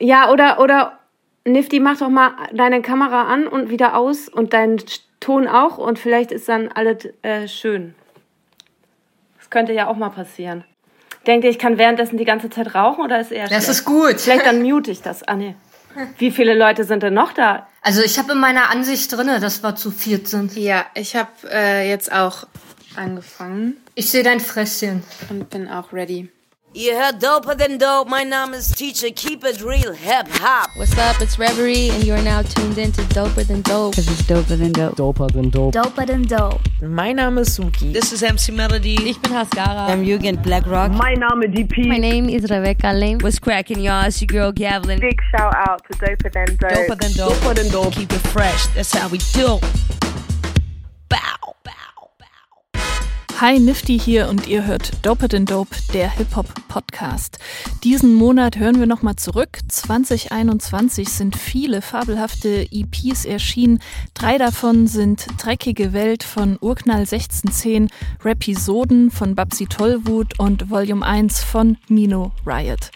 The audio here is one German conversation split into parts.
Ja, oder, oder Nifty, mach doch mal deine Kamera an und wieder aus und deinen Ton auch und vielleicht ist dann alles äh, schön. Das könnte ja auch mal passieren. Denkt ihr, ich kann währenddessen die ganze Zeit rauchen oder ist eher Das ist gut. Vielleicht dann mute ich das. Ah, nee. Wie viele Leute sind denn noch da? Also ich habe in meiner Ansicht drinne, dass wir zu viert sind. Ja, ich habe äh, jetzt auch angefangen. Ich sehe dein Fresschen. Und bin auch ready. Ihr heard Doper than Dope. My Name is Teacher. Keep it real. Hip Hop. What's up? It's Reverie, and you're now tuned in to Doper Than Dope. Cause it's doper than dope. Doper than dope. Doper than dope. My Name is Suki. This is MC Melody. Ich bin Haskara. I'm Jürgen Blackrock. My Name is DP. My name is Rebecca Lane. What's cracking, y'all? It's your girl Gavlin. Big shout out to Doper Than Dope. Doper Than Dope. Doper Than Dope. Keep it fresh. That's how we do. Bow. Hi, Nifty hier und ihr hört Dope Than Dope, der Hip-Hop-Podcast. Diesen Monat hören wir nochmal zurück. 2021 sind viele fabelhafte EPs erschienen. Drei davon sind Dreckige Welt von Urknall 1610, Rapisoden von Babsi Tollwut und Volume 1 von Mino Riot.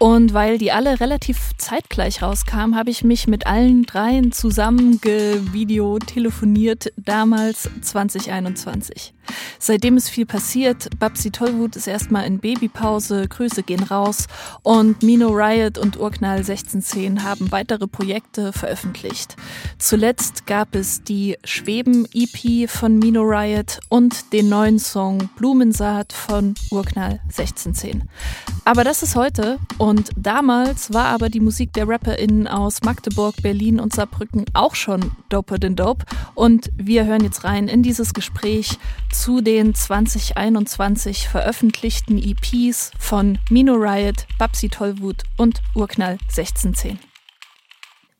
Und weil die alle relativ zeitgleich rauskamen, habe ich mich mit allen dreien zusammen gevideo telefoniert, damals 2021. Seitdem ist viel passiert. Babsi Tollwut ist erstmal in Babypause, Grüße gehen raus. Und Mino Riot und Urknall 1610 haben weitere Projekte veröffentlicht. Zuletzt gab es die Schweben-EP von Mino Riot und den neuen Song Blumensaat von Urknall 1610. Aber das ist heute und damals war aber die Musik der RapperInnen aus Magdeburg, Berlin und Saarbrücken auch schon doper than dope. Und wir hören jetzt rein in dieses Gespräch zu den 2021 veröffentlichten EPs von Mino Riot, Babsi Tollwut und Urknall 1610.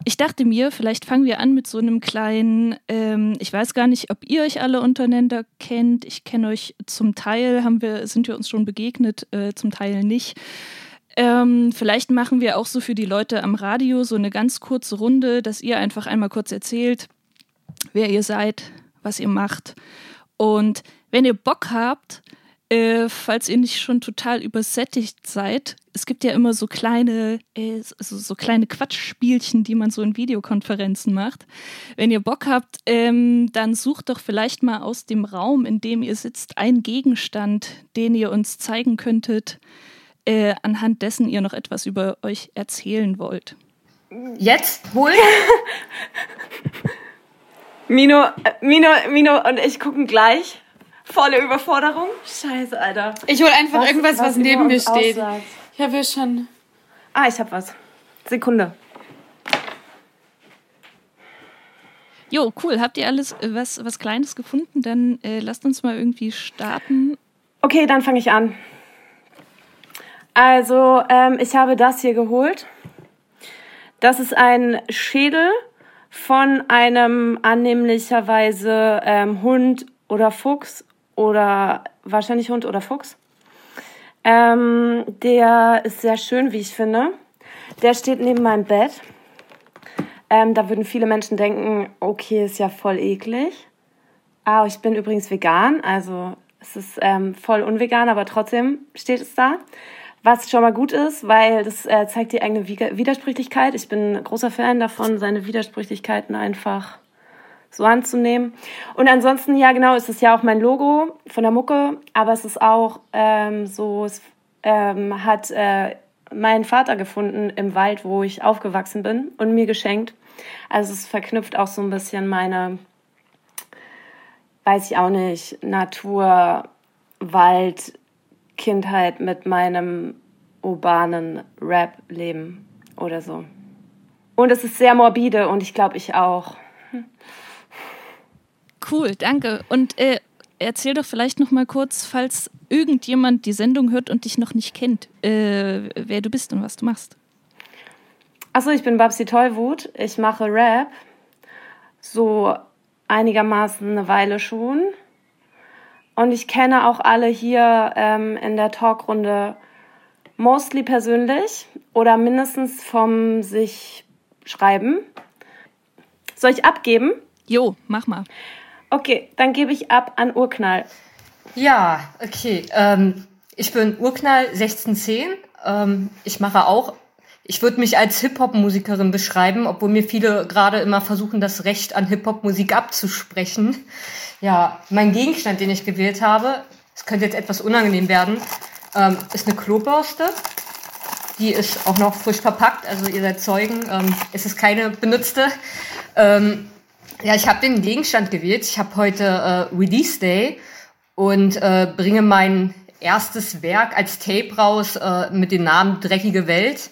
Ich dachte mir, vielleicht fangen wir an mit so einem kleinen, ähm, ich weiß gar nicht, ob ihr euch alle untereinander kennt. Ich kenne euch zum Teil, haben wir, sind wir uns schon begegnet, äh, zum Teil nicht. Ähm, vielleicht machen wir auch so für die Leute am Radio so eine ganz kurze Runde, dass ihr einfach einmal kurz erzählt, wer ihr seid, was ihr macht. Und wenn ihr Bock habt, äh, falls ihr nicht schon total übersättigt seid, es gibt ja immer so kleine, äh, so, so, kleine Quatschspielchen, die man so in Videokonferenzen macht. Wenn ihr Bock habt, ähm, dann sucht doch vielleicht mal aus dem Raum, in dem ihr sitzt, einen Gegenstand, den ihr uns zeigen könntet, äh, anhand dessen ihr noch etwas über euch erzählen wollt. Jetzt? Holen? Mino, äh, Mino, Mino und ich gucken gleich. Volle Überforderung. Scheiße, Alter. Ich hol einfach was, irgendwas, was, was neben mir steht. Aussagt. Ich habe ja schon. Ah, ich hab was. Sekunde. Jo, cool. Habt ihr alles äh, was, was Kleines gefunden? Dann äh, lasst uns mal irgendwie starten. Okay, dann fange ich an. Also, ähm, ich habe das hier geholt. Das ist ein Schädel von einem annehmlicherweise ähm, Hund oder Fuchs oder wahrscheinlich Hund oder Fuchs. Ähm, der ist sehr schön, wie ich finde. Der steht neben meinem Bett. Ähm, da würden viele Menschen denken, okay, ist ja voll eklig. Ah, ich bin übrigens vegan, also es ist ähm, voll unvegan, aber trotzdem steht es da. Was schon mal gut ist, weil das äh, zeigt die eigene Widersprüchlichkeit. Ich bin großer Fan davon, seine Widersprüchlichkeiten einfach so anzunehmen. Und ansonsten, ja genau, ist es ja auch mein Logo von der Mucke, aber es ist auch ähm, so, es ähm, hat äh, mein Vater gefunden im Wald, wo ich aufgewachsen bin und mir geschenkt. Also es verknüpft auch so ein bisschen meine, weiß ich auch nicht, Natur, Wald, Kindheit mit meinem urbanen Rap-Leben oder so. Und es ist sehr morbide und ich glaube, ich auch. Cool, danke. Und äh, erzähl doch vielleicht noch mal kurz, falls irgendjemand die Sendung hört und dich noch nicht kennt, äh, wer du bist und was du machst. Achso, ich bin Babsi Tollwut. Ich mache Rap. So einigermaßen eine Weile schon. Und ich kenne auch alle hier ähm, in der Talkrunde mostly persönlich oder mindestens vom sich schreiben. Soll ich abgeben? Jo, mach mal. Okay, dann gebe ich ab an Urknall. Ja, okay. Ähm, ich bin Urknall 1610. Ähm, ich mache auch ich würde mich als Hip-Hop-Musikerin beschreiben, obwohl mir viele gerade immer versuchen, das Recht an Hip-Hop-Musik abzusprechen. Ja, mein Gegenstand, den ich gewählt habe, es könnte jetzt etwas unangenehm werden, ähm, ist eine Klobürste. Die ist auch noch frisch verpackt, also ihr seid Zeugen. Ähm, es ist keine benutzte. Ähm, ja, ich habe den Gegenstand gewählt. Ich habe heute äh, Release Day und äh, bringe mein erstes Werk als Tape raus äh, mit dem Namen Dreckige Welt.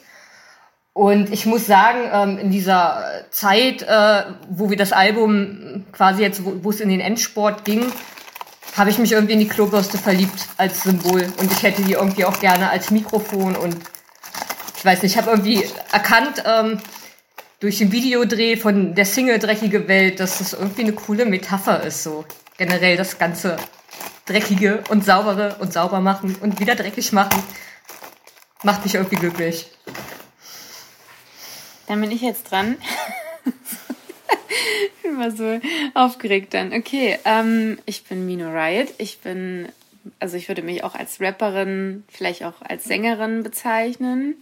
Und ich muss sagen, ähm, in dieser Zeit, äh, wo wir das Album quasi jetzt, wo es in den Endsport ging, habe ich mich irgendwie in die Klobürste verliebt als Symbol. Und ich hätte die irgendwie auch gerne als Mikrofon. Und ich weiß nicht, ich habe irgendwie erkannt ähm, durch den Videodreh von der Single Dreckige Welt, dass das irgendwie eine coole Metapher ist. So generell das ganze Dreckige und Saubere und sauber machen und wieder dreckig machen. Macht mich irgendwie glücklich. Dann bin ich jetzt dran. ich bin mal so aufgeregt dann. Okay, ähm, ich bin Mino Riot. Ich bin, also ich würde mich auch als Rapperin, vielleicht auch als Sängerin bezeichnen,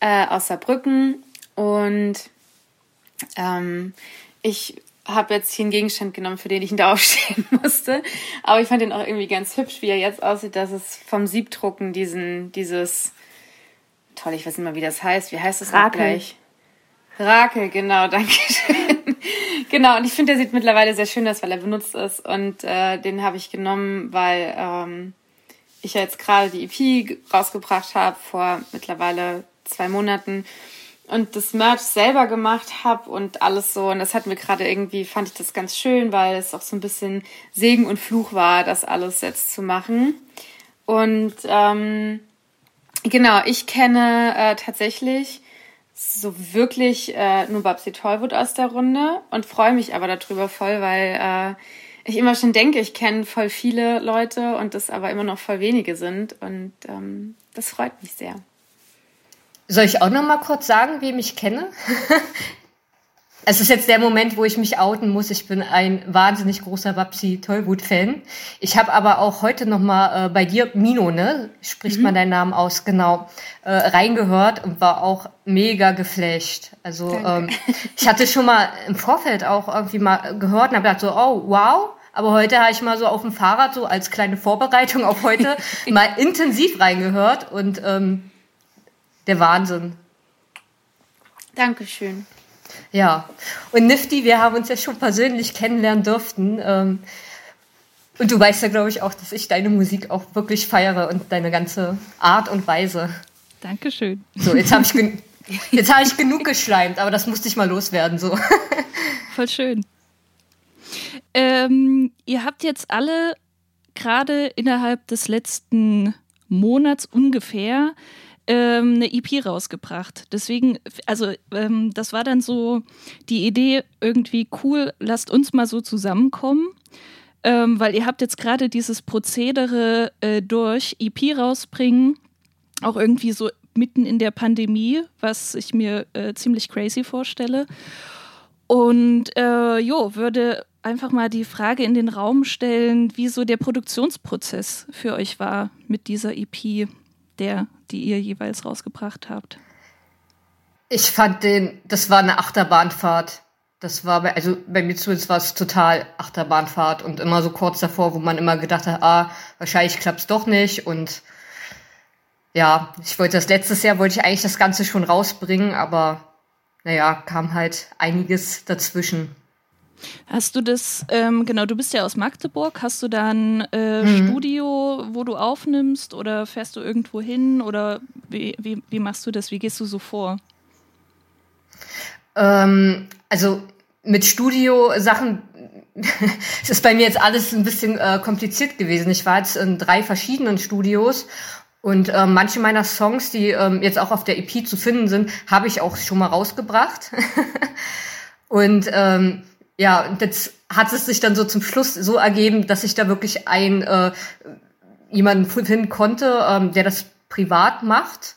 äh, aus Saarbrücken. Und ähm, ich habe jetzt hier einen Gegenstand genommen, für den ich da aufstehen musste. Aber ich fand den auch irgendwie ganz hübsch, wie er jetzt aussieht. Das ist vom Siebdrucken diesen, dieses, toll, ich weiß nicht mal, wie das heißt. Wie heißt das Rakel. gleich? Rakel, genau, danke schön. genau, und ich finde, der sieht mittlerweile sehr schön aus, weil er benutzt ist. Und äh, den habe ich genommen, weil ähm, ich ja jetzt gerade die EP rausgebracht habe, vor mittlerweile zwei Monaten. Und das Merch selber gemacht habe und alles so. Und das hat mir gerade irgendwie, fand ich das ganz schön, weil es auch so ein bisschen Segen und Fluch war, das alles jetzt zu machen. Und ähm, genau, ich kenne äh, tatsächlich so wirklich äh, nur Babsi Tollwood aus der Runde und freue mich aber darüber voll, weil äh, ich immer schon denke, ich kenne voll viele Leute und das aber immer noch voll wenige sind und ähm, das freut mich sehr. Soll ich auch noch mal kurz sagen, wem ich kenne? Es ist jetzt der Moment, wo ich mich outen muss. Ich bin ein wahnsinnig großer Babsi Tollwut-Fan. Ich habe aber auch heute noch mal äh, bei dir, Mino, ne? Spricht Mhm. man deinen Namen aus, genau, äh, reingehört und war auch mega geflasht. Also ähm, ich hatte schon mal im Vorfeld auch irgendwie mal gehört und habe gedacht so, oh, wow. Aber heute habe ich mal so auf dem Fahrrad so als kleine Vorbereitung auf heute mal intensiv reingehört und ähm, der Wahnsinn. Dankeschön. Ja, und Nifty, wir haben uns ja schon persönlich kennenlernen dürften. Ähm, und du weißt ja, glaube ich, auch, dass ich deine Musik auch wirklich feiere und deine ganze Art und Weise. Dankeschön. So, jetzt habe ich, gen jetzt hab ich genug geschleimt, aber das musste ich mal loswerden. So. Voll schön. Ähm, ihr habt jetzt alle gerade innerhalb des letzten Monats ungefähr ähm, eine EP rausgebracht. Deswegen, also ähm, das war dann so die Idee, irgendwie cool, lasst uns mal so zusammenkommen. Ähm, weil ihr habt jetzt gerade dieses Prozedere äh, durch EP rausbringen, auch irgendwie so mitten in der Pandemie, was ich mir äh, ziemlich crazy vorstelle. Und äh, jo, würde einfach mal die Frage in den Raum stellen, wie so der Produktionsprozess für euch war mit dieser EP, der, die ihr jeweils rausgebracht habt. Ich fand den, das war eine Achterbahnfahrt. Das war bei, also bei mir zumindest war es total Achterbahnfahrt und immer so kurz davor, wo man immer gedacht hat, ah, wahrscheinlich klappt's doch nicht und ja, ich wollte das letztes Jahr wollte ich eigentlich das Ganze schon rausbringen, aber naja, kam halt einiges dazwischen. Hast du das, ähm, genau, du bist ja aus Magdeburg, hast du da ein äh, Mhm. Studio, wo du aufnimmst oder fährst du irgendwo hin oder wie, wie, wie machst du das, wie gehst du so vor? Ähm, also mit Studio-Sachen es ist bei mir jetzt alles ein bisschen äh, kompliziert gewesen. Ich war jetzt in drei verschiedenen Studios und äh, manche meiner Songs, die ähm, jetzt auch auf der EP zu finden sind, habe ich auch schon mal rausgebracht. und ähm, ja, und jetzt hat es sich dann so zum Schluss so ergeben, dass ich da wirklich ein äh, jemanden finden konnte, ähm, der das privat macht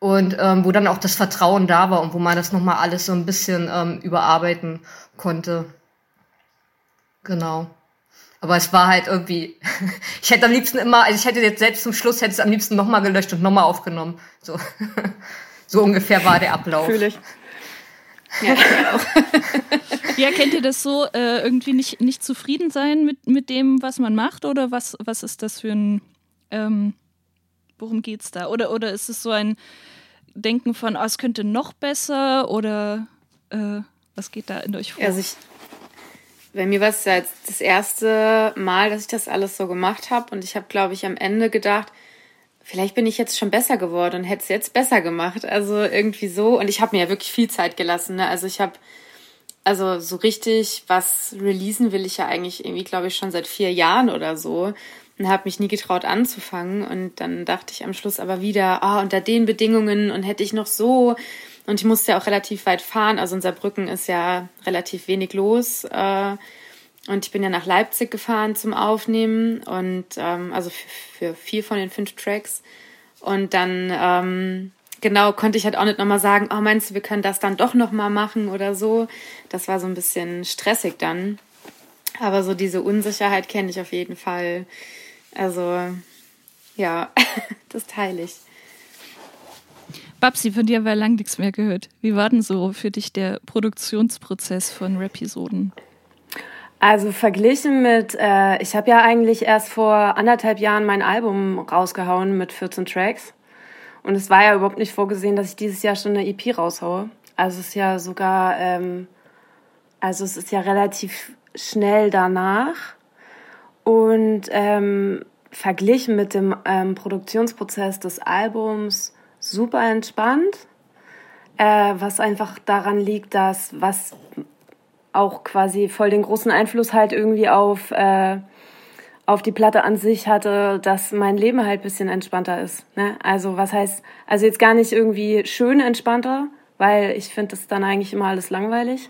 und ähm, wo dann auch das Vertrauen da war und wo man das nochmal alles so ein bisschen ähm, überarbeiten konnte. Genau. Aber es war halt irgendwie, ich hätte am liebsten immer, also ich hätte jetzt selbst zum Schluss hätte es am liebsten nochmal gelöscht und nochmal aufgenommen. So. So ungefähr war der Ablauf. Fühle ich. Ja, ich auch. Ja, kennt ihr das so, äh, irgendwie nicht, nicht zufrieden sein mit, mit dem, was man macht? Oder was, was ist das für ein, ähm, worum geht's da? Oder, oder ist es so ein Denken von, oh, es könnte noch besser? Oder äh, was geht da in euch vor? Also ich, bei mir war es ja jetzt das erste Mal, dass ich das alles so gemacht habe. Und ich habe, glaube ich, am Ende gedacht, vielleicht bin ich jetzt schon besser geworden und hätte es jetzt besser gemacht. Also irgendwie so. Und ich habe mir ja wirklich viel Zeit gelassen. Ne? Also ich habe, also so richtig was releasen will ich ja eigentlich irgendwie, glaube ich, schon seit vier Jahren oder so. Und habe mich nie getraut anzufangen. Und dann dachte ich am Schluss aber wieder, ah, unter den Bedingungen und hätte ich noch so. Und ich musste ja auch relativ weit fahren. Also unser Brücken ist ja relativ wenig los. Äh, und ich bin ja nach Leipzig gefahren zum Aufnehmen und ähm, also für, für vier von den fünf Tracks. Und dann ähm, genau konnte ich halt auch nicht nochmal sagen, oh meinst du, wir können das dann doch nochmal machen oder so. Das war so ein bisschen stressig dann. Aber so diese Unsicherheit kenne ich auf jeden Fall. Also ja, das teile ich. Babsi, von dir war lang nichts mehr gehört. Wie war denn so für dich der Produktionsprozess von Rapisoden? Also verglichen mit, äh, ich habe ja eigentlich erst vor anderthalb Jahren mein Album rausgehauen mit 14 Tracks. Und es war ja überhaupt nicht vorgesehen, dass ich dieses Jahr schon eine EP raushaue. Also es ist ja sogar, ähm, also es ist ja relativ schnell danach. Und ähm, verglichen mit dem ähm, Produktionsprozess des Albums super entspannt. Äh, was einfach daran liegt, dass was auch quasi voll den großen Einfluss halt irgendwie auf, äh, auf die Platte an sich hatte, dass mein Leben halt bisschen entspannter ist. Ne? Also was heißt, also jetzt gar nicht irgendwie schön entspannter, weil ich finde das dann eigentlich immer alles langweilig.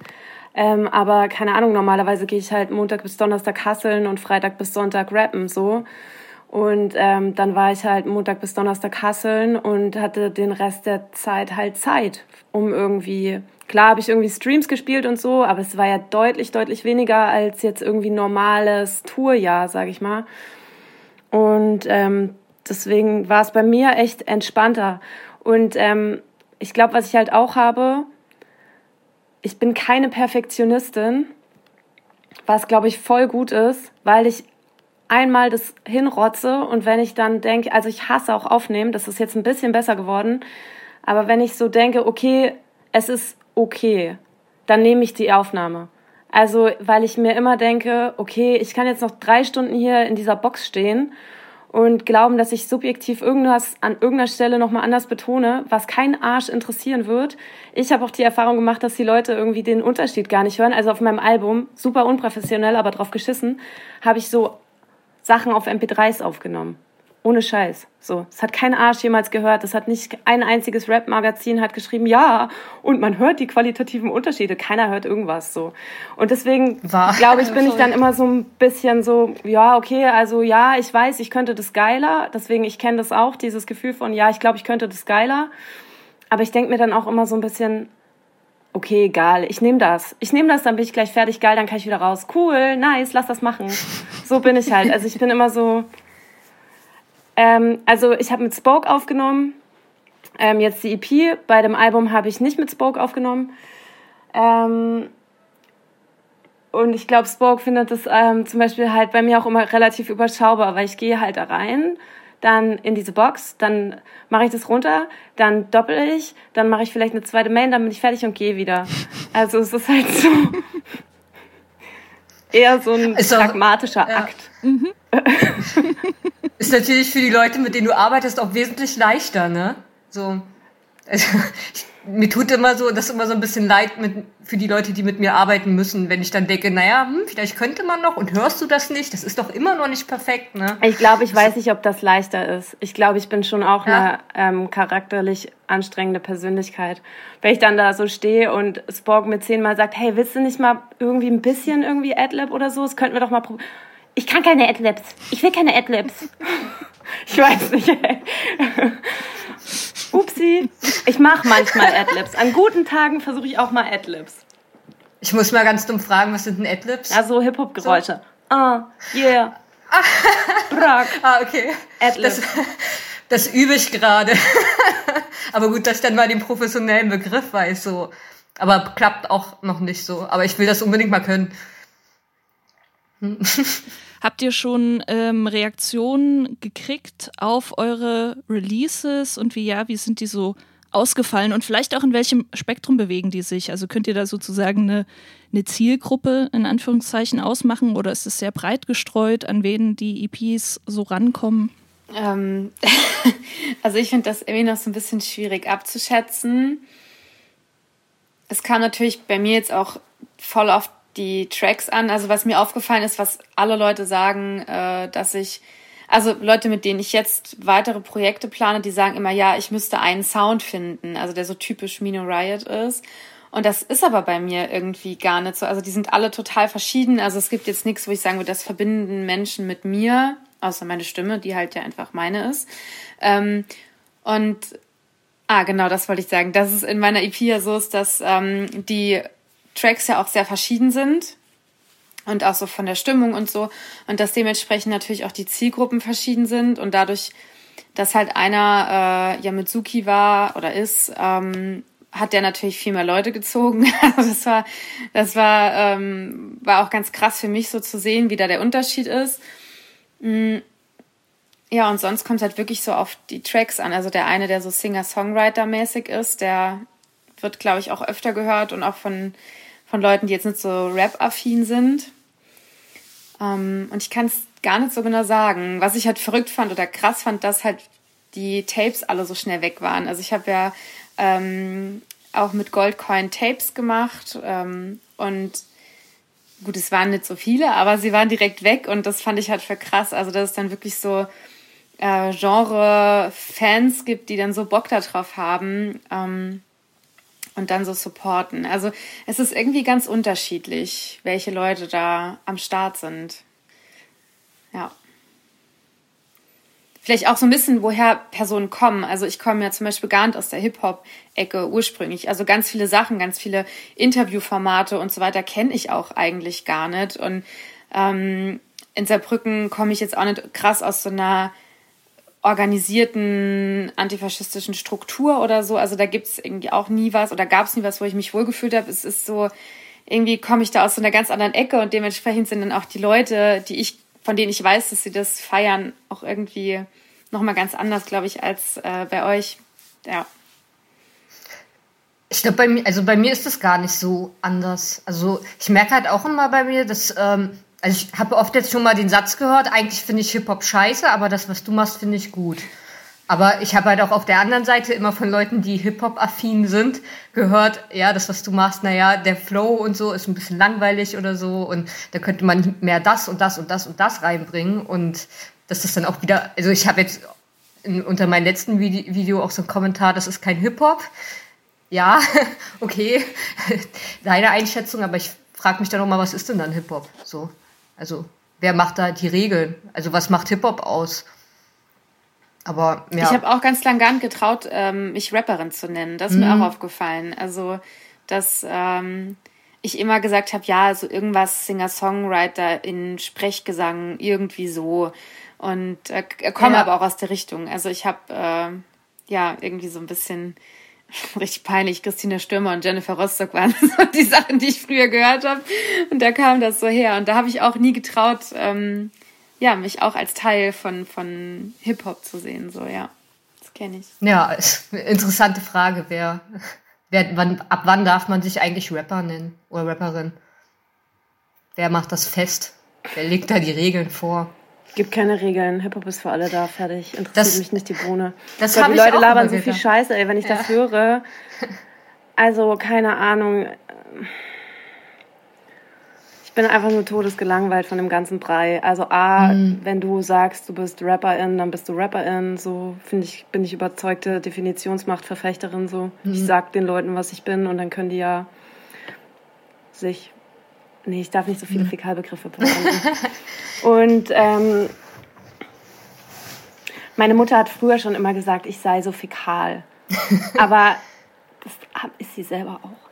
Ähm, aber keine Ahnung, normalerweise gehe ich halt Montag bis Donnerstag hasseln und Freitag bis Sonntag rappen so. Und ähm, dann war ich halt Montag bis Donnerstag hasseln und hatte den Rest der Zeit halt Zeit, um irgendwie Klar habe ich irgendwie Streams gespielt und so, aber es war ja deutlich, deutlich weniger als jetzt irgendwie normales Tourjahr, sag ich mal. Und ähm, deswegen war es bei mir echt entspannter. Und ähm, ich glaube, was ich halt auch habe, ich bin keine Perfektionistin, was glaube ich voll gut ist, weil ich einmal das hinrotze und wenn ich dann denke, also ich hasse auch aufnehmen, das ist jetzt ein bisschen besser geworden, aber wenn ich so denke, okay, es ist okay, dann nehme ich die Aufnahme. Also, weil ich mir immer denke, okay, ich kann jetzt noch drei Stunden hier in dieser Box stehen und glauben, dass ich subjektiv irgendwas an irgendeiner Stelle nochmal anders betone, was kein Arsch interessieren wird. Ich habe auch die Erfahrung gemacht, dass die Leute irgendwie den Unterschied gar nicht hören. Also auf meinem Album, super unprofessionell, aber drauf geschissen, habe ich so Sachen auf MP3s aufgenommen. Ohne Scheiß. So, es hat kein Arsch jemals gehört. Es hat nicht ein einziges Rap-Magazin hat geschrieben, ja, und man hört die qualitativen Unterschiede. Keiner hört irgendwas so. Und deswegen, glaube ich, bin ich dann immer so ein bisschen so, ja, okay, also ja, ich weiß, ich könnte das geiler. Deswegen, ich kenne das auch, dieses Gefühl von, ja, ich glaube, ich könnte das geiler. Aber ich denke mir dann auch immer so ein bisschen, okay, egal, ich nehme das. Ich nehme das, dann bin ich gleich fertig, geil, dann kann ich wieder raus. Cool, nice, lass das machen. So bin ich halt. Also ich bin immer so, ähm, also ich habe mit Spoke aufgenommen. Ähm, jetzt die EP. Bei dem Album habe ich nicht mit Spoke aufgenommen. Ähm, und ich glaube, Spoke findet das ähm, zum Beispiel halt bei mir auch immer relativ überschaubar, weil ich gehe halt da rein, dann in diese Box, dann mache ich das runter, dann doppel ich, dann mache ich vielleicht eine zweite Main, dann bin ich fertig und gehe wieder. Also es ist halt so eher so ein ist pragmatischer auch, ja. Akt. Mhm. Ist natürlich für die Leute, mit denen du arbeitest, auch wesentlich leichter, ne? So. Also, mir tut immer so, das ist immer so ein bisschen leid mit, für die Leute, die mit mir arbeiten müssen, wenn ich dann denke, naja, hm, vielleicht könnte man noch und hörst du das nicht? Das ist doch immer noch nicht perfekt, ne? Ich glaube, ich weiß nicht, ob das leichter ist. Ich glaube, ich bin schon auch ja. eine ähm, charakterlich anstrengende Persönlichkeit. Wenn ich dann da so stehe und Spork mir zehnmal sagt, hey, willst du nicht mal irgendwie ein bisschen irgendwie Adlib oder so? Das könnten wir doch mal probieren ich kann keine Adlibs. Ich will keine Adlibs. ich weiß nicht. Upsi. Ich mache manchmal Adlibs. An guten Tagen versuche ich auch mal Adlibs. Ich muss mal ganz dumm fragen, was sind denn Adlibs? Ja, so Hip-Hop-Geräusche. So. Ah, yeah. Brak. Ah, okay. Adlibs. Das, Das übe ich gerade. Aber gut, dass ich dann mal den professionellen Begriff weiß, so. Aber klappt auch noch nicht so. Aber ich will das unbedingt mal können. Habt ihr schon ähm, Reaktionen gekriegt auf eure Releases und wie ja, wie sind die so ausgefallen und vielleicht auch in welchem Spektrum bewegen die sich? Also könnt ihr da sozusagen eine, eine Zielgruppe in Anführungszeichen ausmachen oder ist es sehr breit gestreut, an wen die EPs so rankommen? Ähm, also ich finde das irgendwie noch so ein bisschen schwierig abzuschätzen. Es kam natürlich bei mir jetzt auch voll auf die Tracks an. Also was mir aufgefallen ist, was alle Leute sagen, äh, dass ich, also Leute, mit denen ich jetzt weitere Projekte plane, die sagen immer, ja, ich müsste einen Sound finden, also der so typisch Mino Riot ist. Und das ist aber bei mir irgendwie gar nicht so. Also die sind alle total verschieden. Also es gibt jetzt nichts, wo ich sagen würde, das verbinden Menschen mit mir, außer meine Stimme, die halt ja einfach meine ist. Ähm, und ah, genau, das wollte ich sagen. Dass es in meiner EP ja so ist, dass ähm, die Tracks ja auch sehr verschieden sind und auch so von der Stimmung und so und dass dementsprechend natürlich auch die Zielgruppen verschieden sind und dadurch, dass halt einer äh, ja mit Suki war oder ist, ähm, hat der natürlich viel mehr Leute gezogen. Also das war, das war, ähm, war auch ganz krass für mich so zu sehen, wie da der Unterschied ist. Mm. Ja, und sonst kommt es halt wirklich so auf die Tracks an. Also der eine, der so Singer-Songwriter-mäßig ist, der wird, glaube ich, auch öfter gehört und auch von von Leuten, die jetzt nicht so Rap-affin sind. Ähm, und ich kann es gar nicht so genau sagen. Was ich halt verrückt fand oder krass fand, dass halt die Tapes alle so schnell weg waren. Also ich habe ja ähm, auch mit Goldcoin Tapes gemacht ähm, und gut, es waren nicht so viele, aber sie waren direkt weg und das fand ich halt für krass. Also dass es dann wirklich so äh, Genre-Fans gibt, die dann so Bock darauf haben. Ähm, und dann so supporten. Also es ist irgendwie ganz unterschiedlich, welche Leute da am Start sind. Ja. Vielleicht auch so ein bisschen, woher Personen kommen. Also ich komme ja zum Beispiel gar nicht aus der Hip-Hop-Ecke ursprünglich. Also ganz viele Sachen, ganz viele Interviewformate und so weiter kenne ich auch eigentlich gar nicht. Und ähm, in Saarbrücken komme ich jetzt auch nicht krass aus so einer organisierten antifaschistischen Struktur oder so. Also da gibt es irgendwie auch nie was oder gab es nie was, wo ich mich wohlgefühlt habe. Es ist so, irgendwie komme ich da aus so einer ganz anderen Ecke und dementsprechend sind dann auch die Leute, die ich, von denen ich weiß, dass sie das feiern, auch irgendwie nochmal ganz anders, glaube ich, als äh, bei euch. Ja. Ich glaube, bei mir, also bei mir ist das gar nicht so anders. Also ich merke halt auch immer bei mir, dass ähm, also ich habe oft jetzt schon mal den Satz gehört, eigentlich finde ich Hip-Hop scheiße, aber das, was du machst, finde ich gut. Aber ich habe halt auch auf der anderen Seite immer von Leuten, die Hip-Hop-affin sind, gehört, ja, das, was du machst, naja, der Flow und so ist ein bisschen langweilig oder so und da könnte man mehr das und das und das und das reinbringen und das dann auch wieder, also ich habe jetzt in, unter meinem letzten Video auch so einen Kommentar, das ist kein Hip-Hop. Ja, okay, deine Einschätzung, aber ich frage mich dann auch mal, was ist denn dann Hip-Hop? So. Also, wer macht da die Regeln? Also, was macht Hip-Hop aus? Aber ja. Ich habe auch ganz lang gar nicht getraut, ähm, mich Rapperin zu nennen. Das ist mhm. mir auch aufgefallen. Also, dass ähm, ich immer gesagt habe, ja, so irgendwas Singer-Songwriter in Sprechgesang, irgendwie so. Und äh, komme ja. aber auch aus der Richtung. Also ich habe äh, ja irgendwie so ein bisschen richtig peinlich. Christina Stürmer und Jennifer Rostock waren so die Sachen, die ich früher gehört habe. Und da kam das so her. Und da habe ich auch nie getraut, ähm, ja, mich auch als Teil von, von Hip-Hop zu sehen. So, ja. Das kenne ich. Ja, interessante Frage. Wer, wer, wann, ab wann darf man sich eigentlich Rapper nennen oder Rapperin? Wer macht das fest? Wer legt da die Regeln vor? Gibt keine Regeln. Hip-Hop ist für alle da, fertig. Interessiert das, mich nicht die Bohne. Das Gott, die Leute labern so viel Scheiße, ey, wenn ich ja. das höre. Also, keine Ahnung. Ich bin einfach nur todesgelangweilt von dem ganzen Brei. Also, A, mhm. wenn du sagst, du bist Rapperin, dann bist du Rapperin. So, finde ich, bin ich überzeugte Definitionsmachtverfechterin. So, mhm. ich sag den Leuten, was ich bin und dann können die ja sich Nee, ich darf nicht so viele hm. Fäkalbegriffe verwenden. Und ähm, meine Mutter hat früher schon immer gesagt, ich sei so fäkal. Aber das ist sie selber auch.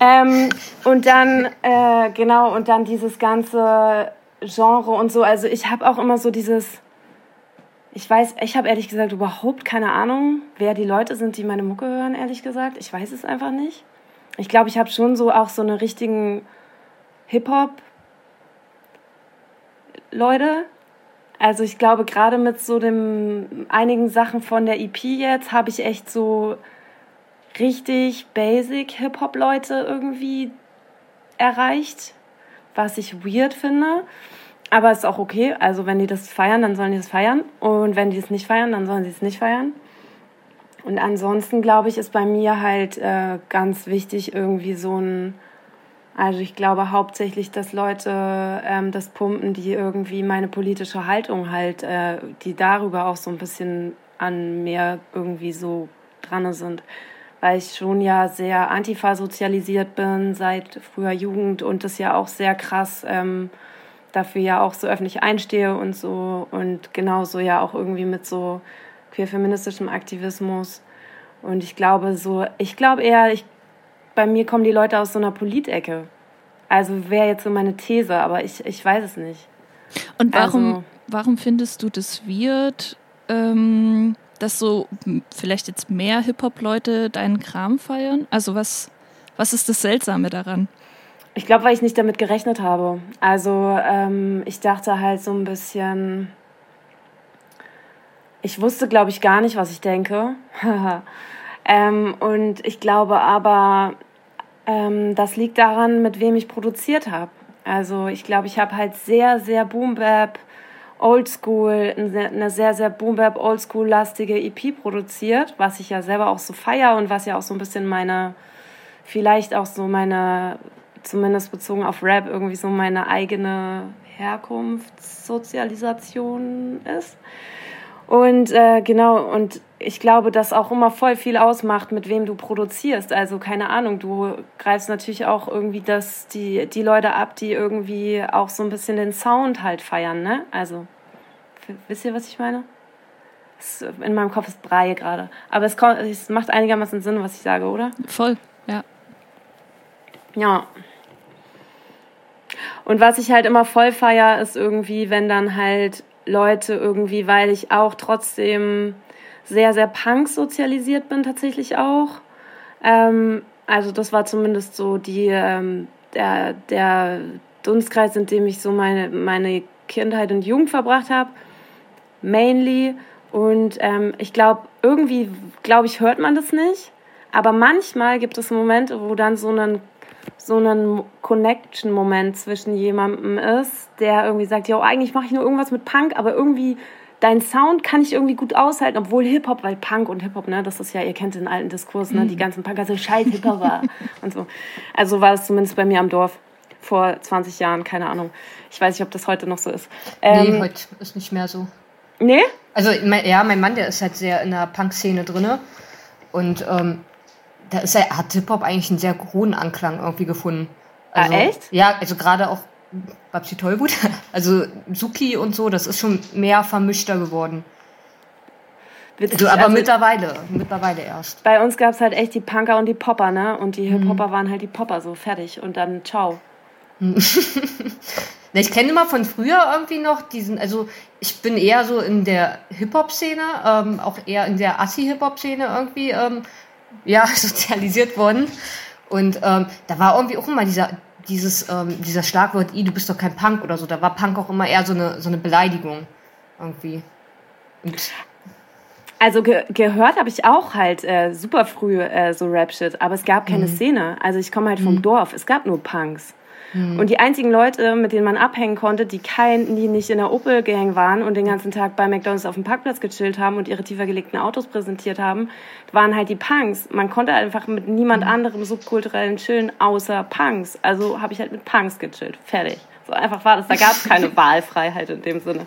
Ähm, und dann, äh, genau, und dann dieses ganze Genre und so. Also ich habe auch immer so dieses, Ich weiß, ich habe ehrlich gesagt überhaupt keine Ahnung, wer die Leute sind, die meine Mucke hören, ehrlich gesagt. Ich weiß es einfach nicht. Ich glaube, ich habe schon so auch so eine richtigen Hip-Hop Leute. Also ich glaube, gerade mit so dem einigen Sachen von der EP jetzt habe ich echt so richtig basic Hip-Hop Leute irgendwie erreicht, was ich weird finde. Aber ist auch okay. Also wenn die das feiern, dann sollen die es feiern. Und wenn die es nicht feiern, dann sollen sie es nicht feiern. Und ansonsten, glaube ich, ist bei mir halt äh, ganz wichtig irgendwie so ein, also ich glaube hauptsächlich, dass Leute ähm, das pumpen, die irgendwie meine politische Haltung halt, äh, die darüber auch so ein bisschen an mir irgendwie so dran sind. Weil ich schon ja sehr antifa sozialisiert bin seit früher Jugend und das ja auch sehr krass ähm, dafür ja auch so öffentlich einstehe und so und genauso ja auch irgendwie mit so queer-feministischem Aktivismus. Und ich glaube so, ich glaube eher, ich, bei mir kommen die Leute aus so einer Politecke. Also wäre jetzt so meine These, aber ich, ich weiß es nicht. Und warum, also, warum findest du das weird, ähm, dass so vielleicht jetzt mehr Hip-Hop-Leute deinen Kram feiern? Also was, was ist das Seltsame daran? Ich glaube, weil ich nicht damit gerechnet habe. Also ähm, ich dachte halt so ein bisschen, ich wusste, glaube ich, gar nicht, was ich denke. ähm, und ich glaube aber, ähm, das liegt daran, mit wem ich produziert habe. Also ich glaube, ich habe halt sehr, sehr Boom-Bap, Oldschool, eine sehr, sehr Boom-Bap, Oldschool-lastige EP produziert, was ich ja selber auch so feier und was ja auch so ein bisschen meine, vielleicht auch so meine zumindest bezogen auf Rap, irgendwie so meine eigene Herkunftssozialisation ist. Und äh, genau, und ich glaube, dass auch immer voll viel ausmacht, mit wem du produzierst. Also keine Ahnung, du greifst natürlich auch irgendwie das, die, die Leute ab, die irgendwie auch so ein bisschen den Sound halt feiern, ne? Also, wisst ihr, was ich meine? in meinem Kopf ist Brei gerade. Aber es, kommt, es macht einigermaßen Sinn, was ich sage, oder? Voll, ja. Ja. Und was ich halt immer voll feier, ist irgendwie, wenn dann halt Leute irgendwie, weil ich auch trotzdem sehr, sehr punk sozialisiert bin, tatsächlich auch. Ähm, also das war zumindest so die, ähm, der, der Dunstkreis, in dem ich so meine, meine Kindheit und Jugend verbracht habe. Mainly. Und ähm, ich glaube, irgendwie, glaube ich, hört man das nicht. Aber manchmal gibt es Momente, wo dann so ein so ein Connection-Moment zwischen jemandem ist, der irgendwie sagt, ja, eigentlich mache ich nur irgendwas mit Punk, aber irgendwie dein Sound kann ich irgendwie gut aushalten, obwohl Hip-Hop, weil Punk und Hip-Hop, ne, das ist ja, ihr kennt den alten Diskurs, ne, die mhm. ganzen Punker sind scheiß Hip-Hopper und so. Also war es zumindest bei mir am Dorf vor 20 Jahren, keine Ahnung. Ich weiß nicht, ob das heute noch so ist. Ähm, nee, heute ist nicht mehr so. Nee? Also, ja, mein Mann, der ist halt sehr in der Punk-Szene drinne und ähm, da ist er, hat Hip-Hop eigentlich einen sehr hohen Anklang irgendwie gefunden. Ah, also, ah, echt? Ja, also gerade auch Babsi Tollwut, also Suki und so, das ist schon mehr vermischter geworden. Witzig, also, aber also, mittlerweile, mittlerweile erst. Bei uns gab es halt echt die Punker und die Popper, ne? Und die Hip-Hopper mhm. waren halt die Popper, so fertig. Und dann ciao. ich kenne immer von früher irgendwie noch diesen, also ich bin eher so in der Hip-Hop-Szene, ähm, auch eher in der Assi-Hip-Hop-Szene irgendwie ähm, ja, sozialisiert worden. Und ähm, da war irgendwie auch immer dieser, dieses, ähm, dieser Schlagwort, I, du bist doch kein Punk oder so. Da war Punk auch immer eher so eine, so eine Beleidigung. Irgendwie. Und also ge gehört habe ich auch halt äh, super früh äh, so Rap-Shit, aber es gab keine mhm. Szene. Also ich komme halt vom mhm. Dorf, es gab nur Punks. Mhm. Und die einzigen Leute, mit denen man abhängen konnte, die kein, die nicht in der Opel-Gang waren und den ganzen Tag bei McDonalds auf dem Parkplatz gechillt haben und ihre tiefer gelegten Autos präsentiert haben, waren halt die Punks. Man konnte einfach mit niemand mhm. anderem subkulturellen chillen, außer Punks. Also habe ich halt mit Punks gechillt. Fertig. So einfach war das. Da gab es keine Wahlfreiheit in dem Sinne.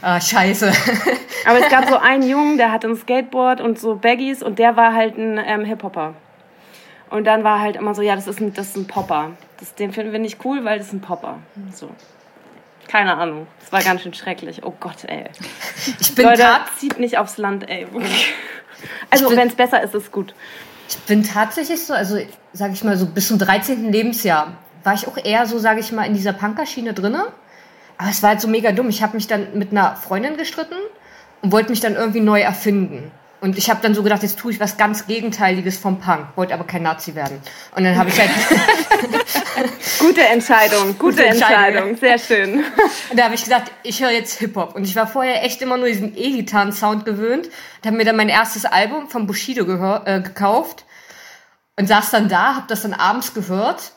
Ah, scheiße. Aber es gab so einen Jungen, der hatte ein Skateboard und so Baggies und der war halt ein ähm, Hip-Hopper. Und dann war halt immer so, ja, das ist ein, das ist ein Popper. Das, den finden wir nicht cool, weil das ist ein Popper. So. Keine Ahnung. Das war ganz schön schrecklich. Oh Gott, ey. Ich bin Leute, zieht nicht aufs Land, ey. Also, wenn es besser ist, ist es gut. Ich bin tatsächlich so, also, sag ich mal, so bis zum 13. Lebensjahr war ich auch eher so, sag ich mal, in dieser Punkerschiene drinne. Aber es war halt so mega dumm. Ich habe mich dann mit einer Freundin gestritten und wollte mich dann irgendwie neu erfinden. Und ich habe dann so gedacht, jetzt tue ich was ganz Gegenteiliges vom Punk, wollte aber kein Nazi werden. Und dann habe ich halt Gute Entscheidung, gute, Gute Entscheidung. Entscheidung, sehr schön. Und da habe ich gesagt, ich höre jetzt Hip-Hop. Und ich war vorher echt immer nur diesen E-Gitarren-Sound gewöhnt. Und habe mir dann mein erstes Album von Bushido äh, gekauft. Und saß dann da, habe das dann abends gehört.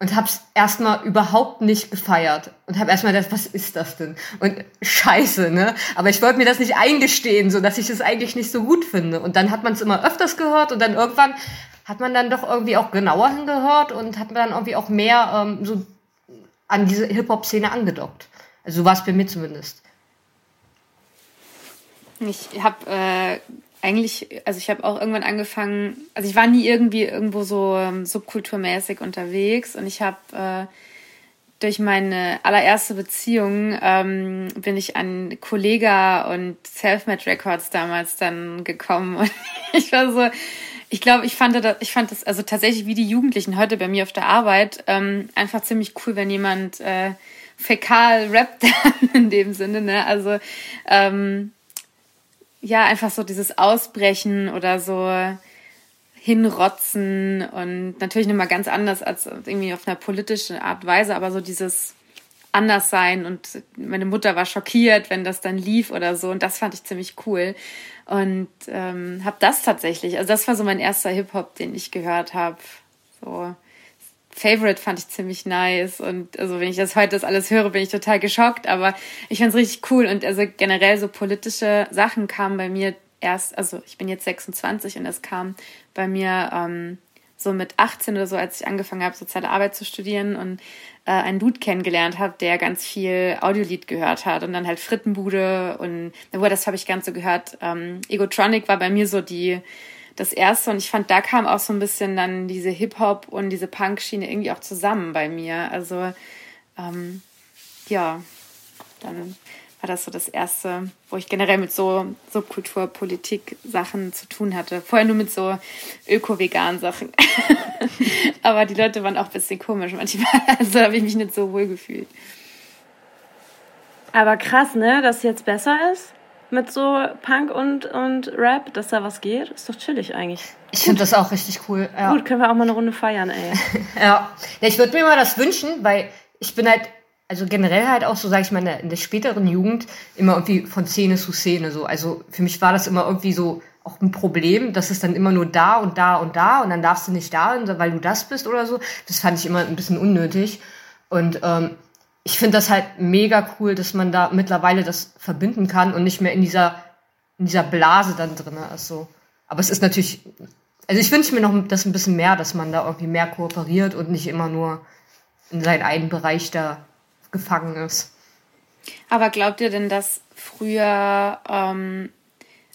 Und hab's erstmal überhaupt nicht gefeiert. Und habe erstmal gedacht, was ist das denn? Und scheiße, ne? Aber ich wollte mir das nicht eingestehen, so dass ich es eigentlich nicht so gut finde. Und dann hat man es immer öfters gehört und dann irgendwann hat man dann doch irgendwie auch genauer hingehört und hat man dann irgendwie auch mehr ähm, so an diese Hip-Hop-Szene angedockt. Also so war es bei mir zumindest. Ich habe äh, eigentlich, also ich habe auch irgendwann angefangen, also ich war nie irgendwie irgendwo so ähm, subkulturmäßig unterwegs und ich habe äh, durch meine allererste Beziehung ähm, bin ich an Kollega und Selfmade Records damals dann gekommen und ich war so, ich glaube, ich fand das, ich fand das also tatsächlich wie die Jugendlichen heute bei mir auf der Arbeit ähm, einfach ziemlich cool, wenn jemand äh, fäkal rappt in dem Sinne, ne? Also ähm, ja, einfach so dieses Ausbrechen oder so hinrotzen und natürlich nochmal ganz anders als irgendwie auf einer politischen Art Weise, aber so dieses Anderssein und meine Mutter war schockiert, wenn das dann lief oder so und das fand ich ziemlich cool und ähm, habe das tatsächlich, also das war so mein erster Hip-Hop, den ich gehört habe, so Favorite fand ich ziemlich nice und also wenn ich das heute das alles höre, bin ich total geschockt, aber ich fand es richtig cool und also generell so politische Sachen kamen bei mir erst, also ich bin jetzt 26 und es kam bei mir ähm, so mit 18 oder so, als ich angefangen habe, soziale Arbeit zu studieren und äh, einen Dude kennengelernt habe, der ganz viel Audiolied gehört hat und dann halt Frittenbude und, wo das habe ich ganz so gehört. Ähm, Egotronic war bei mir so die das erste und ich fand, da kam auch so ein bisschen dann diese Hip-Hop und diese Punk-Schiene irgendwie auch zusammen bei mir. Also ähm, ja, dann war das so das erste, wo ich generell mit so Subkultur, Politik Sachen zu tun hatte. Vorher nur mit so öko-vegan Sachen. Aber die Leute waren auch ein bisschen komisch manchmal. Also habe ich mich nicht so wohl gefühlt. Aber krass, ne, dass es jetzt besser ist mit so Punk und, und Rap, dass da was geht. Ist doch chillig eigentlich. Ich finde das auch richtig cool. Ja. Gut, können wir auch mal eine Runde feiern, ey. ja. ja, ich würde mir mal das wünschen, weil ich bin halt, also generell halt auch so, sage ich mal, in der, späteren Jugend immer irgendwie von Szene zu Szene so. Also für mich war das immer irgendwie so auch ein Problem, dass es dann immer nur da und da und da und dann darfst du nicht da, weil du das bist oder so. Das fand ich immer ein bisschen unnötig. Und ähm, ich finde das halt mega cool, dass man da mittlerweile das verbinden kann und nicht mehr in dieser, in dieser Blase dann drin ist. So. Aber es ist natürlich, also ich wünsche mir noch das ein bisschen mehr, dass man da irgendwie mehr kooperiert und nicht immer nur in seinem eigenen Bereich da gefangen ist. Aber glaubt ihr denn, dass früher, ähm,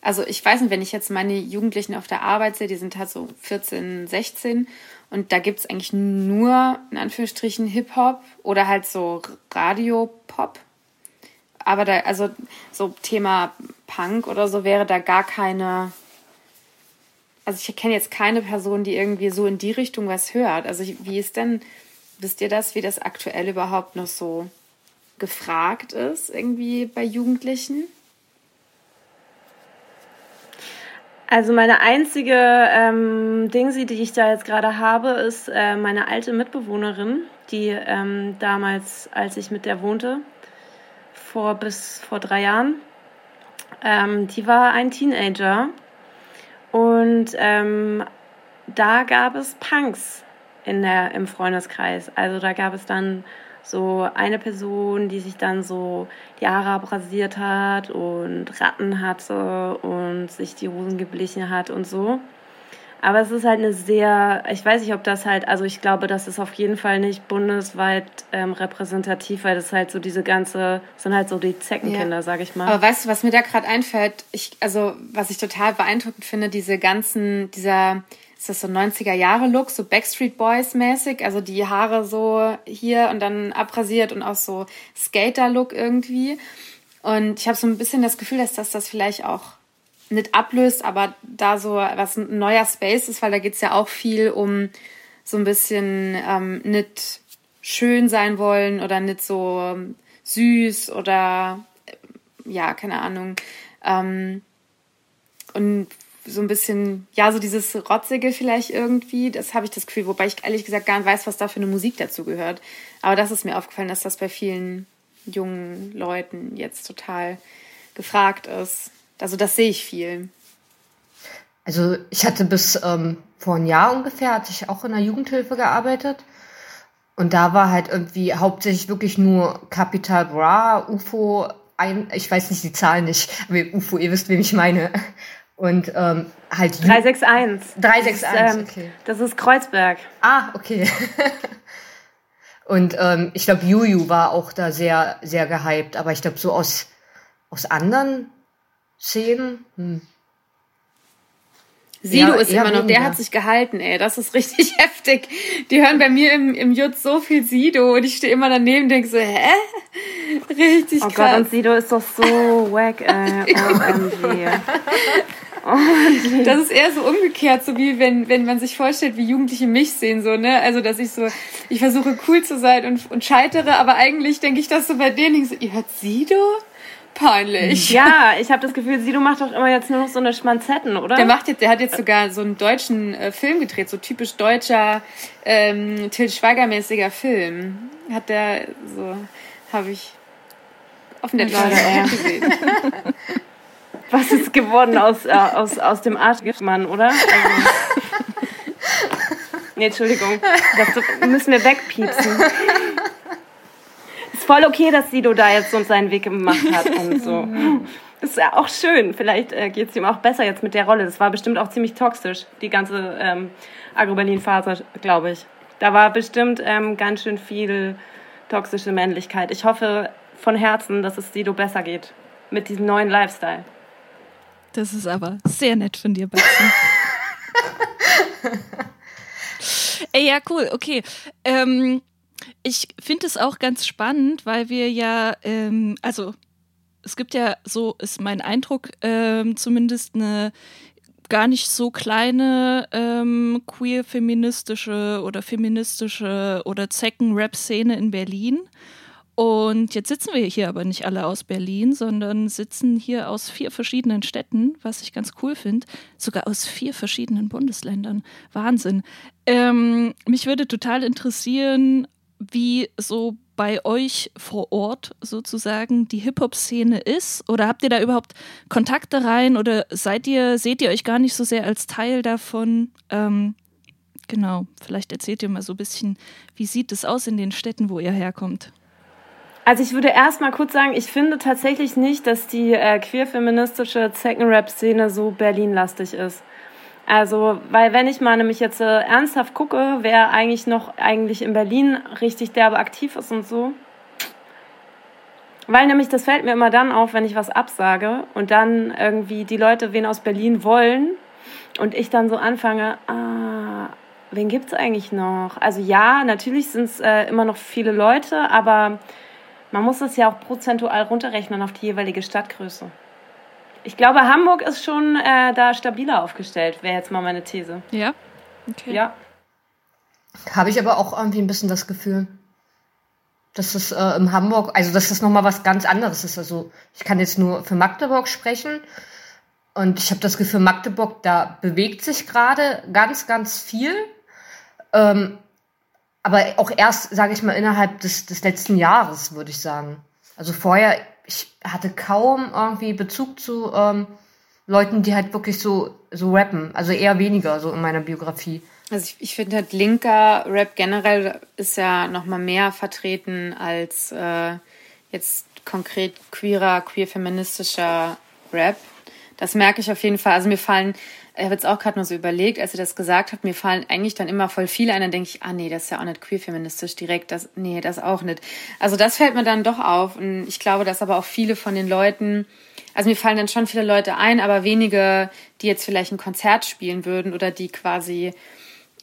also ich weiß nicht, wenn ich jetzt meine Jugendlichen auf der Arbeit sehe, die sind halt so 14, 16 und da gibt es eigentlich nur, in Anführungsstrichen, Hip-Hop oder halt so Radio-Pop. Aber da, also so Thema Punk oder so wäre da gar keine. Also ich kenne jetzt keine Person, die irgendwie so in die Richtung was hört. Also wie ist denn, wisst ihr das, wie das aktuell überhaupt noch so gefragt ist, irgendwie bei Jugendlichen? Also meine einzige ähm, Dingsi, die ich da jetzt gerade habe, ist äh, meine alte Mitbewohnerin, die ähm, damals, als ich mit der wohnte, vor bis vor drei Jahren, ähm, die war ein Teenager und ähm, da gab es Punks in der, im Freundeskreis. Also da gab es dann so eine Person, die sich dann so die Haare abrasiert hat und Ratten hatte und sich die Hosen geblichen hat und so. Aber es ist halt eine sehr, ich weiß nicht, ob das halt, also ich glaube, das ist auf jeden Fall nicht bundesweit ähm, repräsentativ, weil das halt so diese ganze, sind halt so die Zeckenkinder, ja. sag ich mal. Aber weißt du, was mir da gerade einfällt? Ich, also, was ich total beeindruckend finde, diese ganzen, dieser, ist das so 90er Jahre Look, so Backstreet Boys mäßig, also die Haare so hier und dann abrasiert und auch so Skater Look irgendwie. Und ich habe so ein bisschen das Gefühl, dass das das vielleicht auch nicht ablöst, aber da so was ein neuer Space ist, weil da geht's ja auch viel um so ein bisschen ähm, nicht schön sein wollen oder nicht so süß oder ja, keine Ahnung, Ähm, und so ein bisschen, ja, so dieses Rotzige vielleicht irgendwie, das habe ich das Gefühl, wobei ich ehrlich gesagt gar nicht weiß, was da für eine Musik dazu gehört. Aber das ist mir aufgefallen, dass das bei vielen jungen Leuten jetzt total gefragt ist. Also das sehe ich viel. Also ich hatte bis ähm, vor ein Jahr ungefähr, hatte ich auch in der Jugendhilfe gearbeitet. Und da war halt irgendwie hauptsächlich wirklich nur Capital Bra, UFO, ein, ich weiß nicht die Zahlen nicht, aber UFO, ihr wisst, wen ich meine. Und ähm, halt. 361. 361, das ist, ähm, okay. Das ist Kreuzberg. Ah, okay. Und ähm, ich glaube, Juju war auch da sehr, sehr gehypt. Aber ich glaube, so aus, aus anderen Szenen. Hm. Sido ist immer noch, weniger. der hat sich gehalten, ey. Das ist richtig heftig. Die hören bei mir im, im Jut so viel Sido und ich stehe immer daneben und denke so, hä? Richtig oh krass. Oh Gott, und Sido ist doch so wack, ey. OMG. Oh, das ist eher so umgekehrt, so wie wenn, wenn man sich vorstellt, wie Jugendliche mich sehen, so, ne? Also, dass ich so, ich versuche cool zu sein und, und scheitere, aber eigentlich denke ich das so bei denen, ich so, ihr hört Sido? Peinlich. Ja, ich habe das Gefühl, Sido macht doch immer jetzt nur noch so eine Schmanzetten, oder? Der macht jetzt, der hat jetzt sogar so einen deutschen äh, Film gedreht, so typisch deutscher, ähm, Till Schweiger-mäßiger Film. Hat der so, habe ich auf Netflix gesehen. Was ist geworden aus, äh, aus, aus dem Arschmann, oder? Also, nee, Entschuldigung. Das müssen wir wegpiepsen. Ist voll okay, dass Sido da jetzt so seinen Weg gemacht hat und so. Ist ja auch schön. Vielleicht äh, geht es ihm auch besser jetzt mit der Rolle. Das war bestimmt auch ziemlich toxisch, die ganze ähm, Agro-Berlin-Phase, glaube ich. Da war bestimmt ähm, ganz schön viel toxische Männlichkeit. Ich hoffe von Herzen, dass es Sido besser geht mit diesem neuen Lifestyle. Das ist aber sehr nett von dir, Baxi. Ey, ja, cool, okay. Ähm, ich finde es auch ganz spannend, weil wir ja, ähm, also es gibt ja, so ist mein Eindruck, ähm, zumindest eine gar nicht so kleine ähm, queer-feministische oder feministische oder Zecken-Rap-Szene in Berlin. Und jetzt sitzen wir hier aber nicht alle aus Berlin, sondern sitzen hier aus vier verschiedenen Städten, was ich ganz cool finde. Sogar aus vier verschiedenen Bundesländern. Wahnsinn. Ähm, mich würde total interessieren, wie so bei euch vor Ort sozusagen die Hip-Hop-Szene ist? Oder habt ihr da überhaupt Kontakte rein? Oder seid ihr, seht ihr euch gar nicht so sehr als Teil davon? Ähm, genau, vielleicht erzählt ihr mal so ein bisschen, wie sieht es aus in den Städten, wo ihr herkommt? Also ich würde erst mal kurz sagen, ich finde tatsächlich nicht, dass die äh, queer-feministische Zecken-Rap-Szene so Berlin-lastig ist. Also, weil wenn ich mal nämlich jetzt äh, ernsthaft gucke, wer eigentlich noch eigentlich in Berlin richtig derbe aktiv ist und so. Weil nämlich das fällt mir immer dann auf, wenn ich was absage und dann irgendwie die Leute wen aus Berlin wollen und ich dann so anfange, ah, wen gibt's eigentlich noch? Also ja, natürlich sind es äh, immer noch viele Leute, aber man muss es ja auch prozentual runterrechnen auf die jeweilige Stadtgröße. Ich glaube, Hamburg ist schon äh, da stabiler aufgestellt, wäre jetzt mal meine These. Ja? Okay. Ja. Habe ich aber auch irgendwie ein bisschen das Gefühl, dass es äh, in Hamburg, also dass das nochmal was ganz anderes ist. Also ich kann jetzt nur für Magdeburg sprechen. Und ich habe das Gefühl, Magdeburg, da bewegt sich gerade ganz, ganz viel. Ähm, aber auch erst, sage ich mal, innerhalb des, des letzten Jahres, würde ich sagen. Also vorher, ich hatte kaum irgendwie Bezug zu ähm, Leuten, die halt wirklich so, so rappen. Also eher weniger so in meiner Biografie. Also ich, ich finde halt linker Rap generell ist ja noch mal mehr vertreten als äh, jetzt konkret queerer, queer-feministischer Rap. Das merke ich auf jeden Fall. Also mir fallen ich habe jetzt auch gerade nur so überlegt, als ihr das gesagt habt, mir fallen eigentlich dann immer voll viele ein, dann denke ich, ah nee, das ist ja auch nicht queer-feministisch direkt, das, nee, das auch nicht. Also das fällt mir dann doch auf und ich glaube, dass aber auch viele von den Leuten, also mir fallen dann schon viele Leute ein, aber wenige, die jetzt vielleicht ein Konzert spielen würden oder die quasi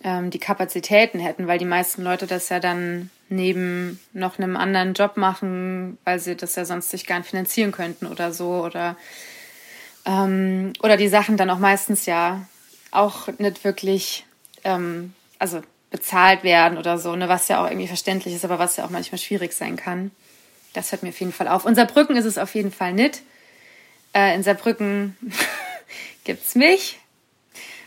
ähm, die Kapazitäten hätten, weil die meisten Leute das ja dann neben noch einem anderen Job machen, weil sie das ja sonst sich gar nicht finanzieren könnten oder so oder ähm, oder die Sachen dann auch meistens ja auch nicht wirklich, ähm, also bezahlt werden oder so, ne, was ja auch irgendwie verständlich ist, aber was ja auch manchmal schwierig sein kann. Das hört mir auf jeden Fall auf. Unser Brücken ist es auf jeden Fall nicht. Äh, in Saarbrücken gibt's mich.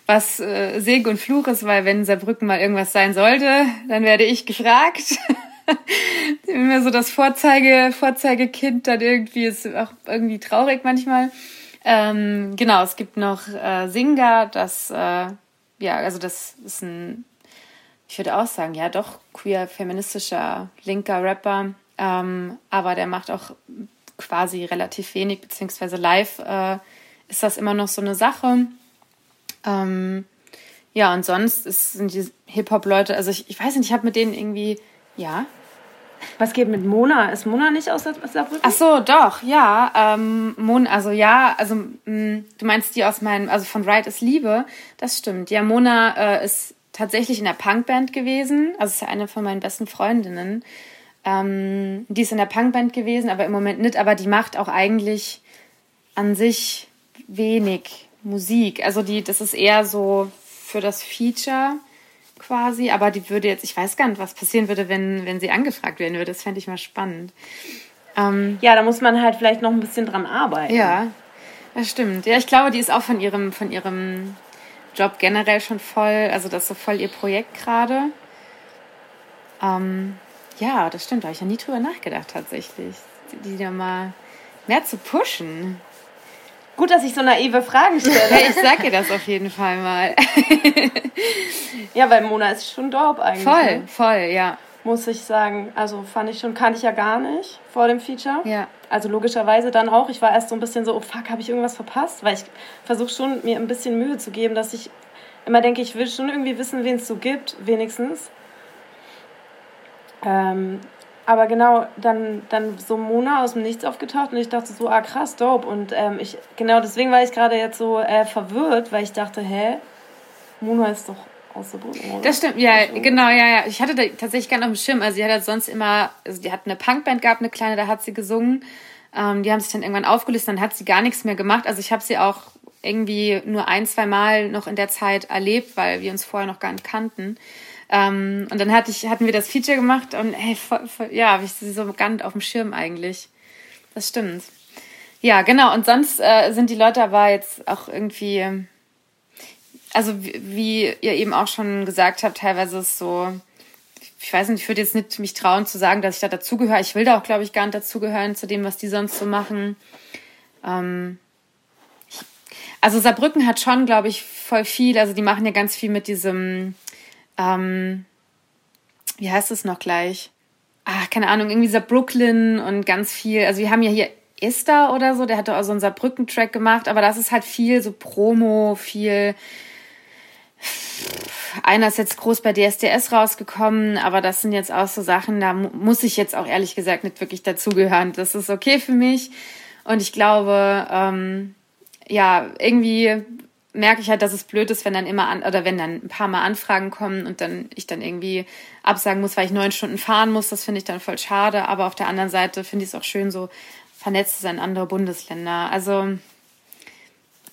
Was äh, Segen und Fluch ist, weil wenn in Saarbrücken mal irgendwas sein sollte, dann werde ich gefragt. Immer so das Vorzeige, Vorzeigekind dann irgendwie ist auch irgendwie traurig manchmal. Ähm, genau, es gibt noch äh, Singa, das äh, ja, also das ist ein, ich würde auch sagen, ja doch queer feministischer linker Rapper, ähm, aber der macht auch quasi relativ wenig, beziehungsweise live äh, ist das immer noch so eine Sache. Ähm, ja, und sonst ist, sind die Hip-Hop-Leute, also ich, ich weiß nicht, ich habe mit denen irgendwie, ja. Was geht mit Mona? Ist Mona nicht aus Saarbrücken? Ach so, doch, ja. Ähm, Mona, also ja, also mh, du meinst die aus meinem, also von Right is Liebe, das stimmt. Ja, Mona äh, ist tatsächlich in der Punkband gewesen, also ist ja eine von meinen besten Freundinnen. Ähm, die ist in der Punkband gewesen, aber im Moment nicht, aber die macht auch eigentlich an sich wenig Musik. Also die, das ist eher so für das Feature quasi, aber die würde jetzt, ich weiß gar nicht, was passieren würde, wenn, wenn sie angefragt werden würde. Das fände ich mal spannend. Ähm, ja, da muss man halt vielleicht noch ein bisschen dran arbeiten. Ja, das stimmt. Ja, ich glaube, die ist auch von ihrem, von ihrem Job generell schon voll, also das ist so voll ihr Projekt gerade. Ähm, ja, das stimmt, da habe ich ja nie drüber nachgedacht tatsächlich. Die, die da mal mehr zu pushen. Gut, dass ich so naive Fragen stelle. Ich sag dir das auf jeden Fall mal. ja, weil Mona ist schon dope eigentlich. Voll, ne? voll, ja. Muss ich sagen. Also fand ich schon, kannte ich ja gar nicht vor dem Feature. Ja. Also logischerweise dann auch. Ich war erst so ein bisschen so, oh fuck, habe ich irgendwas verpasst? Weil ich versuche schon, mir ein bisschen Mühe zu geben, dass ich immer denke, ich will schon irgendwie wissen, wen es so gibt, wenigstens. Ähm, aber genau, dann, dann so Mona aus dem Nichts aufgetaucht und ich dachte so, ah krass, dope. Und ähm, ich, genau deswegen war ich gerade jetzt so äh, verwirrt, weil ich dachte, hä, Mona ist doch aus der Brücke? Das stimmt, ja, genau, ja, ja. Ich hatte da tatsächlich gar nicht auf dem Schirm. Also sie hat halt sonst immer, also die hat eine Punkband gehabt, eine kleine, da hat sie gesungen. Ähm, die haben sich dann irgendwann aufgelöst, dann hat sie gar nichts mehr gemacht. Also ich habe sie auch irgendwie nur ein, zwei Mal noch in der Zeit erlebt, weil wir uns vorher noch gar nicht kannten. Ähm, und dann hatte ich, hatten wir das Feature gemacht und hey, voll, voll, ja, habe ich sie so ganz auf dem Schirm eigentlich. Das stimmt. Ja, genau. Und sonst äh, sind die Leute aber jetzt auch irgendwie, also wie, wie ihr eben auch schon gesagt habt, teilweise ist so, ich weiß nicht, ich würde jetzt nicht mich trauen zu sagen, dass ich da dazugehöre. Ich will da auch, glaube ich, gar nicht dazugehören zu dem, was die sonst so machen. Ähm, ich, also Saarbrücken hat schon, glaube ich, voll viel. Also die machen ja ganz viel mit diesem ähm, wie heißt es noch gleich? Ah, keine Ahnung, irgendwie dieser Brooklyn und ganz viel. Also wir haben ja hier Esther oder so, der hat auch so einen Saarbrücken-Track gemacht, aber das ist halt viel so Promo, viel. Einer ist jetzt groß bei DSDS rausgekommen, aber das sind jetzt auch so Sachen, da muss ich jetzt auch ehrlich gesagt nicht wirklich dazugehören. Das ist okay für mich. Und ich glaube, ähm, ja, irgendwie merke ich halt, dass es blöd ist, wenn dann immer an, oder wenn dann ein paar Mal Anfragen kommen und dann ich dann irgendwie absagen muss, weil ich neun Stunden fahren muss. Das finde ich dann voll schade. Aber auf der anderen Seite finde ich es auch schön, so vernetzt zu sein in andere Bundesländer. Also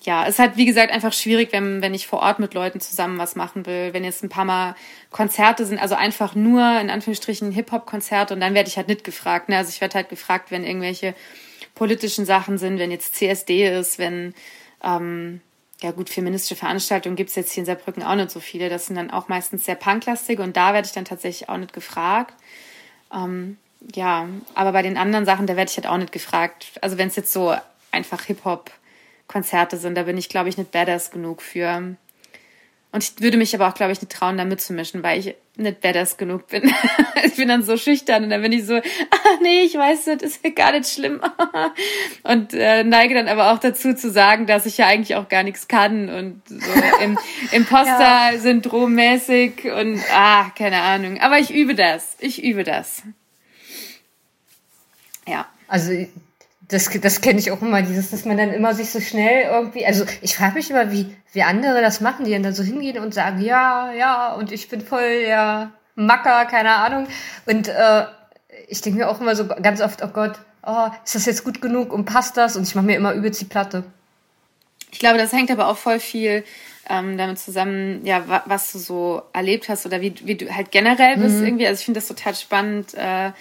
ja, es ist halt, wie gesagt, einfach schwierig, wenn, wenn ich vor Ort mit Leuten zusammen was machen will. Wenn jetzt ein paar Mal Konzerte sind, also einfach nur in Anführungsstrichen Hip-Hop-Konzerte und dann werde ich halt nicht gefragt. Ne? Also ich werde halt gefragt, wenn irgendwelche politischen Sachen sind, wenn jetzt CSD ist, wenn ähm, ja gut, feministische Veranstaltungen gibt es jetzt hier in Saarbrücken auch nicht so viele. Das sind dann auch meistens sehr punklastige und da werde ich dann tatsächlich auch nicht gefragt. Ähm, ja, aber bei den anderen Sachen, da werde ich halt auch nicht gefragt. Also wenn es jetzt so einfach Hip-Hop-Konzerte sind, da bin ich, glaube ich, nicht badass genug für. Und ich würde mich aber auch, glaube ich, nicht trauen, da mitzumischen, weil ich nicht badass genug bin. ich bin dann so schüchtern und dann bin ich so, ah nee, ich weiß nicht, ist ja gar nicht schlimm. und äh, neige dann aber auch dazu zu sagen, dass ich ja eigentlich auch gar nichts kann und so im Imposter-Syndrom mäßig und ah, keine Ahnung. Aber ich übe das. Ich übe das. Ja. Also das, das kenne ich auch immer, dieses, dass man dann immer sich so schnell irgendwie, also ich frage mich immer, wie, wie andere das machen, die dann so hingehen und sagen, ja, ja, und ich bin voll der Macker, keine Ahnung. Und äh, ich denke mir auch immer so ganz oft, oh Gott, oh, ist das jetzt gut genug und passt das? Und ich mache mir immer übelst die Platte. Ich glaube, das hängt aber auch voll viel ähm, damit zusammen, ja, wa was du so erlebt hast oder wie, wie du halt generell bist mhm. irgendwie. Also ich finde das total spannend. Äh,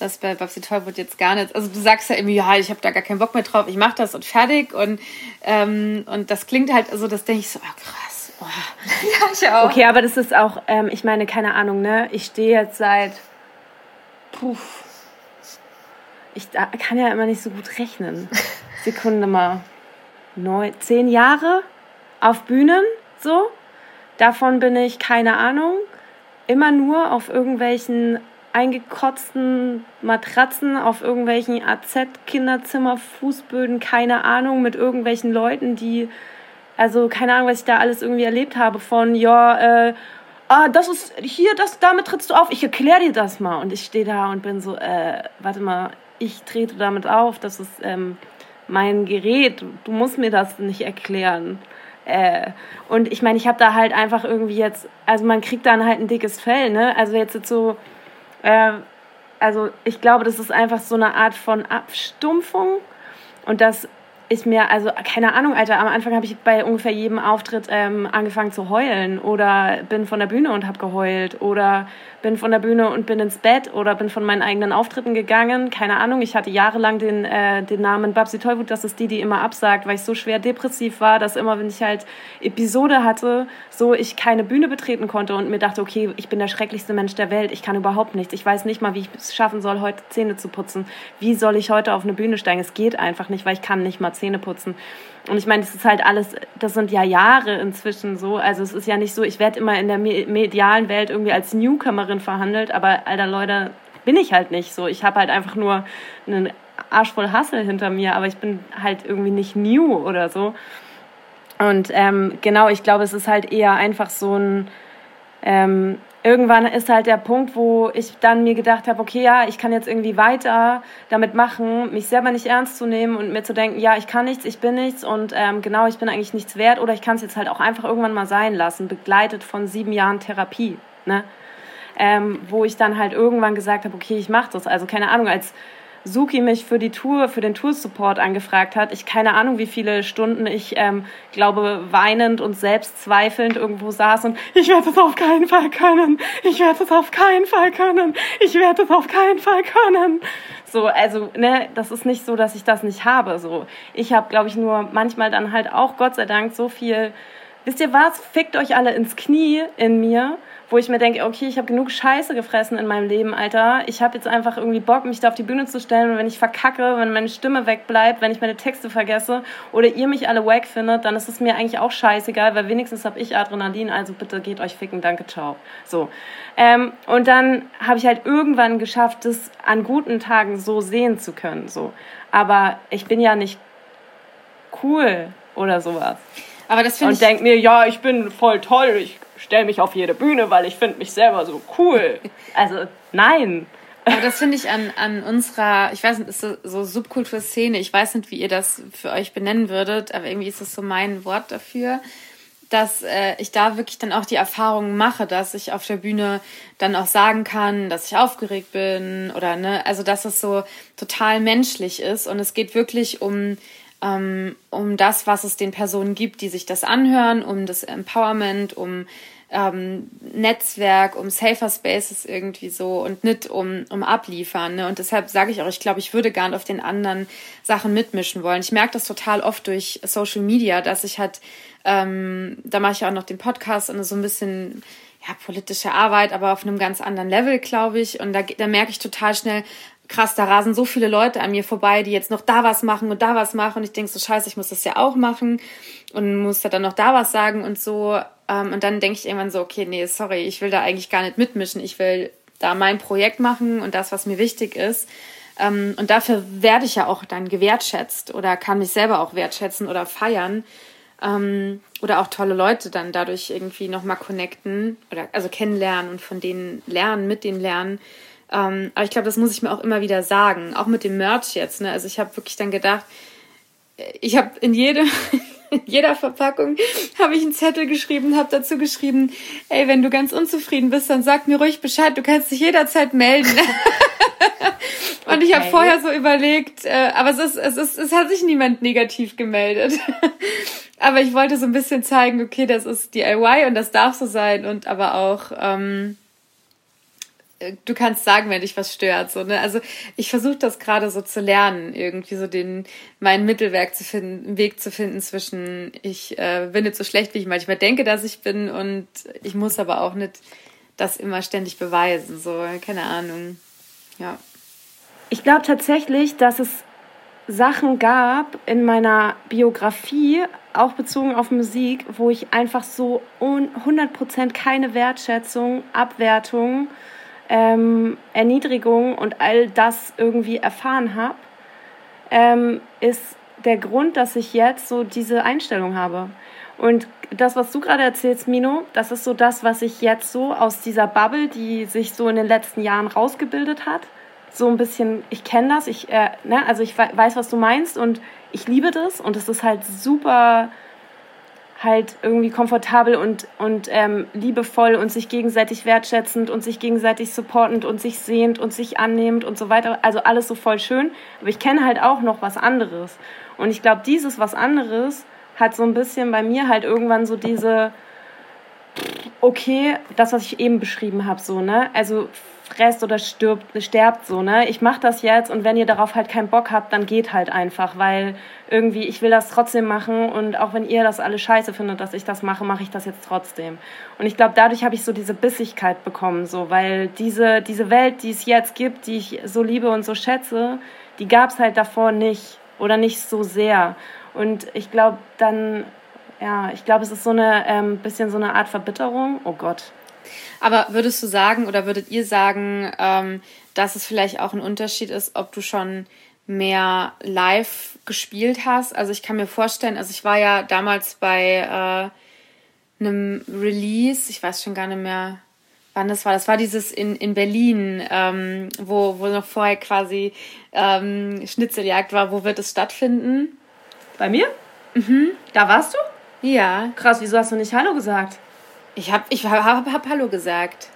Das bei Babsi Tollwood jetzt gar nicht. Also du sagst ja irgendwie, ja, ich habe da gar keinen Bock mehr drauf, ich mache das und fertig. Und, ähm, und das klingt halt, also das denke ich so, oh, krass. Oh. Ja, ich auch. Okay, aber das ist auch, ähm, ich meine, keine Ahnung, ne? Ich stehe jetzt seit, puh, ich kann ja immer nicht so gut rechnen. Sekunde mal. Neun, zehn Jahre auf Bühnen, so. Davon bin ich, keine Ahnung, immer nur auf irgendwelchen eingekotzten Matratzen, auf irgendwelchen AZ-Kinderzimmer, Fußböden, keine Ahnung, mit irgendwelchen Leuten, die, also keine Ahnung, was ich da alles irgendwie erlebt habe, von, ja, äh, ah, das ist, hier, das, damit trittst du auf, ich erkläre dir das mal. Und ich stehe da und bin so, äh, warte mal, ich trete damit auf, das ist ähm, mein Gerät, du musst mir das nicht erklären. Äh, und ich meine, ich habe da halt einfach irgendwie jetzt, also man kriegt dann halt ein dickes Fell, ne? Also jetzt, jetzt so, äh, also ich glaube, das ist einfach so eine Art von Abstumpfung und das ich mir, also keine Ahnung, Alter, am Anfang habe ich bei ungefähr jedem Auftritt ähm, angefangen zu heulen oder bin von der Bühne und habe geheult oder bin von der Bühne und bin ins Bett oder bin von meinen eigenen Auftritten gegangen. Keine Ahnung, ich hatte jahrelang den, äh, den Namen Babsi Tollwut, das ist die, die immer absagt, weil ich so schwer depressiv war, dass immer, wenn ich halt Episode hatte, so ich keine Bühne betreten konnte und mir dachte, okay, ich bin der schrecklichste Mensch der Welt, ich kann überhaupt nichts. Ich weiß nicht mal, wie ich es schaffen soll, heute Zähne zu putzen. Wie soll ich heute auf eine Bühne steigen? Es geht einfach nicht, weil ich kann nicht mal Zähne putzen. Und ich meine, das ist halt alles, das sind ja Jahre inzwischen so. Also es ist ja nicht so, ich werde immer in der medialen Welt irgendwie als Newcomerin verhandelt, aber alter Leute, bin ich halt nicht so. Ich habe halt einfach nur einen Arsch voll Hassel hinter mir, aber ich bin halt irgendwie nicht new oder so. Und ähm, genau, ich glaube, es ist halt eher einfach so ein ähm, irgendwann ist halt der Punkt, wo ich dann mir gedacht habe, okay, ja, ich kann jetzt irgendwie weiter damit machen, mich selber nicht ernst zu nehmen und mir zu denken, ja, ich kann nichts, ich bin nichts und ähm, genau, ich bin eigentlich nichts wert oder ich kann es jetzt halt auch einfach irgendwann mal sein lassen, begleitet von sieben Jahren Therapie, ne? Ähm, wo ich dann halt irgendwann gesagt habe, okay, ich mache das. Also keine Ahnung, als Suki mich für die Tour, für den Tour-Support angefragt hat. Ich keine Ahnung, wie viele Stunden ich, ähm, glaube, weinend und selbstzweifelnd irgendwo saß und ich werde das auf keinen Fall können. Ich werde das auf keinen Fall können. Ich werde das auf keinen Fall können. So, also, ne, das ist nicht so, dass ich das nicht habe. So, ich habe, glaube ich, nur manchmal dann halt auch, Gott sei Dank, so viel. Wisst ihr was? Fickt euch alle ins Knie in mir wo ich mir denke, okay, ich habe genug Scheiße gefressen in meinem Leben, Alter. Ich habe jetzt einfach irgendwie Bock, mich da auf die Bühne zu stellen und wenn ich verkacke, wenn meine Stimme wegbleibt, wenn ich meine Texte vergesse oder ihr mich alle wack findet, dann ist es mir eigentlich auch scheißegal, weil wenigstens habe ich Adrenalin, also bitte geht euch ficken, danke, ciao. So. Ähm, und dann habe ich halt irgendwann geschafft, das an guten Tagen so sehen zu können, so. Aber ich bin ja nicht cool oder sowas. Aber das finde ich. Und denk mir, ja, ich bin voll toll, ich stelle mich auf jede Bühne, weil ich finde mich selber so cool. Also nein. Aber das finde ich an, an unserer, ich weiß nicht, ist so, so Subkulturszene, ich weiß nicht, wie ihr das für euch benennen würdet, aber irgendwie ist das so mein Wort dafür, dass äh, ich da wirklich dann auch die Erfahrung mache, dass ich auf der Bühne dann auch sagen kann, dass ich aufgeregt bin oder ne, also dass es so total menschlich ist und es geht wirklich um ähm, um das, was es den Personen gibt, die sich das anhören, um das Empowerment, um ähm, Netzwerk, um Safer Spaces irgendwie so und nicht um, um Abliefern. Ne? Und deshalb sage ich auch, ich glaube, ich würde gar nicht auf den anderen Sachen mitmischen wollen. Ich merke das total oft durch Social Media, dass ich halt, ähm, da mache ich auch noch den Podcast und so ein bisschen ja, politische Arbeit, aber auf einem ganz anderen Level, glaube ich. Und da, da merke ich total schnell, krass, da rasen so viele Leute an mir vorbei, die jetzt noch da was machen und da was machen. Und ich denke so, scheiße, ich muss das ja auch machen und muss da dann noch da was sagen und so. Ähm, und dann denke ich irgendwann so, okay, nee, sorry, ich will da eigentlich gar nicht mitmischen. Ich will da mein Projekt machen und das, was mir wichtig ist. Ähm, und dafür werde ich ja auch dann gewertschätzt oder kann mich selber auch wertschätzen oder feiern. Ähm, oder auch tolle Leute dann dadurch irgendwie nochmal connecten oder also kennenlernen und von denen lernen, mit denen lernen. Ähm, aber ich glaube, das muss ich mir auch immer wieder sagen, auch mit dem Merch jetzt. Ne? Also ich habe wirklich dann gedacht, ich habe in jede, in jeder Verpackung habe ich einen Zettel geschrieben, habe dazu geschrieben, ey, wenn du ganz unzufrieden bist, dann sag mir ruhig Bescheid, du kannst dich jederzeit melden. Und okay. ich habe vorher so überlegt, äh, aber es ist, es ist, es hat sich niemand negativ gemeldet. aber ich wollte so ein bisschen zeigen, okay, das ist DIY und das darf so sein und aber auch ähm, äh, du kannst sagen, wenn dich was stört. So, ne? Also ich versuche das gerade so zu lernen, irgendwie so den meinen Mittelwerk zu finden, Weg zu finden zwischen ich äh, bin jetzt so schlecht, wie ich manchmal denke, dass ich bin, und ich muss aber auch nicht das immer ständig beweisen. So, keine Ahnung. Ja. Ich glaube tatsächlich, dass es Sachen gab in meiner Biografie, auch bezogen auf Musik, wo ich einfach so 100% keine Wertschätzung, Abwertung, ähm, Erniedrigung und all das irgendwie erfahren habe, ähm, ist der Grund, dass ich jetzt so diese Einstellung habe. Und das, was du gerade erzählst, Mino, das ist so das, was ich jetzt so aus dieser Bubble, die sich so in den letzten Jahren rausgebildet hat, so ein bisschen, ich kenne das, ich, äh, ne, also ich weiß, was du meinst und ich liebe das und es ist halt super halt irgendwie komfortabel und, und ähm, liebevoll und sich gegenseitig wertschätzend und sich gegenseitig supportend und sich sehend und sich annehmend und so weiter. Also alles so voll schön. Aber ich kenne halt auch noch was anderes. Und ich glaube, dieses was anderes hat so ein bisschen bei mir halt irgendwann so diese, okay, das, was ich eben beschrieben habe, so, ne? Also fresst oder stirbt, sterbt so, ne? Ich mache das jetzt und wenn ihr darauf halt keinen Bock habt, dann geht halt einfach, weil irgendwie ich will das trotzdem machen und auch wenn ihr das alle scheiße findet, dass ich das mache, mache ich das jetzt trotzdem. Und ich glaube, dadurch habe ich so diese Bissigkeit bekommen, so, weil diese diese Welt, die es jetzt gibt, die ich so liebe und so schätze, die gab es halt davor nicht oder nicht so sehr. Und ich glaube, dann ja, ich glaube, es ist so eine ähm, bisschen so eine Art Verbitterung. Oh Gott, aber würdest du sagen oder würdet ihr sagen, ähm, dass es vielleicht auch ein Unterschied ist, ob du schon mehr live gespielt hast? Also ich kann mir vorstellen, also ich war ja damals bei äh, einem Release, ich weiß schon gar nicht mehr, wann das war. Das war dieses in, in Berlin, ähm, wo, wo noch vorher quasi ähm, Schnitzeljagd war. Wo wird es stattfinden? Bei mir? Mhm. Da warst du? Ja. Krass, wieso hast du nicht Hallo gesagt? Ich habe ich hab, hab, Hallo gesagt.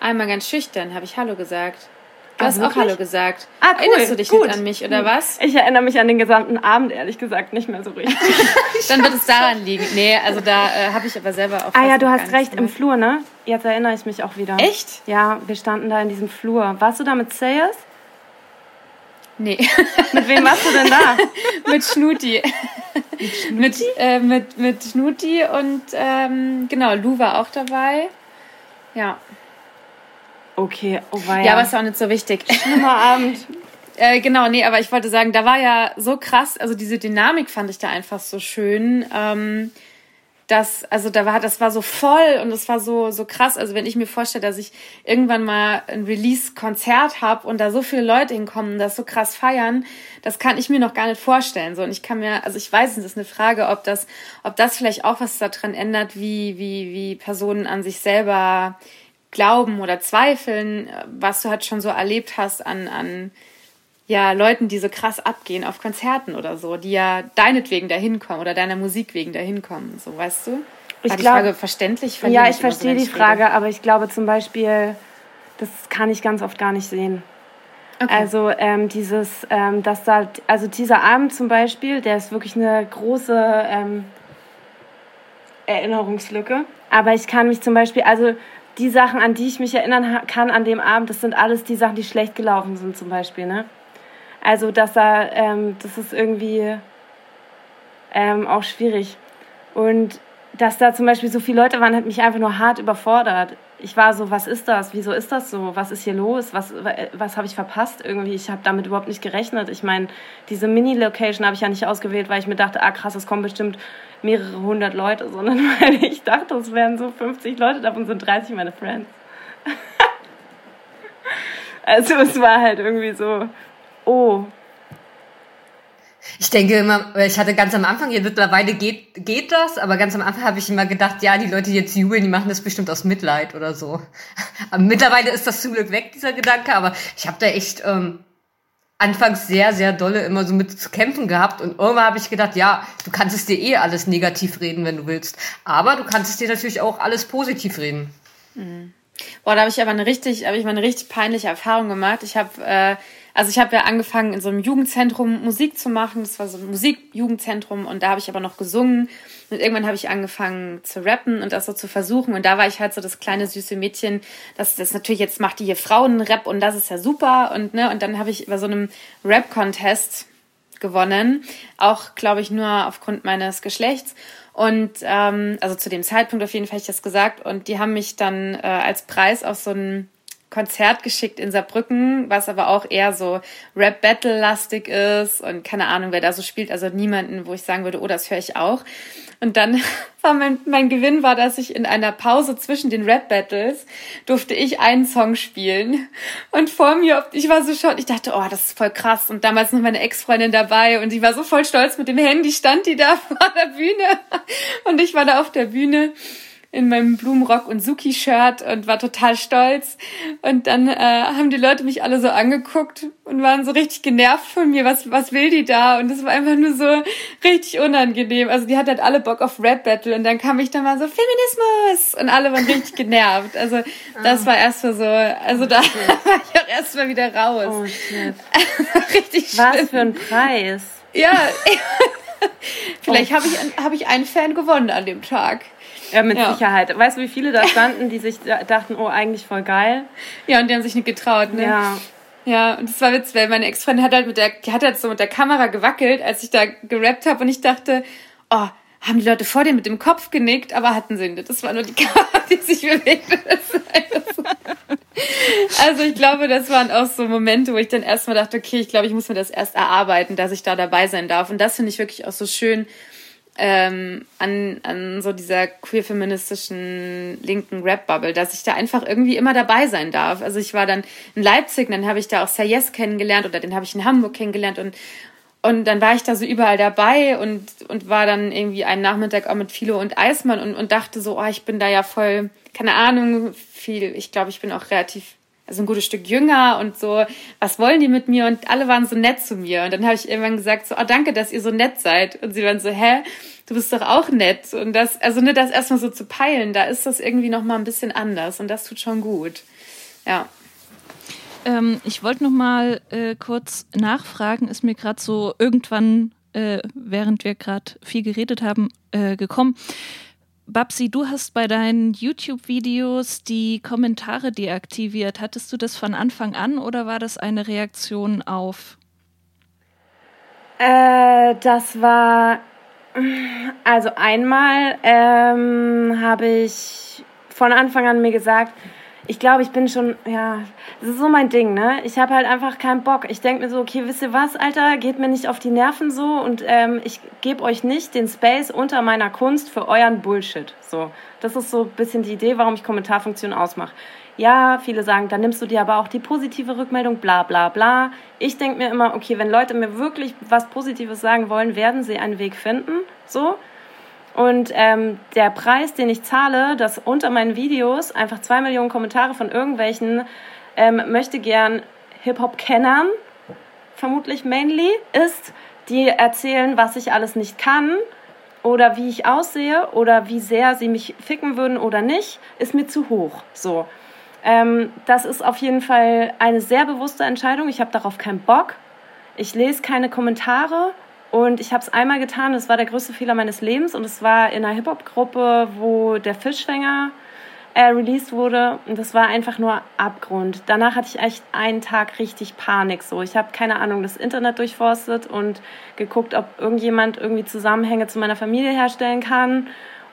Einmal ganz schüchtern habe ich Hallo gesagt. Du Ah, hast auch? Hallo gesagt. Ah, cool. Erinnerst du dich Gut. nicht an mich oder was? Ich erinnere mich an den gesamten Abend, ehrlich gesagt, nicht mehr so richtig. Dann wird es daran liegen. Nee, also da äh, habe ich aber selber auch. ah ja, du hast recht, im. Flur, ne? Jetzt erinnere ich mich auch wieder. Echt? Ja, wir standen da in diesem Flur. Warst du da mit Sayers? Nee. Mit wem warst du denn da? mit Schnuti. mit, äh, mit, mit Schnuti und ähm, genau, Lou war auch dabei. Ja. Okay, oh weia. Ja, aber ist auch nicht so wichtig. Schlimmer Abend. Äh, genau, nee, aber ich wollte sagen, da war ja so krass, also diese Dynamik fand ich da einfach so schön. Ähm, dass, also da war, das war so voll und es war so, so krass. Also wenn ich mir vorstelle, dass ich irgendwann mal ein Release-Konzert habe und da so viele Leute hinkommen, das so krass feiern, das kann ich mir noch gar nicht vorstellen. So, und ich kann mir, also ich weiß, es ist eine Frage, ob das, ob das vielleicht auch was daran ändert, wie, wie, wie Personen an sich selber glauben oder zweifeln, was du halt schon so erlebt hast an, an ja, Leuten, die so krass abgehen auf Konzerten oder so, die ja deinetwegen dahin kommen oder deiner Musik wegen dahin kommen, so weißt du? Ich War die glaub- Frage verständlich? Ja, ich so, verstehe wenn die Frage, aber ich glaube zum Beispiel, das kann ich ganz oft gar nicht sehen. Okay. Also ähm, dieses, ähm, dass da, also dieser Abend zum Beispiel, der ist wirklich eine große ähm, Erinnerungslücke. Aber ich kann mich zum Beispiel, also die Sachen, an die ich mich erinnern kann an dem Abend, das sind alles die Sachen, die schlecht gelaufen sind zum Beispiel, ne? Also dass da, ähm, das ist irgendwie ähm, auch schwierig. Und dass da zum Beispiel so viele Leute waren, hat mich einfach nur hart überfordert. Ich war so, was ist das? Wieso ist das so? Was ist hier los? Was, was habe ich verpasst irgendwie? Ich habe damit überhaupt nicht gerechnet. Ich meine, diese Mini-Location habe ich ja nicht ausgewählt, weil ich mir dachte, ah krass, es kommen bestimmt mehrere hundert Leute, sondern weil ich dachte, es wären so 50 Leute, davon sind 30 meine Friends. also es war halt irgendwie so, oh, Ich denke immer, ich hatte ganz am Anfang, jetzt mittlerweile geht, geht das, aber ganz am Anfang habe ich immer gedacht, ja, die Leute, die jetzt jubeln, die machen das bestimmt aus Mitleid oder so. Aber mittlerweile ist das zum Glück weg, dieser Gedanke, aber ich habe da echt ähm, anfangs sehr, sehr dolle immer so mit zu kämpfen gehabt und irgendwann habe ich gedacht, ja, du kannst es dir eh alles negativ reden, wenn du willst, aber du kannst es dir natürlich auch alles positiv reden. Boah, da habe ich aber eine richtig, habe ich mal eine richtig peinliche Erfahrung gemacht. Ich habe, äh, also ich habe ja angefangen in so einem Jugendzentrum Musik zu machen. Das war so ein Musikjugendzentrum und da habe ich aber noch gesungen. Und irgendwann habe ich angefangen zu rappen und das so zu versuchen. Und da war ich halt so das kleine süße Mädchen, das das natürlich jetzt macht die hier Frauen-Rap und das ist ja super. Und ne, und dann habe ich bei so einem Rap-Contest gewonnen. Auch, glaube ich, nur aufgrund meines Geschlechts. Und ähm, also zu dem Zeitpunkt auf jeden Fall ich das gesagt. Und die haben mich dann äh, als Preis auf so ein Konzert geschickt in Saarbrücken, was aber auch eher so Rap-Battle-lastig ist und keine Ahnung, wer da so spielt. Also niemanden, wo ich sagen würde, oh, das höre ich auch. Und dann war mein, mein Gewinn war, dass ich in einer Pause zwischen den Rap-Battles durfte ich einen Song spielen. Und vor mir, ich war so schon, ich dachte, oh, das ist voll krass. Und damals noch meine Ex-Freundin dabei und die war so voll stolz mit dem Handy, stand die da vor der Bühne. Und ich war da auf der Bühne in meinem Blumenrock und Suki-Shirt und war total stolz. Und dann äh, haben die Leute mich alle so angeguckt und waren so richtig genervt von mir. Was, was will die da? Und das war einfach nur so richtig unangenehm. Also die hat halt alle Bock auf Rap-Battle und dann kam ich dann mal so, Feminismus! Und alle waren richtig genervt. Also das ah. war erstmal so, also da war ich auch erstmal wieder raus. Oh shit. richtig Was schlimm. für ein Preis. Ja. Vielleicht oh. habe ich, hab ich einen Fan gewonnen an dem Tag. Ja, mit ja. Sicherheit. Weißt du, wie viele da standen, die sich dachten, oh, eigentlich voll geil? Ja, und die haben sich nicht getraut, ne? Ja. Ja, und das war witzig, weil meine Ex-Freundin hat halt mit der, hat halt so mit der Kamera gewackelt, als ich da gerappt habe und ich dachte, oh, haben die Leute vor dir mit dem Kopf genickt, aber hatten sie nicht. Das war nur die Kamera, die sich bewegte. also ich glaube, das waren auch so Momente, wo ich dann erstmal dachte, okay, ich glaube, ich muss mir das erst erarbeiten, dass ich da dabei sein darf. Und das finde ich wirklich auch so schön, ähm, an, an so dieser queer-feministischen linken Rap-Bubble, dass ich da einfach irgendwie immer dabei sein darf. Also ich war dann in Leipzig, dann habe ich da auch Sayes kennengelernt oder den habe ich in Hamburg kennengelernt und und dann war ich da so überall dabei und, und war dann irgendwie einen Nachmittag auch mit Philo und Eismann und, und dachte so, oh, ich bin da ja voll, keine Ahnung, viel, ich glaube, ich bin auch relativ also ein gutes Stück jünger und so, was wollen die mit mir? Und alle waren so nett zu mir. Und dann habe ich irgendwann gesagt, so, oh, danke, dass ihr so nett seid. Und sie waren so, hä, du bist doch auch nett. Und das, also ne, das erstmal so zu peilen, da ist das irgendwie nochmal ein bisschen anders und das tut schon gut. Ja. Ähm, ich wollte noch mal äh, kurz nachfragen, ist mir gerade so irgendwann, äh, während wir gerade viel geredet haben, äh, gekommen. Babsi, du hast bei deinen YouTube-Videos die Kommentare deaktiviert. Hattest du das von Anfang an oder war das eine Reaktion auf? Äh, das war. Also einmal ähm, habe ich von Anfang an mir gesagt, ich glaube, ich bin schon, ja, das ist so mein Ding, ne? Ich habe halt einfach keinen Bock. Ich denke mir so, okay, wisst ihr was, Alter, geht mir nicht auf die Nerven so und ähm, ich gebe euch nicht den Space unter meiner Kunst für euren Bullshit. So, das ist so ein bisschen die Idee, warum ich Kommentarfunktion ausmache. Ja, viele sagen, dann nimmst du dir aber auch die positive Rückmeldung, bla bla bla. Ich denke mir immer, okay, wenn Leute mir wirklich was Positives sagen wollen, werden sie einen Weg finden. So, und ähm, der Preis, den ich zahle, dass unter meinen Videos einfach zwei Millionen Kommentare von irgendwelchen ähm, möchte gern Hip-Hop-Kennern, vermutlich mainly, ist, die erzählen, was ich alles nicht kann oder wie ich aussehe oder wie sehr sie mich ficken würden oder nicht, ist mir zu hoch. So. Ähm, das ist auf jeden Fall eine sehr bewusste Entscheidung. Ich habe darauf keinen Bock. Ich lese keine Kommentare und ich habe es einmal getan, das war der größte Fehler meines Lebens. Und es war in einer Hip-Hop-Gruppe, wo der Fischfänger äh, released wurde. Und das war einfach nur Abgrund. Danach hatte ich echt einen Tag richtig Panik. So, ich habe keine Ahnung, das Internet durchforstet und geguckt, ob irgendjemand irgendwie Zusammenhänge zu meiner Familie herstellen kann.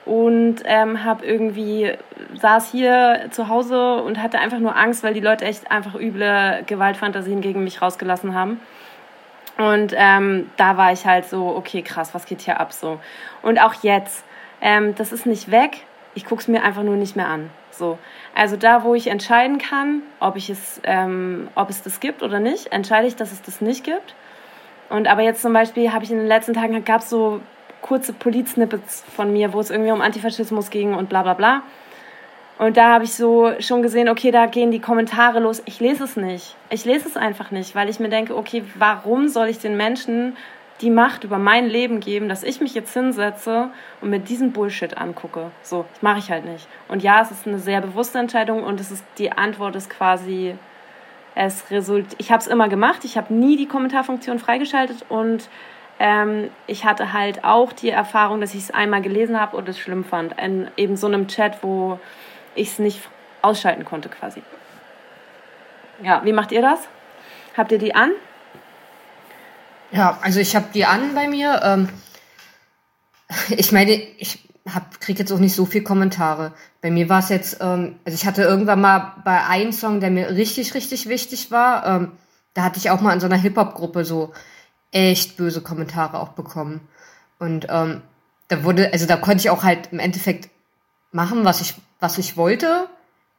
Und ähm, habe irgendwie saß hier zu Hause und hatte einfach nur Angst, weil die Leute echt einfach üble Gewaltfantasien gegen mich rausgelassen haben. Und ähm, da war ich halt so, okay, krass, was geht hier ab so? Und auch jetzt, ähm, das ist nicht weg. Ich gucke es mir einfach nur nicht mehr an. So. Also da, wo ich entscheiden kann, ob, ich es, ähm, ob es das gibt oder nicht, entscheide ich, dass es das nicht gibt. Und aber jetzt zum Beispiel habe ich in den letzten Tagen, gab es so kurze Politsnippets von mir, wo es irgendwie um Antifaschismus ging und bla bla bla. Und da habe ich so schon gesehen, okay, da gehen die Kommentare los. Ich lese es nicht. Ich lese es einfach nicht, weil ich mir denke, okay, warum soll ich den Menschen die Macht über mein Leben geben, dass ich mich jetzt hinsetze und mir diesen Bullshit angucke? So, das mache ich halt nicht. Und ja, es ist eine sehr bewusste Entscheidung und es ist die Antwort ist quasi es result ich habe es immer gemacht, ich habe nie die Kommentarfunktion freigeschaltet und ähm, ich hatte halt auch die Erfahrung, dass ich es einmal gelesen habe und es schlimm fand. In eben so einem Chat, wo ich es nicht ausschalten konnte quasi. Ja, wie macht ihr das? Habt ihr die an? Ja, also ich habe die an bei mir. Ähm, ich meine, ich kriege jetzt auch nicht so viel Kommentare. Bei mir war es jetzt, ähm, also ich hatte irgendwann mal bei einem Song, der mir richtig, richtig wichtig war, ähm, da hatte ich auch mal in so einer Hip-Hop-Gruppe so echt böse Kommentare auch bekommen. Und ähm, da wurde, also da konnte ich auch halt im Endeffekt machen, was ich, was ich wollte.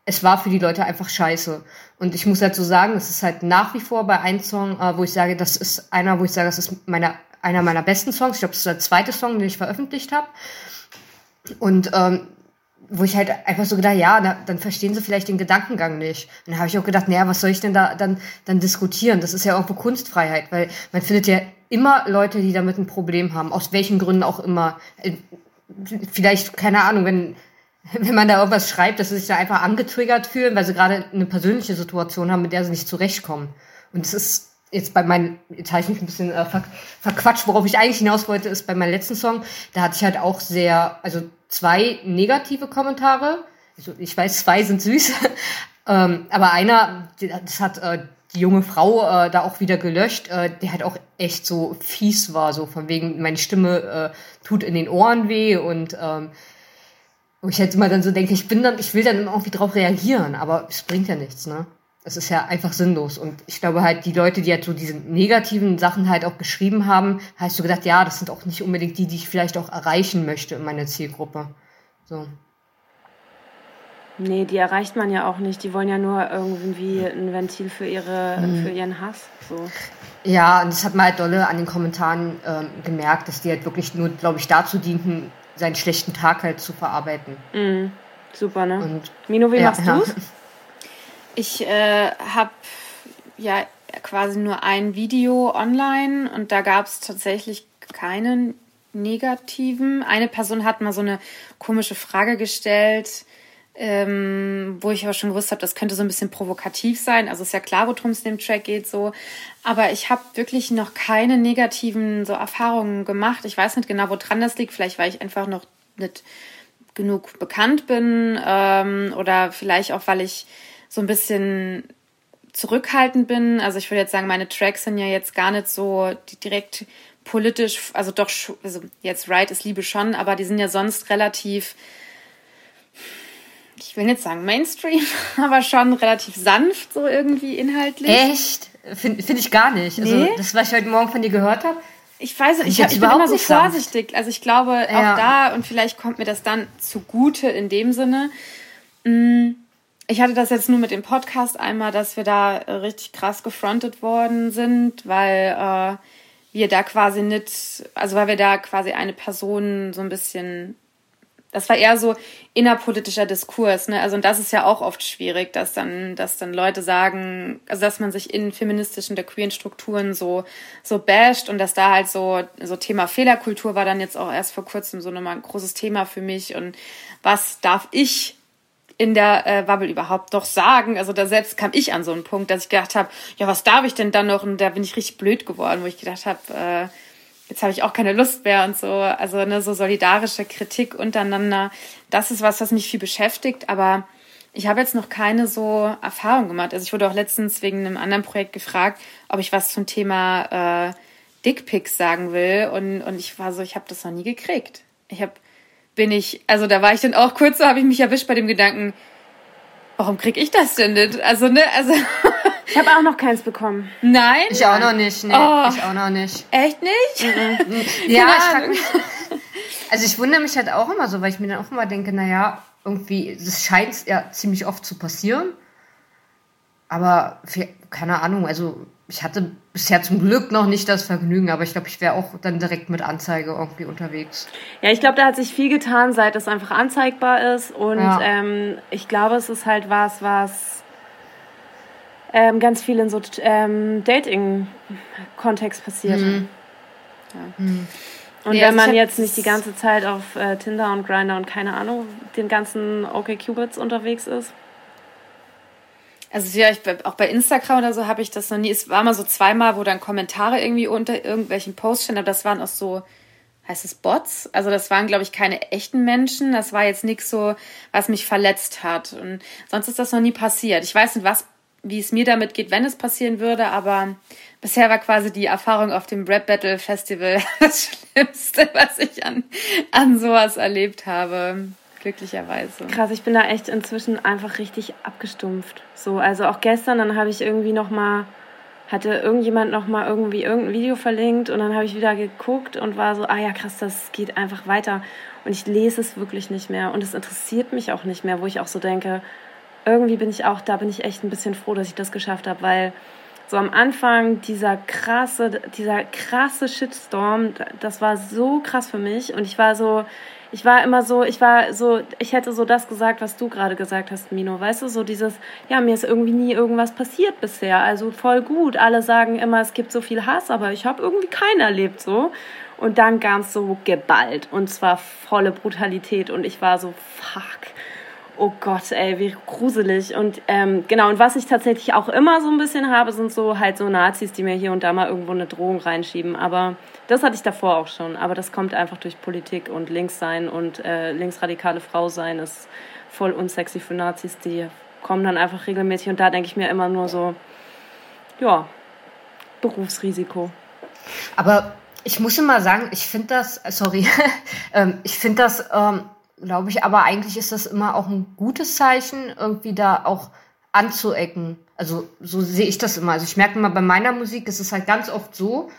Es war für die Leute einfach scheiße. Und ich muss halt so sagen, es ist halt nach wie vor bei einem Song, äh, wo ich sage, das ist einer, wo ich sage, das ist meine, einer meiner besten Songs. Ich glaube, das ist der zweite Song, den ich veröffentlicht habe. Und ähm, wo ich halt einfach so gedacht, ja, na, dann verstehen sie vielleicht den Gedankengang nicht. Und dann habe ich auch gedacht, naja, was soll ich denn da dann, dann diskutieren? Das ist ja irgendwo Kunstfreiheit, weil man findet ja immer Leute, die damit ein Problem haben, aus welchen Gründen auch immer. Äh, vielleicht, keine Ahnung, wenn, wenn man da irgendwas schreibt, dass sie sich da einfach angetriggert fühlen, weil sie gerade eine persönliche Situation haben, mit der sie nicht zurechtkommen. Und es ist jetzt bei meinen, jetzt habe ich mich ein bisschen äh, ver, verquatscht, worauf ich eigentlich hinaus wollte, ist bei meinem letzten Song, da hatte ich halt auch sehr, also zwei negative Kommentare. Also ich weiß, zwei sind süß, ähm, aber einer, das hat äh, die junge Frau äh, da auch wieder gelöscht, äh, der halt auch echt so fies war, so von wegen, meine Stimme äh, tut in den Ohren weh und ähm, wo ich halt immer dann so denke, ich bin dann, ich will dann irgendwie drauf reagieren, aber es bringt ja nichts, ne? es ist ja einfach sinnlos. Und ich glaube halt, die Leute, die halt so diese negativen Sachen halt auch geschrieben haben, hast du gedacht, ja, das sind auch nicht unbedingt die, die ich vielleicht auch erreichen möchte in meiner Zielgruppe. So. Nee, die erreicht man ja auch nicht. Die wollen ja nur irgendwie ein Ventil für, ihre, mhm. für ihren Hass. So. Ja, und das hat man halt dolle an den Kommentaren ähm, gemerkt, dass die halt wirklich nur, glaube ich, dazu dienten, seinen schlechten Tag halt zu verarbeiten. Mhm. Super, ne? Und, Mino, wie ja, machst ja. du's? Ich äh, habe ja quasi nur ein Video online und da gab es tatsächlich keinen negativen. Eine Person hat mal so eine komische Frage gestellt, ähm, wo ich aber schon gewusst habe, das könnte so ein bisschen provokativ sein. Also ist ja klar, worum es in dem Track geht so. Aber ich habe wirklich noch keine negativen so Erfahrungen gemacht. Ich weiß nicht genau, woran das liegt. Vielleicht, weil ich einfach noch nicht genug bekannt bin ähm, oder vielleicht auch, weil ich so ein bisschen zurückhaltend bin. Also ich würde jetzt sagen, meine Tracks sind ja jetzt gar nicht so direkt politisch, also doch, also jetzt Right ist Liebe schon, aber die sind ja sonst relativ, ich will nicht sagen Mainstream, aber schon relativ sanft so irgendwie inhaltlich. Echt? Finde find ich gar nicht. Also nee? das, was ich heute Morgen von dir gehört habe. Ich weiß, ich, ich, ich bin immer so vorsichtig. Also ich glaube ja. auch da und vielleicht kommt mir das dann zugute in dem Sinne. Mm, ich hatte das jetzt nur mit dem Podcast einmal, dass wir da äh, richtig krass gefrontet worden sind, weil äh, wir da quasi nicht, also weil wir da quasi eine Person so ein bisschen, das war eher so innerpolitischer Diskurs, ne? Also und das ist ja auch oft schwierig, dass dann, dass dann Leute sagen, also dass man sich in feministischen der queeren Strukturen so so basht und dass da halt so so Thema Fehlerkultur war dann jetzt auch erst vor kurzem so nochmal ein großes Thema für mich und was darf ich in der äh, Bubble überhaupt doch sagen. Also da selbst kam ich an so einen Punkt, dass ich gedacht habe, ja, was darf ich denn dann noch? Und da bin ich richtig blöd geworden, wo ich gedacht habe, äh, jetzt habe ich auch keine Lust mehr und so. Also eine so solidarische Kritik untereinander, das ist was, was mich viel beschäftigt, aber ich habe jetzt noch keine so Erfahrung gemacht. Also ich wurde auch letztens wegen einem anderen Projekt gefragt, ob ich was zum Thema äh, Dickpics sagen will und, und ich war so, ich habe das noch nie gekriegt. Ich habe bin ich, also da war ich dann auch kurz so, habe ich mich erwischt bei dem Gedanken, warum krieg ich das denn nicht? Also, ne, also. Ich habe auch noch keins bekommen. Nein? Ich auch noch nicht, ne. Oh. Ich auch noch nicht. Echt nicht? Mhm. ja, ich frag mich. Also ich wundere mich halt auch immer so, weil ich mir dann auch immer denke, naja, irgendwie, das scheint ja ziemlich oft zu passieren. Aber für, keine Ahnung, also ich hatte bisher zum Glück noch nicht das Vergnügen, aber ich glaube, ich wäre auch dann direkt mit Anzeige irgendwie unterwegs. Ja, ich glaube, da hat sich viel getan, seit es einfach anzeigbar ist. Und ja. ähm, ich glaube, es ist halt was, was ähm, ganz viel in so ähm, Dating-Kontext passiert. Mhm. Ja. Mhm. Und ja, wenn man jetzt nicht die ganze Zeit auf äh, Tinder und Grinder und keine Ahnung, den ganzen OkCupids unterwegs ist. Also ja, ich, auch bei Instagram oder so habe ich das noch nie. Es war mal so zweimal, wo dann Kommentare irgendwie unter irgendwelchen Posts standen, aber das waren auch so, heißt es Bots? Also das waren, glaube ich, keine echten Menschen. Das war jetzt nichts so, was mich verletzt hat. Und sonst ist das noch nie passiert. Ich weiß nicht, was, wie es mir damit geht, wenn es passieren würde, aber bisher war quasi die Erfahrung auf dem Rap Battle Festival das Schlimmste, was ich an, an sowas erlebt habe. Glücklicherweise. Krass, ich bin da echt inzwischen einfach richtig abgestumpft. So, also auch gestern, dann habe ich irgendwie noch mal hatte irgendjemand noch mal irgendwie irgendein Video verlinkt und dann habe ich wieder geguckt und war so, ah ja, krass, das geht einfach weiter und ich lese es wirklich nicht mehr und es interessiert mich auch nicht mehr, wo ich auch so denke, irgendwie bin ich auch, da bin ich echt ein bisschen froh, dass ich das geschafft habe, weil so am Anfang dieser krasse, dieser krasse Shitstorm, das war so krass für mich und ich war so, ich war immer so, ich war so, ich hätte so das gesagt, was du gerade gesagt hast, Mino, weißt du, so dieses, ja, mir ist irgendwie nie irgendwas passiert bisher, also voll gut. Alle sagen immer, es gibt so viel Hass, aber ich habe irgendwie keinen erlebt so. Und dann ganz so geballt und zwar volle Brutalität und ich war so, fuck oh Gott, ey, wie gruselig. Und ähm, genau, und was ich tatsächlich auch immer so ein bisschen habe, sind so halt so Nazis, die mir hier und da mal irgendwo eine Drohung reinschieben. Aber das hatte ich davor auch schon. Aber das kommt einfach durch Politik und links sein und äh, linksradikale Frau sein ist voll unsexy für Nazis. Die kommen dann einfach regelmäßig und da denke ich mir immer nur so, ja, Berufsrisiko. Aber ich muss immer sagen, ich finde das, sorry, ähm, ich finde das ähm, glaube ich. Aber eigentlich ist das immer auch ein gutes Zeichen, irgendwie da auch anzuecken. Also so sehe ich das immer. Also ich merke immer bei meiner Musik, ist es halt ganz oft so,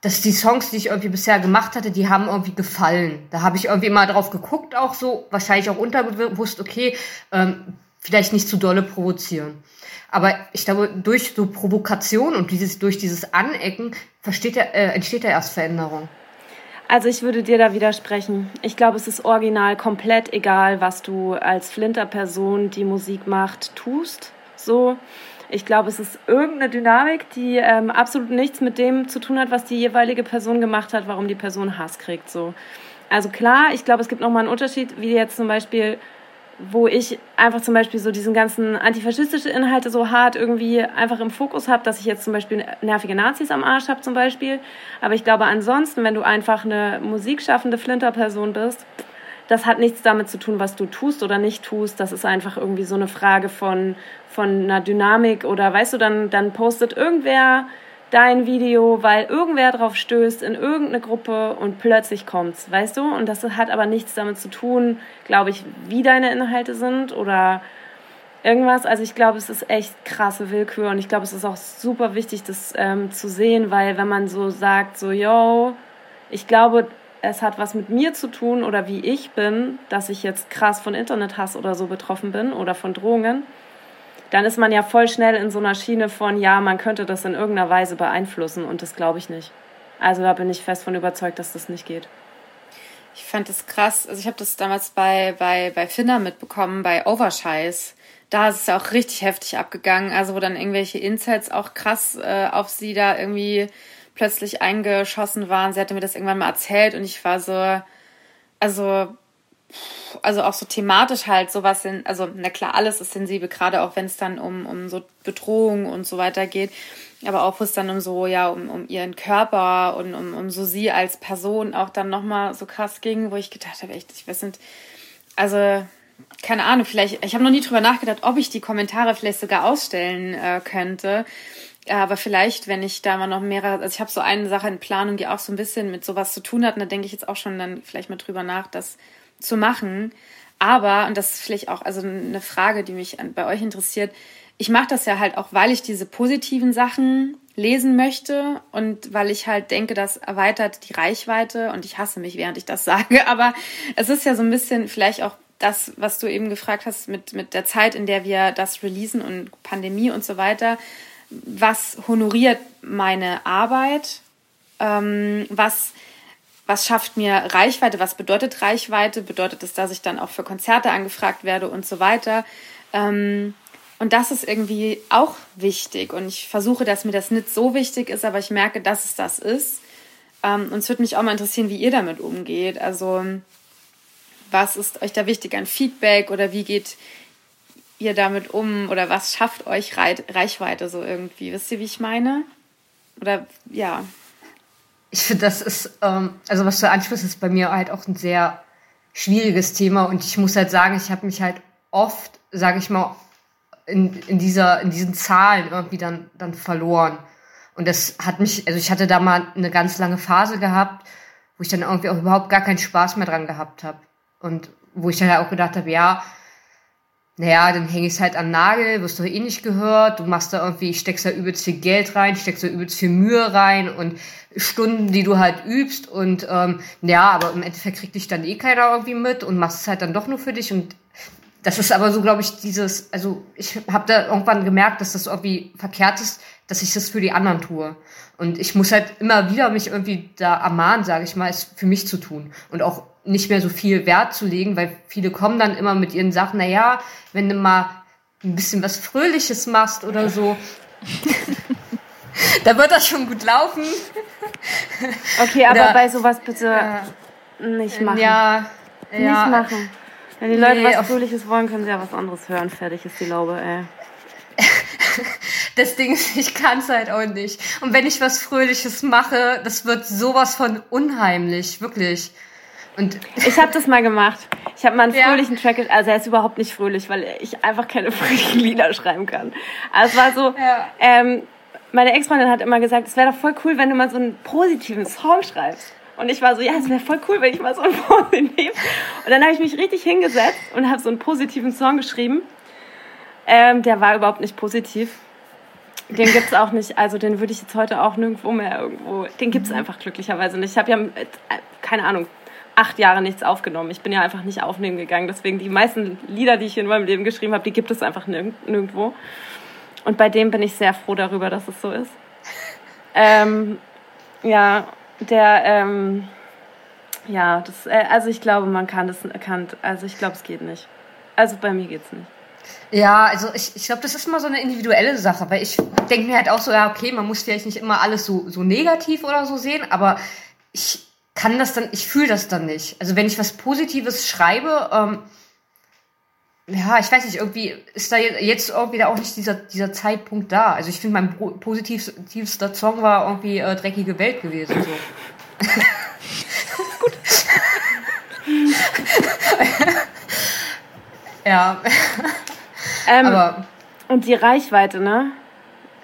dass die Songs, die ich irgendwie bisher gemacht hatte, die haben irgendwie gefallen. Da habe ich irgendwie mal drauf geguckt, auch so, wahrscheinlich auch unterbewusst, okay, ähm, vielleicht nicht zu dolle provozieren. Aber ich glaube, durch so Provokation und dieses, durch dieses Anecken versteht äh, entsteht ja erst Veränderung. Also ich würde dir da widersprechen. Ich glaube, es ist original komplett egal, was du als Flinter-Person, die Musik macht, tust. So. Ich glaube, es ist irgendeine Dynamik, die ähm, absolut nichts mit dem zu tun hat, was die jeweilige Person gemacht hat, warum die Person Hass kriegt. So. Also klar, ich glaube, es gibt nochmal einen Unterschied, wie jetzt zum Beispiel wo ich einfach zum Beispiel so diesen ganzen antifaschistischen Inhalte so hart irgendwie einfach im Fokus habe, dass ich jetzt zum Beispiel nervige Nazis am Arsch habe zum Beispiel. Aber ich glaube ansonsten, wenn du einfach eine musikschaffende Flinterperson bist, das hat nichts damit zu tun, was du tust oder nicht tust. Das ist einfach irgendwie so eine Frage von, von einer Dynamik oder weißt du, dann, dann postet irgendwer dein Video, weil irgendwer drauf stößt in irgendeine Gruppe und plötzlich kommt's, weißt du? Und das hat aber nichts damit zu tun, glaube ich, wie deine Inhalte sind oder irgendwas. Also ich glaube, es ist echt krasse Willkür und ich glaube, es ist auch super wichtig, das ähm, zu sehen, weil wenn man so sagt, so, yo, ich glaube, es hat was mit mir zu tun oder wie ich bin, dass ich jetzt krass von Internethass oder so betroffen bin oder von Drohungen dann ist man ja voll schnell in so einer Schiene von, ja, man könnte das in irgendeiner Weise beeinflussen und das glaube ich nicht. Also da bin ich fest von überzeugt, dass das nicht geht. Ich fand das krass. Also ich habe das damals bei, bei, bei Finna mitbekommen, bei Overscheiß. Da ist es ja auch richtig heftig abgegangen. Also wo dann irgendwelche Insights auch krass äh, auf sie da irgendwie plötzlich eingeschossen waren. Sie hatte mir das irgendwann mal erzählt und ich war so, also also auch so thematisch halt sowas sind, also na klar, alles ist sensibel, gerade auch wenn es dann um, um so Bedrohung und so weiter geht, aber auch wo es dann um so, ja, um, um ihren Körper und um, um so sie als Person auch dann nochmal so krass ging, wo ich gedacht habe, echt, ich weiß nicht, also keine Ahnung, vielleicht, ich habe noch nie drüber nachgedacht, ob ich die Kommentare vielleicht sogar ausstellen äh, könnte. Aber vielleicht, wenn ich da mal noch mehrere, also ich habe so eine Sache in Planung, die auch so ein bisschen mit sowas zu tun hat, und da denke ich jetzt auch schon dann vielleicht mal drüber nach, dass zu machen. Aber, und das ist vielleicht auch also eine Frage, die mich bei euch interessiert, ich mache das ja halt auch, weil ich diese positiven Sachen lesen möchte und weil ich halt denke, das erweitert die Reichweite und ich hasse mich, während ich das sage. Aber es ist ja so ein bisschen vielleicht auch das, was du eben gefragt hast mit, mit der Zeit, in der wir das releasen und Pandemie und so weiter. Was honoriert meine Arbeit? Ähm, was was schafft mir Reichweite, was bedeutet Reichweite, bedeutet es, dass ich dann auch für Konzerte angefragt werde und so weiter. Ähm, und das ist irgendwie auch wichtig. Und ich versuche, dass mir das nicht so wichtig ist, aber ich merke, dass es das ist. Ähm, und es würde mich auch mal interessieren, wie ihr damit umgeht. Also, was ist euch da wichtig an Feedback oder wie geht ihr damit um oder was schafft euch Reichweite so irgendwie? Wisst ihr, wie ich meine? Oder ja. Ich finde, das ist, ähm, also was du ansprichst, ist bei mir halt auch ein sehr schwieriges Thema und ich muss halt sagen, ich habe mich halt oft, sage ich mal, in, in, dieser, in diesen Zahlen irgendwie dann, dann verloren. Und das hat mich, also ich hatte da mal eine ganz lange Phase gehabt, wo ich dann irgendwie auch überhaupt gar keinen Spaß mehr dran gehabt habe. Und wo ich dann halt auch gedacht habe, ja, naja, dann hänge ich es halt an Nagel, wirst du eh nicht gehört, du machst da irgendwie, steckst da übelst viel Geld rein, steckst da übelst viel Mühe rein und Stunden, die du halt übst und ähm, ja, aber im Endeffekt kriegt dich dann eh keiner irgendwie mit und machst es halt dann doch nur für dich und das ist aber so, glaube ich, dieses, also ich habe da irgendwann gemerkt, dass das irgendwie verkehrt ist, dass ich das für die anderen tue. Und ich muss halt immer wieder mich irgendwie da ermahnen, sage ich mal, es für mich zu tun. Und auch nicht mehr so viel Wert zu legen, weil viele kommen dann immer mit ihren Sachen, na ja, wenn du mal ein bisschen was Fröhliches machst oder so, da wird das schon gut laufen. Okay, aber oder, bei sowas bitte äh, nicht machen. Ja, nicht ja. machen. Wenn die Leute nee, was Fröhliches wollen, können sie ja was anderes hören. Fertig ist die Laube, ey. das Ding ist, ich kann es halt auch nicht. Und wenn ich was Fröhliches mache, das wird sowas von unheimlich, wirklich. Und ich habe das mal gemacht. Ich habe mal einen fröhlichen ja. Track, also er ist überhaupt nicht fröhlich, weil ich einfach keine fröhlichen Lieder schreiben kann. Also es war so, ja. ähm, meine Ex-Freundin hat immer gesagt, es wäre doch voll cool, wenn du mal so einen positiven Song schreibst. Und ich war so, ja, es wäre voll cool, wenn ich mal so einen positiven. Und dann habe ich mich richtig hingesetzt und habe so einen positiven Song geschrieben. Ähm, der war überhaupt nicht positiv. Den gibt's auch nicht, also den würde ich jetzt heute auch nirgendwo mehr irgendwo. Den gibt's mhm. einfach glücklicherweise nicht. Ich habe ja, äh, keine Ahnung, acht Jahre nichts aufgenommen. Ich bin ja einfach nicht aufnehmen gegangen. Deswegen die meisten Lieder, die ich in meinem Leben geschrieben habe, die gibt es einfach nirgendwo. Und bei dem bin ich sehr froh darüber, dass es so ist. Ähm, ja, der, ähm, ja, das, äh, also ich glaube, man kann das, kann, also ich glaube, es geht nicht. Also bei mir geht's nicht. Ja, also ich, ich glaube, das ist immer so eine individuelle Sache, weil ich denke mir halt auch so, ja, okay, man muss vielleicht nicht immer alles so, so negativ oder so sehen, aber ich, kann das dann, ich fühle das dann nicht. Also wenn ich was Positives schreibe, ähm, ja, ich weiß nicht, irgendwie ist da jetzt irgendwie auch nicht dieser, dieser Zeitpunkt da. Also ich finde, mein positivster Song war irgendwie äh, Dreckige Welt gewesen. So. Gut. ja. Ähm, Aber und die Reichweite, ne?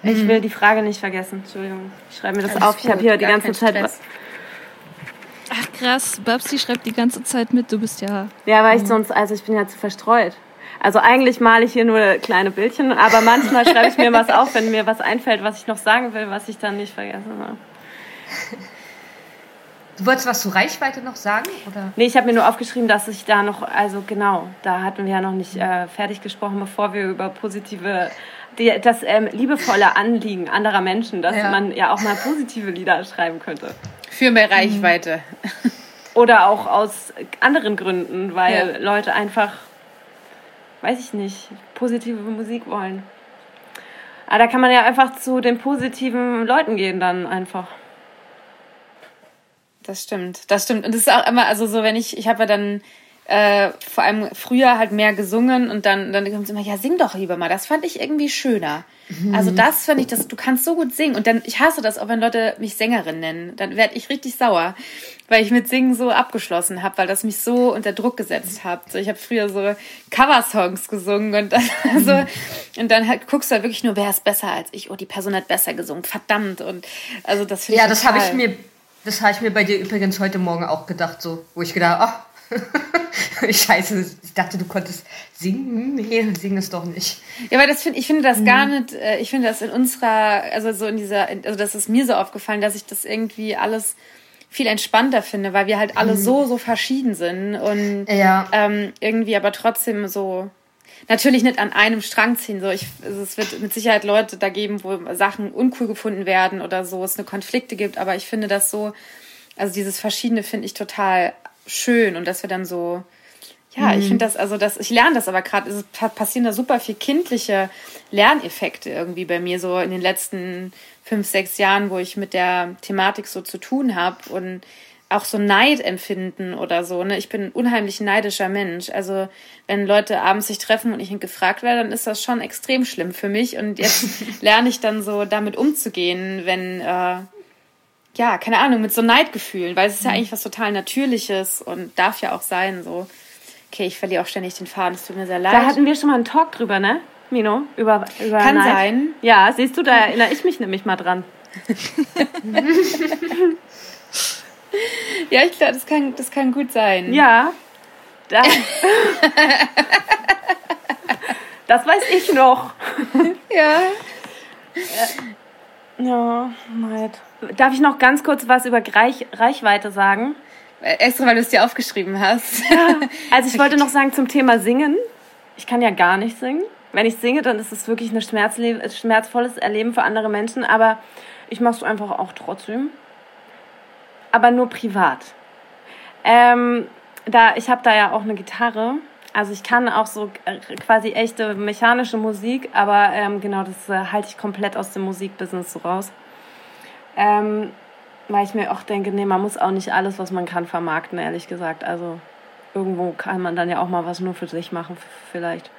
Ich mhm. will die Frage nicht vergessen. Entschuldigung. Ich schreibe mir das Alles auf. Ich habe hier die ganze Zeit was. Krass, Babsi schreibt die ganze Zeit mit, du bist ja. Ja, weil ich sonst, also ich bin ja zu verstreut. Also eigentlich male ich hier nur kleine Bildchen, aber manchmal schreibe ich mir was auf, wenn mir was einfällt, was ich noch sagen will, was ich dann nicht vergessen habe. Du wolltest was zur Reichweite noch sagen? Oder? Nee, ich habe mir nur aufgeschrieben, dass ich da noch, also genau, da hatten wir ja noch nicht äh, fertig gesprochen, bevor wir über positive, die, das ähm, liebevolle Anliegen anderer Menschen, dass ja. man ja auch mal positive Lieder schreiben könnte. Für mehr Reichweite. Oder auch aus anderen Gründen, weil ja. Leute einfach, weiß ich nicht, positive Musik wollen. Aber da kann man ja einfach zu den positiven Leuten gehen dann einfach. Das stimmt, das stimmt. Und das ist auch immer, also so, wenn ich, ich habe ja dann äh, vor allem früher halt mehr gesungen und dann, dann kommt es immer, ja, sing doch lieber mal. Das fand ich irgendwie schöner. Mhm. Also das fand ich, das, du kannst so gut singen. Und dann, ich hasse das auch, wenn Leute mich Sängerin nennen. Dann werde ich richtig sauer, weil ich mit Singen so abgeschlossen habe, weil das mich so unter Druck gesetzt hat. So, ich habe früher so Coversongs gesungen und dann, mhm. so, und dann halt, guckst du halt wirklich nur, wer ist besser als ich? Oh, die Person hat besser gesungen. Verdammt. Und also das Ja, das habe ich mir, das habe ich mir bei dir übrigens heute Morgen auch gedacht, so, wo ich gedacht, ach, Scheiße, ich dachte, du konntest singen. Nee, sing es doch nicht. Ja, weil das find, ich finde das mhm. gar nicht, äh, ich finde das in unserer, also so in dieser, also das ist mir so aufgefallen, dass ich das irgendwie alles viel entspannter finde, weil wir halt alle mhm. so, so verschieden sind und ja. ähm, irgendwie aber trotzdem so natürlich nicht an einem Strang ziehen. So, ich, also es wird mit Sicherheit Leute da geben, wo Sachen uncool gefunden werden oder so, es eine Konflikte gibt, aber ich finde das so, also dieses Verschiedene finde ich total schön und dass wir dann so, ja, mhm. ich finde das, also das, ich lerne das aber gerade, es passieren da super viel kindliche Lerneffekte irgendwie bei mir so in den letzten fünf, sechs Jahren, wo ich mit der Thematik so zu tun habe und auch so Neid empfinden oder so. Ne? Ich bin ein unheimlich neidischer Mensch. Also wenn Leute abends sich treffen und ich gefragt werde, dann ist das schon extrem schlimm für mich. Und jetzt lerne ich dann so damit umzugehen, wenn, äh, ja, keine Ahnung, mit so Neidgefühlen, weil es ist ja eigentlich was total Natürliches und darf ja auch sein so. Okay, ich verliere auch ständig den Faden, es tut mir sehr leid. Da hatten wir schon mal einen Talk drüber, ne? Mino, über, über Kann Neid. sein. Ja, siehst du, da erinnere ich mich nämlich mal dran. Ja, ich glaube, das kann, das kann gut sein. Ja. Da, das weiß ich noch. Ja. Ja, Neid. Darf ich noch ganz kurz was über Reich, Reichweite sagen? Extra, weil du es dir aufgeschrieben hast. Also ich wollte noch sagen zum Thema Singen. Ich kann ja gar nicht singen. Wenn ich singe, dann ist es wirklich ein schmerzvolles Erleben für andere Menschen. Aber ich mache es einfach auch trotzdem. Aber nur privat. Ähm, da, ich habe da ja auch eine Gitarre. Also ich kann auch so äh, quasi echte mechanische Musik, aber ähm, genau, das äh, halte ich komplett aus dem Musikbusiness so raus. Ähm, weil ich mir auch denke, nee, man muss auch nicht alles, was man kann, vermarkten, ehrlich gesagt. Also irgendwo kann man dann ja auch mal was nur für sich machen, vielleicht.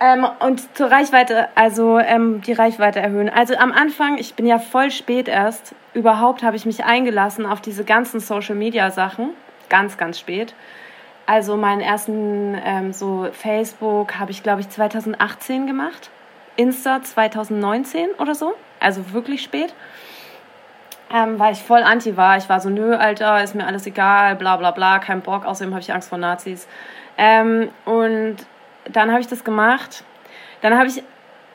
Ähm, und zur Reichweite, also ähm, die Reichweite erhöhen. Also am Anfang, ich bin ja voll spät erst, überhaupt habe ich mich eingelassen auf diese ganzen Social-Media-Sachen. Ganz, ganz spät. Also meinen ersten ähm, so Facebook habe ich, glaube ich, 2018 gemacht. Insta 2019 oder so. Also wirklich spät. Ähm, weil ich voll anti war. Ich war so, nö, Alter, ist mir alles egal, bla bla bla, kein Bock. Außerdem habe ich Angst vor Nazis. Ähm, und dann habe ich das gemacht. Dann habe ich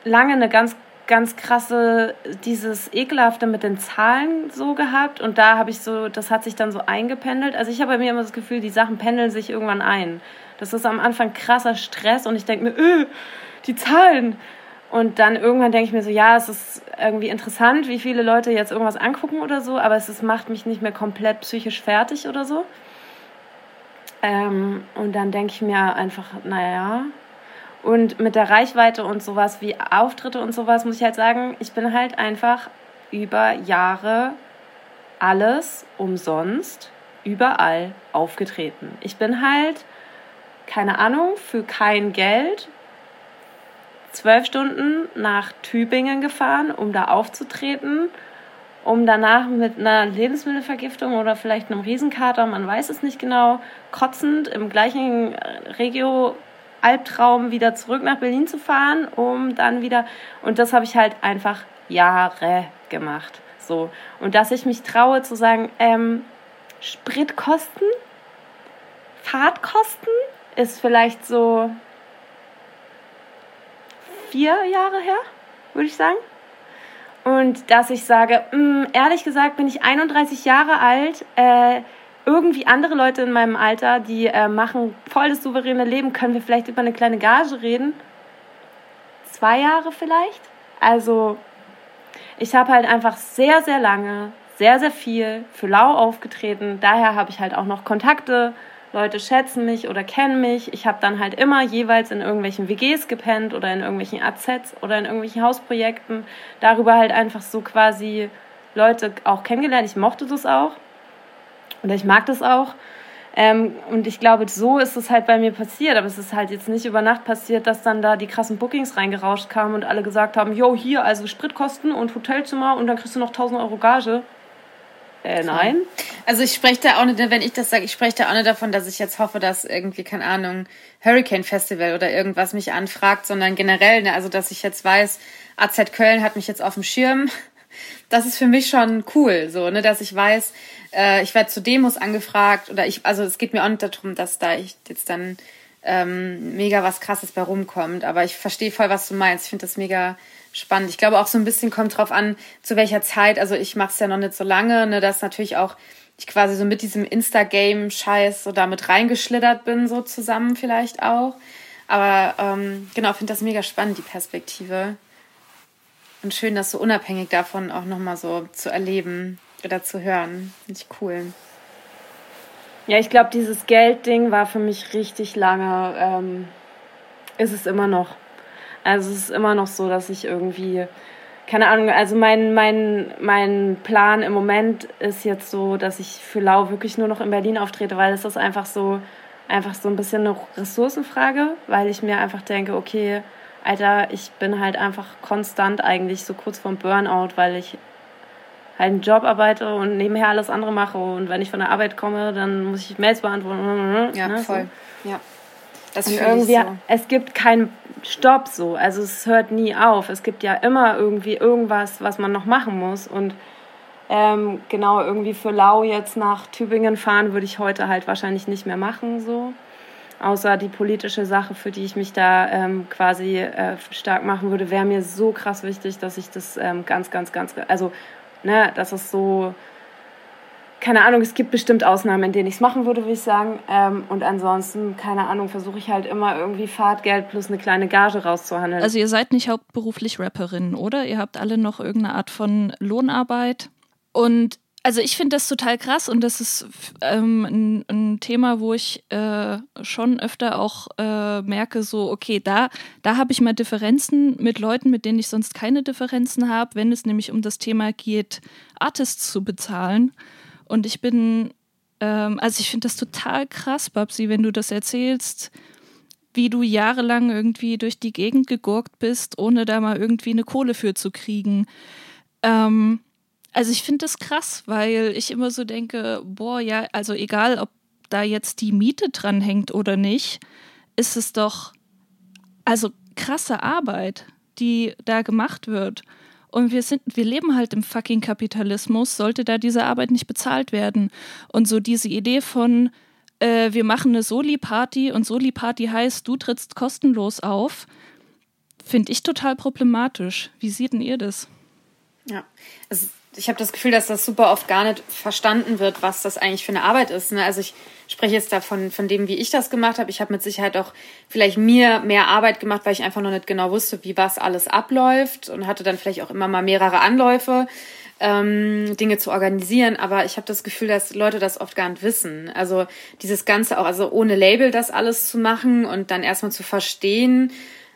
lange eine ganz, ganz krasse, dieses Ekelhafte mit den Zahlen so gehabt. Und da habe ich so, das hat sich dann so eingependelt. Also ich habe bei mir immer das Gefühl, die Sachen pendeln sich irgendwann ein. Das ist am Anfang krasser Stress und ich denke mir, öh, die Zahlen. Und dann irgendwann denke ich mir so, ja, es ist irgendwie interessant, wie viele Leute jetzt irgendwas angucken oder so, aber es ist, macht mich nicht mehr komplett psychisch fertig oder so. Ähm, und dann denke ich mir einfach, naja. Und mit der Reichweite und sowas wie Auftritte und sowas muss ich halt sagen, ich bin halt einfach über Jahre alles umsonst überall aufgetreten. Ich bin halt, keine Ahnung, für kein Geld zwölf Stunden nach Tübingen gefahren, um da aufzutreten, um danach mit einer Lebensmittelvergiftung oder vielleicht einem Riesenkater, man weiß es nicht genau, kotzend im gleichen äh, Regio Albtraum wieder zurück nach Berlin zu fahren, um dann wieder und das habe ich halt einfach Jahre gemacht. So und dass ich mich traue zu sagen, ähm, Spritkosten, Fahrtkosten ist vielleicht so vier Jahre her, würde ich sagen. Und dass ich sage, mh, ehrlich gesagt bin ich 31 Jahre alt, äh, irgendwie andere Leute in meinem Alter, die äh, machen voll das souveräne Leben, können wir vielleicht über eine kleine Gage reden? Zwei Jahre vielleicht? Also ich habe halt einfach sehr, sehr lange, sehr, sehr viel für Lau aufgetreten. Daher habe ich halt auch noch Kontakte. Leute schätzen mich oder kennen mich. Ich habe dann halt immer jeweils in irgendwelchen WGs gepennt oder in irgendwelchen AZs oder in irgendwelchen Hausprojekten. Darüber halt einfach so quasi Leute auch kennengelernt. Ich mochte das auch. Oder ich mag das auch. Ähm, und ich glaube, so ist es halt bei mir passiert. Aber es ist halt jetzt nicht über Nacht passiert, dass dann da die krassen Bookings reingerauscht kamen und alle gesagt haben, yo, hier, also Spritkosten und Hotelzimmer und dann kriegst du noch 1000 Euro Gage. Äh, nein. Also ich spreche da auch nicht, wenn ich das sage, ich spreche da auch nicht davon, dass ich jetzt hoffe, dass irgendwie, keine Ahnung, Hurricane Festival oder irgendwas mich anfragt, sondern generell, ne, also dass ich jetzt weiß, AZ Köln hat mich jetzt auf dem Schirm. Das ist für mich schon cool, so, ne, dass ich weiß, äh, ich werde zu Demos angefragt oder ich, also es geht mir auch nicht darum, dass da ich jetzt dann ähm, mega was krasses bei rumkommt, aber ich verstehe voll, was du meinst. Ich finde das mega spannend. Ich glaube auch so ein bisschen kommt drauf an, zu welcher Zeit. Also ich mache es ja noch nicht so lange, ne, dass natürlich auch ich quasi so mit diesem Insta-Game-Scheiß so damit reingeschlittert bin, so zusammen vielleicht auch. Aber ähm, genau, finde das mega spannend, die Perspektive. Und schön, das so unabhängig davon auch nochmal so zu erleben oder zu hören. Finde ich cool. Ja, ich glaube, dieses Geldding war für mich richtig lange, ähm, ist es immer noch. Also es ist immer noch so, dass ich irgendwie keine Ahnung, also mein, mein, mein Plan im Moment ist jetzt so, dass ich für Lau wirklich nur noch in Berlin auftrete, weil es ist einfach so, einfach so ein bisschen eine Ressourcenfrage, weil ich mir einfach denke, okay, Alter, ich bin halt einfach konstant eigentlich so kurz vorm Burnout, weil ich halt einen Job arbeite und nebenher alles andere mache und wenn ich von der Arbeit komme, dann muss ich Mails beantworten. Ja, ne, voll. Ja. Das und irgendwie, so. es gibt keinen Stopp so. Also es hört nie auf. Es gibt ja immer irgendwie irgendwas, was man noch machen muss. Und ähm, genau irgendwie für Lau jetzt nach Tübingen fahren würde ich heute halt wahrscheinlich nicht mehr machen so. Außer die politische Sache, für die ich mich da ähm, quasi äh, stark machen würde, wäre mir so krass wichtig, dass ich das ähm, ganz, ganz, ganz, also, ne, dass es so keine Ahnung, es gibt bestimmt Ausnahmen, in denen ich es machen würde, würde ich sagen. Ähm, und ansonsten, keine Ahnung, versuche ich halt immer irgendwie Fahrtgeld plus eine kleine Gage rauszuhandeln. Also ihr seid nicht hauptberuflich Rapperinnen, oder? Ihr habt alle noch irgendeine Art von Lohnarbeit. Und also ich finde das total krass und das ist ähm, ein, ein, Thema, wo ich äh, schon öfter auch äh, merke, so, okay, da, da habe ich mal Differenzen mit Leuten, mit denen ich sonst keine Differenzen habe, wenn es nämlich um das Thema geht, Artists zu bezahlen. Und ich bin, ähm, also ich finde das total krass, Babsi, wenn du das erzählst, wie du jahrelang irgendwie durch die Gegend gegurkt bist, ohne da mal irgendwie eine Kohle für zu kriegen. Ähm, also ich finde das krass, weil ich immer so denke, boah, ja, also egal, ob da jetzt die Miete dran hängt oder nicht, ist es doch also krasse Arbeit, die da gemacht wird. Und wir sind, wir leben halt im fucking Kapitalismus, sollte da diese Arbeit nicht bezahlt werden. Und so diese Idee von, äh, wir machen eine Soli-Party und Soli-Party heißt, du trittst kostenlos auf, finde ich total problematisch. Wie seht denn ihr das? Ja, also ich habe das Gefühl, dass das super oft gar nicht verstanden wird, was das eigentlich für eine Arbeit ist. Ne? Also ich spreche jetzt davon, von dem, wie ich das gemacht habe. Ich habe mit Sicherheit auch vielleicht mir mehr Arbeit gemacht, weil ich einfach noch nicht genau wusste, wie was alles abläuft und hatte dann vielleicht auch immer mal mehrere Anläufe, ähm, Dinge zu organisieren. Aber ich habe das Gefühl, dass Leute das oft gar nicht wissen. Also dieses Ganze auch, also ohne Label das alles zu machen und dann erstmal zu verstehen,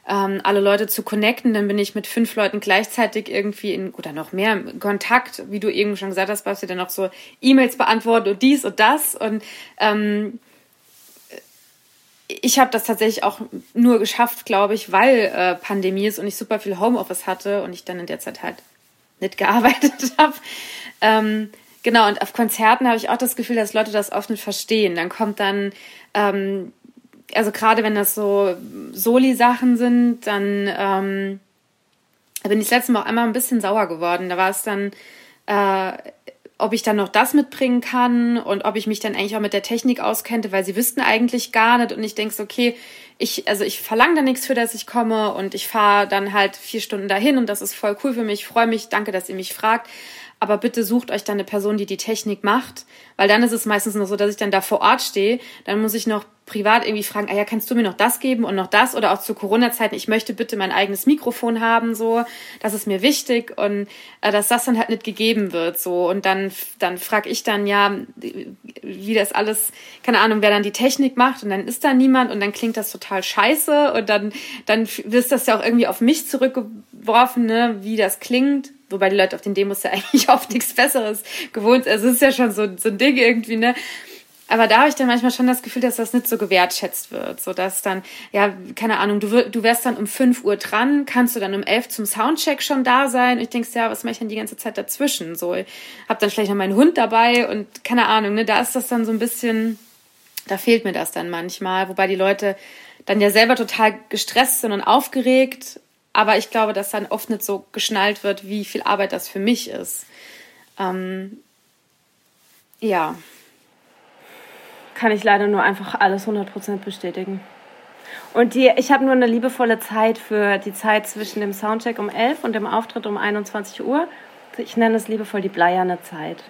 ähm, alle Leute zu connecten. Dann bin ich mit fünf Leuten gleichzeitig irgendwie in, oder noch mehr in Kontakt, wie du eben schon gesagt hast, Basti, dann noch so E-Mails beantworten und dies und das. Und ähm, ich habe das tatsächlich auch nur geschafft, glaube ich, weil äh, Pandemie ist und ich super viel Homeoffice hatte und ich dann in der Zeit halt nicht gearbeitet habe. Ähm, genau, und auf Konzerten habe ich auch das Gefühl, dass Leute das oft nicht verstehen. Dann kommt dann ähm, also gerade wenn das so Soli-Sachen sind, dann ähm, bin ich das letzte Mal auch einmal ein bisschen sauer geworden. Da war es dann, äh, ob ich dann noch das mitbringen kann und ob ich mich dann eigentlich auch mit der Technik auskennte, weil sie wüssten eigentlich gar nicht. Und ich denke so, okay, ich, also ich verlange da nichts für, dass ich komme und ich fahre dann halt vier Stunden dahin und das ist voll cool für mich. Ich freue mich, danke, dass ihr mich fragt aber bitte sucht euch dann eine Person, die die Technik macht, weil dann ist es meistens noch so, dass ich dann da vor Ort stehe, dann muss ich noch privat irgendwie fragen, ah ja, kannst du mir noch das geben und noch das oder auch zu Corona-Zeiten, ich möchte bitte mein eigenes Mikrofon haben, so, das ist mir wichtig und äh, dass das dann halt nicht gegeben wird, so und dann dann frage ich dann ja, wie das alles, keine Ahnung, wer dann die Technik macht und dann ist da niemand und dann klingt das total scheiße und dann dann wirst das ja auch irgendwie auf mich zurückgeworfen, ne, wie das klingt wobei die Leute auf den Demos ja eigentlich oft nichts Besseres gewohnt sind. Also es ist ja schon so, so ein Ding irgendwie, ne? Aber da habe ich dann manchmal schon das Gefühl, dass das nicht so gewertschätzt wird. So dass dann, ja, keine Ahnung, du, du wärst dann um 5 Uhr dran, kannst du dann um 11 zum Soundcheck schon da sein? Und ich denke, ja, was mache ich denn die ganze Zeit dazwischen? So, ich habe dann vielleicht noch meinen Hund dabei und keine Ahnung, ne, da ist das dann so ein bisschen, da fehlt mir das dann manchmal, wobei die Leute dann ja selber total gestresst sind und aufgeregt aber ich glaube, dass dann oft nicht so geschnallt wird, wie viel Arbeit das für mich ist. Ähm, ja. Kann ich leider nur einfach alles 100% bestätigen. Und die, ich habe nur eine liebevolle Zeit für die Zeit zwischen dem Soundcheck um 11 und dem Auftritt um 21 Uhr. Ich nenne es liebevoll die bleierne Zeit.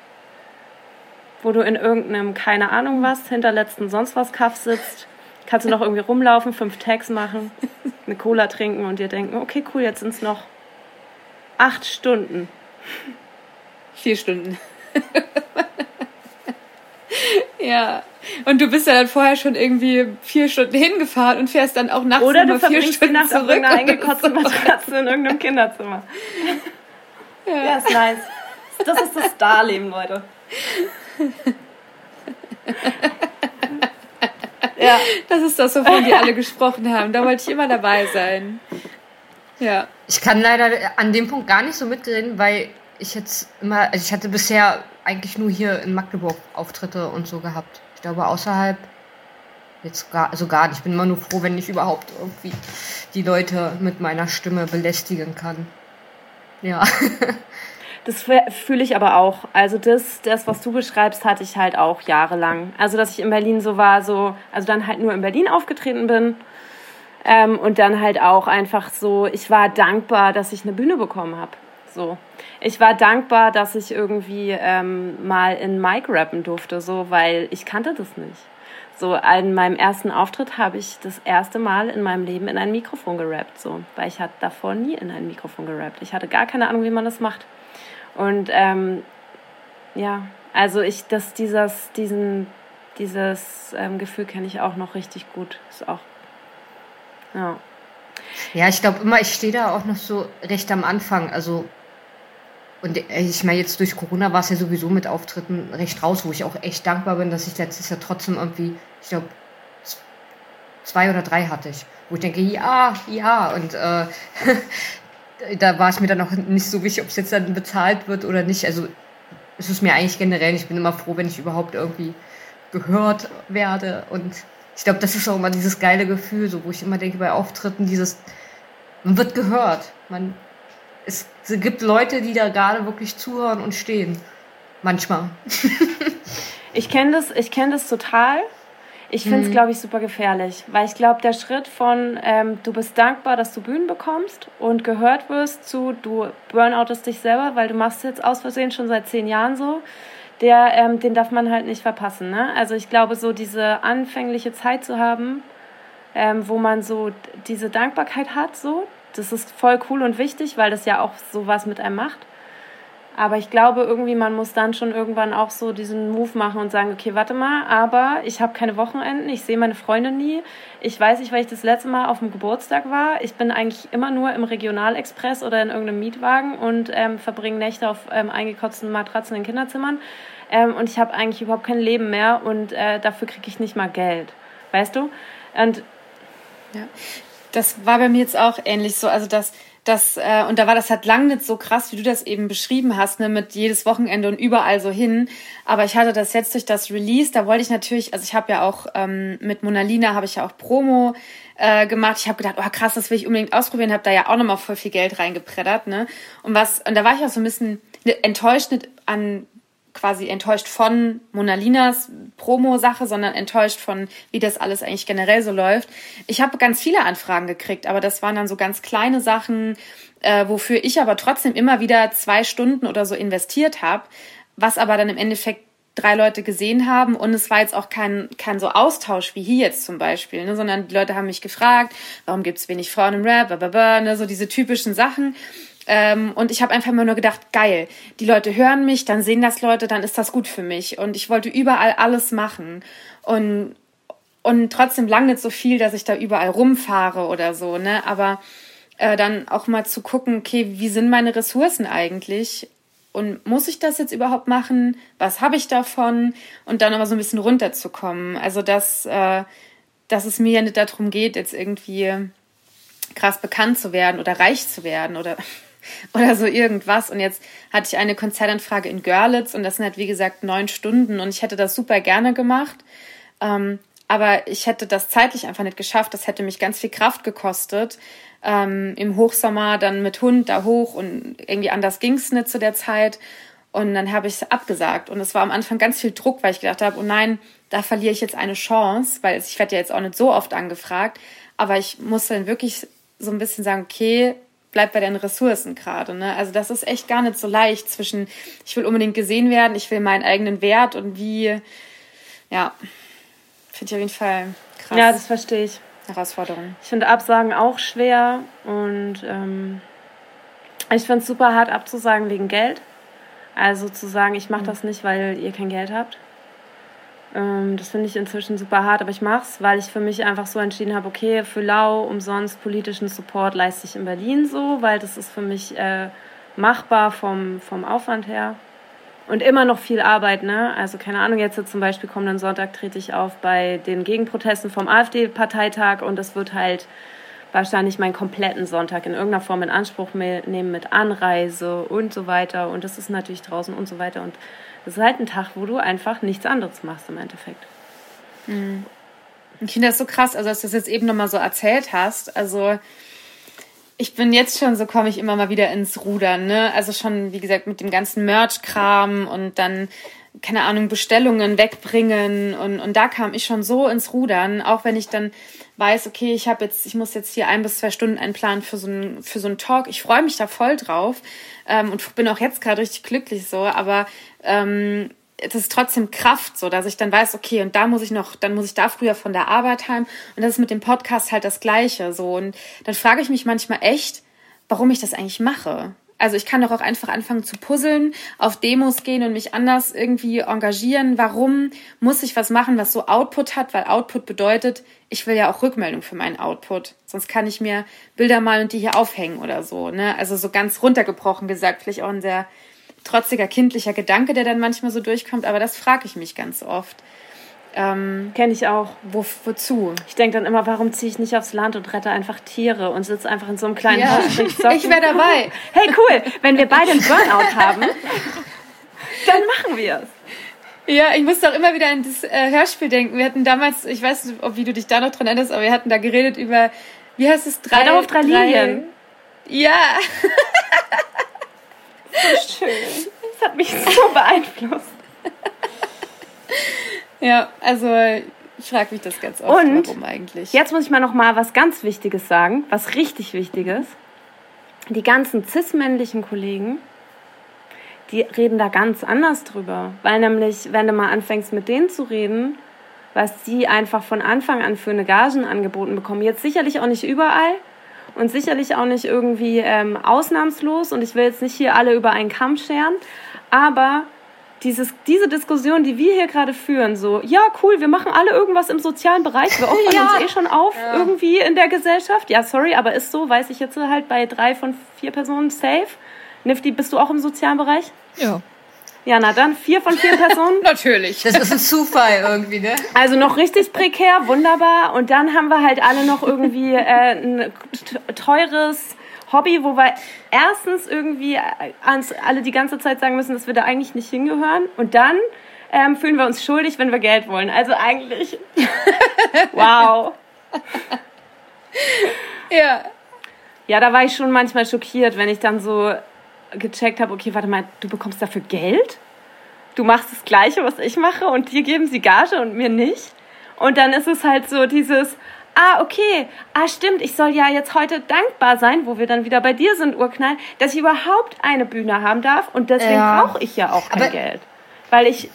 Wo du in irgendeinem, keine Ahnung was, hinterletzten sonst was Kaff sitzt kannst du noch irgendwie rumlaufen, fünf Tags machen, eine Cola trinken und dir denken, okay, cool, jetzt sind es noch acht Stunden. Vier Stunden. ja. Und du bist ja dann vorher schon irgendwie vier Stunden hingefahren und fährst dann auch nachts Oder du vier Stunden die Nacht zurück auf irgendeiner eingekotzten Matratze in irgendeinem Kinderzimmer. Ja, ist nice. Das ist das Starleben, Leute. ja. Das ist das, wovon die alle gesprochen haben. Da wollte ich immer dabei sein. Ja. Ich kann leider an dem Punkt gar nicht so mitreden, weil ich jetzt immer, also ich hatte bisher eigentlich nur hier in Magdeburg Auftritte und so gehabt. Ich glaube, außerhalb jetzt gar, also gar nicht. Ich bin immer nur froh, wenn ich überhaupt irgendwie die Leute mit meiner Stimme belästigen kann. Ja. Das fühle ich aber auch. Also das, das, was du beschreibst, hatte ich halt auch jahrelang. Also dass ich in Berlin so war, so, also dann halt nur in Berlin aufgetreten bin. Ähm, und dann halt auch einfach so, ich war dankbar, dass ich eine Bühne bekommen habe. So. Ich war dankbar, dass ich irgendwie ähm, mal in Mic rappen durfte, so, weil ich kannte das nicht. So, an meinem ersten Auftritt habe ich das erste Mal in meinem Leben in ein Mikrofon gerappt, so, weil ich hatte davor nie in ein Mikrofon gerappt. Ich hatte gar keine Ahnung, wie man das macht. Und ähm, ja, also ich, dass dieses, diesen, dieses ähm, Gefühl kenne ich auch noch richtig gut. Ist auch, ja. Ja, ich glaube immer, ich stehe da auch noch so recht am Anfang. Also und äh, ich meine, jetzt durch Corona war es ja sowieso mit Auftritten recht raus, wo ich auch echt dankbar bin, dass ich letztes Jahr trotzdem irgendwie, ich glaube, zwei oder drei hatte ich, wo ich denke, ja, ja, und äh, da war es mir dann auch nicht so wichtig, ob es jetzt dann bezahlt wird oder nicht. Also es ist mir eigentlich generell, ich bin immer froh, wenn ich überhaupt irgendwie gehört werde und ich glaube, das ist auch immer dieses geile Gefühl, so wo ich immer denke bei Auftritten, dieses, man wird gehört, man es gibt Leute, die da gerade wirklich zuhören und stehen. Manchmal. ich kenne das, ich kenne das total. Ich finde es, mhm. glaube ich, super gefährlich, weil ich glaube, der Schritt von ähm, du bist dankbar, dass du Bühnen bekommst und gehört wirst zu du burnoutest dich selber, weil du machst jetzt aus Versehen schon seit zehn Jahren so, der, ähm, den darf man halt nicht verpassen. Ne? Also ich glaube, so diese anfängliche Zeit zu haben, ähm, wo man so diese Dankbarkeit hat, so, das ist voll cool und wichtig, weil das ja auch sowas mit einem macht. Aber ich glaube irgendwie, man muss dann schon irgendwann auch so diesen Move machen und sagen, okay, warte mal, aber ich habe keine Wochenenden, ich sehe meine Freunde nie. Ich weiß nicht, weil ich das letzte Mal auf dem Geburtstag war. Ich bin eigentlich immer nur im Regionalexpress oder in irgendeinem Mietwagen und ähm, verbringe Nächte auf ähm, eingekotzten Matratzen in Kinderzimmern. Ähm, und ich habe eigentlich überhaupt kein Leben mehr und äh, dafür kriege ich nicht mal Geld. Weißt du? Und ja das war bei mir jetzt auch ähnlich so. Also das, das, äh, und da war das halt lang nicht so krass, wie du das eben beschrieben hast, ne, mit jedes Wochenende und überall so hin. Aber ich hatte das jetzt durch das Release, da wollte ich natürlich, also ich habe ja auch ähm, mit Mona Lina habe ich ja auch Promo äh, gemacht. Ich habe gedacht, oh krass, das will ich unbedingt ausprobieren, habe da ja auch nochmal voll viel Geld reingepreddert, ne? Und was, und da war ich auch so ein bisschen enttäuscht nicht an quasi enttäuscht von Mona Linas Promo-Sache, sondern enttäuscht von, wie das alles eigentlich generell so läuft. Ich habe ganz viele Anfragen gekriegt, aber das waren dann so ganz kleine Sachen, äh, wofür ich aber trotzdem immer wieder zwei Stunden oder so investiert habe, was aber dann im Endeffekt drei Leute gesehen haben und es war jetzt auch kein, kein so Austausch wie hier jetzt zum Beispiel, ne, sondern die Leute haben mich gefragt, warum gibt's wenig Frauen im Rap, blablabla, ne, so diese typischen Sachen ähm, und ich habe einfach immer nur gedacht, geil, die Leute hören mich, dann sehen das Leute, dann ist das gut für mich. Und ich wollte überall alles machen. Und, und trotzdem lang nicht so viel, dass ich da überall rumfahre oder so, ne? Aber äh, dann auch mal zu gucken, okay, wie sind meine Ressourcen eigentlich? Und muss ich das jetzt überhaupt machen? Was habe ich davon? Und dann aber so ein bisschen runterzukommen. Also, dass, äh, dass es mir ja nicht darum geht, jetzt irgendwie krass bekannt zu werden oder reich zu werden oder oder so irgendwas. Und jetzt hatte ich eine Konzertanfrage in Görlitz und das sind halt, wie gesagt, neun Stunden und ich hätte das super gerne gemacht. Ähm, aber ich hätte das zeitlich einfach nicht geschafft. Das hätte mich ganz viel Kraft gekostet. Ähm, Im Hochsommer dann mit Hund da hoch und irgendwie anders ging es nicht zu der Zeit. Und dann habe ich es abgesagt. Und es war am Anfang ganz viel Druck, weil ich gedacht habe, oh nein, da verliere ich jetzt eine Chance, weil ich werde ja jetzt auch nicht so oft angefragt. Aber ich muss dann wirklich so ein bisschen sagen, okay, bleib bei deinen Ressourcen gerade. Ne? Also das ist echt gar nicht so leicht zwischen, ich will unbedingt gesehen werden, ich will meinen eigenen Wert und wie, ja, finde ich auf jeden Fall krass. Ja, das verstehe ich. Herausforderung. Ich finde Absagen auch schwer und ähm, ich finde es super hart abzusagen wegen Geld. Also zu sagen, ich mache mhm. das nicht, weil ihr kein Geld habt. Ähm, das finde ich inzwischen super hart, aber ich mache es, weil ich für mich einfach so entschieden habe, okay, für Lau umsonst politischen Support leiste ich in Berlin so, weil das ist für mich äh, machbar vom, vom Aufwand her. Und immer noch viel Arbeit, ne? Also keine Ahnung, jetzt zum Beispiel kommenden Sonntag trete ich auf bei den Gegenprotesten vom AfD-Parteitag und das wird halt wahrscheinlich meinen kompletten Sonntag in irgendeiner Form in Anspruch nehmen mit Anreise und so weiter. Und das ist natürlich draußen und so weiter. Und das ist halt ein Tag, wo du einfach nichts anderes machst im Endeffekt. Mhm. Ich finde das so krass, also dass du das jetzt eben nochmal so erzählt hast. Also ich bin jetzt schon, so komme ich immer mal wieder ins Rudern, ne? Also schon, wie gesagt, mit dem ganzen Merch-Kram und dann, keine Ahnung, Bestellungen wegbringen und, und da kam ich schon so ins Rudern, auch wenn ich dann weiß, okay, ich habe jetzt, ich muss jetzt hier ein bis zwei Stunden einplanen für so einen, für so einen Talk. Ich freue mich da voll drauf ähm, und bin auch jetzt gerade richtig glücklich so, aber ähm, das ist trotzdem Kraft, so dass ich dann weiß, okay, und da muss ich noch, dann muss ich da früher von der Arbeit heim. Und das ist mit dem Podcast halt das Gleiche. So. Und dann frage ich mich manchmal echt, warum ich das eigentlich mache. Also ich kann doch auch einfach anfangen zu puzzeln, auf Demos gehen und mich anders irgendwie engagieren. Warum muss ich was machen, was so Output hat? Weil Output bedeutet, ich will ja auch Rückmeldung für meinen Output. Sonst kann ich mir Bilder malen und die hier aufhängen oder so. Ne? Also so ganz runtergebrochen gesagt, vielleicht auch ein sehr trotziger kindlicher Gedanke, der dann manchmal so durchkommt, aber das frage ich mich ganz oft. Ähm, Kenne ich auch. Wo, wozu? Ich denke dann immer, warum ziehe ich nicht aufs Land und rette einfach Tiere und sitze einfach in so einem kleinen ja. Haus. Ich wäre dabei. Hey, cool. Wenn wir beide einen Burnout haben, dann machen wir es. Ja, ich muss doch immer wieder an das äh, Hörspiel denken. Wir hatten damals, ich weiß nicht, ob wie du dich da noch dran erinnerst, aber wir hatten da geredet über, wie heißt es? Drei, drei auf drei, drei Linien. Ja. so schön. Das hat mich so beeinflusst. Ja, also ich frage mich das ganz oft, Und warum eigentlich. Jetzt muss ich mal noch mal was ganz Wichtiges sagen, was richtig Wichtiges. Die ganzen cis-männlichen Kollegen, die reden da ganz anders drüber. Weil nämlich, wenn du mal anfängst mit denen zu reden, was die einfach von Anfang an für eine Gagen angeboten bekommen, jetzt sicherlich auch nicht überall, und sicherlich auch nicht irgendwie ähm, ausnahmslos. Und ich will jetzt nicht hier alle über einen Kamm scheren, aber dieses, diese Diskussion, die wir hier gerade führen, so, ja, cool, wir machen alle irgendwas im sozialen Bereich, wir opfern ja. uns eh schon auf ja. irgendwie in der Gesellschaft. Ja, sorry, aber ist so, weiß ich jetzt halt bei drei von vier Personen safe. Nifty, bist du auch im sozialen Bereich? Ja. Ja, na dann, vier von vier Personen. Natürlich. Das ist ein Zufall irgendwie, ne? Also noch richtig prekär, wunderbar. Und dann haben wir halt alle noch irgendwie äh, ein teures Hobby, wo wir erstens irgendwie alle die ganze Zeit sagen müssen, dass wir da eigentlich nicht hingehören. Und dann ähm, fühlen wir uns schuldig, wenn wir Geld wollen. Also eigentlich, wow. Ja. Ja, da war ich schon manchmal schockiert, wenn ich dann so gecheckt habe, okay, warte mal, du bekommst dafür Geld? Du machst das Gleiche, was ich mache und dir geben sie Gage und mir nicht? Und dann ist es halt so dieses, ah, okay, ah, stimmt, ich soll ja jetzt heute dankbar sein, wo wir dann wieder bei dir sind, Urknall, dass ich überhaupt eine Bühne haben darf und deswegen ja. brauche ich ja auch kein Aber Geld. Weil ich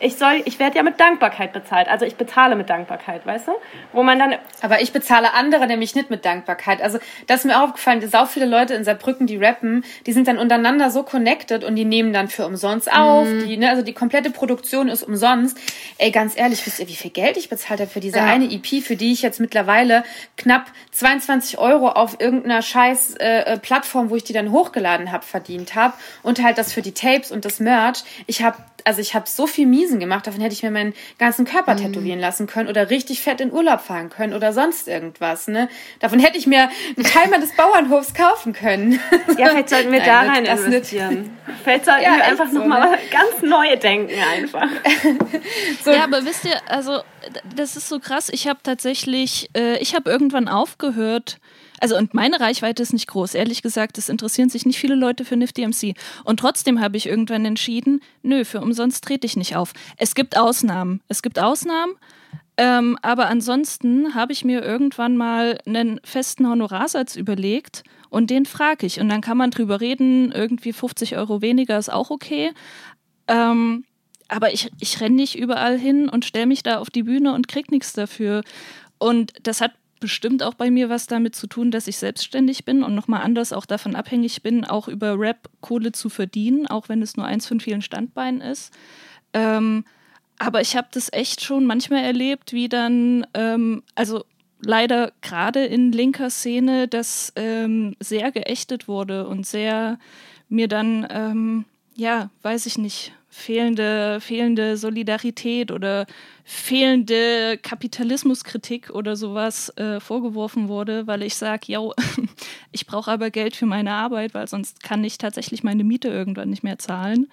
ich soll, ich werde ja mit Dankbarkeit bezahlt. Also ich bezahle mit Dankbarkeit, weißt du? Wo man dann. Aber ich bezahle andere nämlich nicht mit Dankbarkeit. Also das ist mir auch aufgefallen, sau viele Leute in Saarbrücken, die rappen, die sind dann untereinander so connected und die nehmen dann für umsonst auf. Mm. Die, ne, also die komplette Produktion ist umsonst. Ey, ganz ehrlich, wisst ihr, wie viel Geld ich bezahlt habe für diese ja. eine EP, für die ich jetzt mittlerweile knapp 22 Euro auf irgendeiner scheiß äh, Plattform, wo ich die dann hochgeladen habe, verdient habe. Und halt das für die Tapes und das Merch. Ich habe also ich habe so viel Miesen gemacht, davon hätte ich mir meinen ganzen Körper mhm. tätowieren lassen können oder richtig fett in Urlaub fahren können oder sonst irgendwas, ne? Davon hätte ich mir einen Teil meines Bauernhofs kaufen können. Ja, vielleicht sollten wir Nein, da rein investieren. Vielleicht sollten ja, wir einfach so, nochmal ne? ganz neu denken einfach. so. Ja, aber wisst ihr, also das ist so krass, ich habe tatsächlich, äh, ich habe irgendwann aufgehört, also und meine Reichweite ist nicht groß. Ehrlich gesagt, es interessieren sich nicht viele Leute für Nifty MC. Und trotzdem habe ich irgendwann entschieden, nö, für umsonst trete ich nicht auf. Es gibt Ausnahmen. Es gibt Ausnahmen. Ähm, aber ansonsten habe ich mir irgendwann mal einen festen Honorarsatz überlegt und den frage ich. Und dann kann man drüber reden, irgendwie 50 Euro weniger ist auch okay. Ähm, aber ich, ich renne nicht überall hin und stelle mich da auf die Bühne und krieg nichts dafür. Und das hat bestimmt auch bei mir was damit zu tun, dass ich selbstständig bin und nochmal anders auch davon abhängig bin, auch über Rap Kohle zu verdienen, auch wenn es nur eins von vielen Standbeinen ist. Ähm, aber ich habe das echt schon manchmal erlebt, wie dann, ähm, also leider gerade in linker Szene, das ähm, sehr geächtet wurde und sehr mir dann, ähm, ja, weiß ich nicht, fehlende, fehlende Solidarität oder fehlende Kapitalismuskritik oder sowas äh, vorgeworfen wurde, weil ich sage, ja, ich brauche aber Geld für meine Arbeit, weil sonst kann ich tatsächlich meine Miete irgendwann nicht mehr zahlen.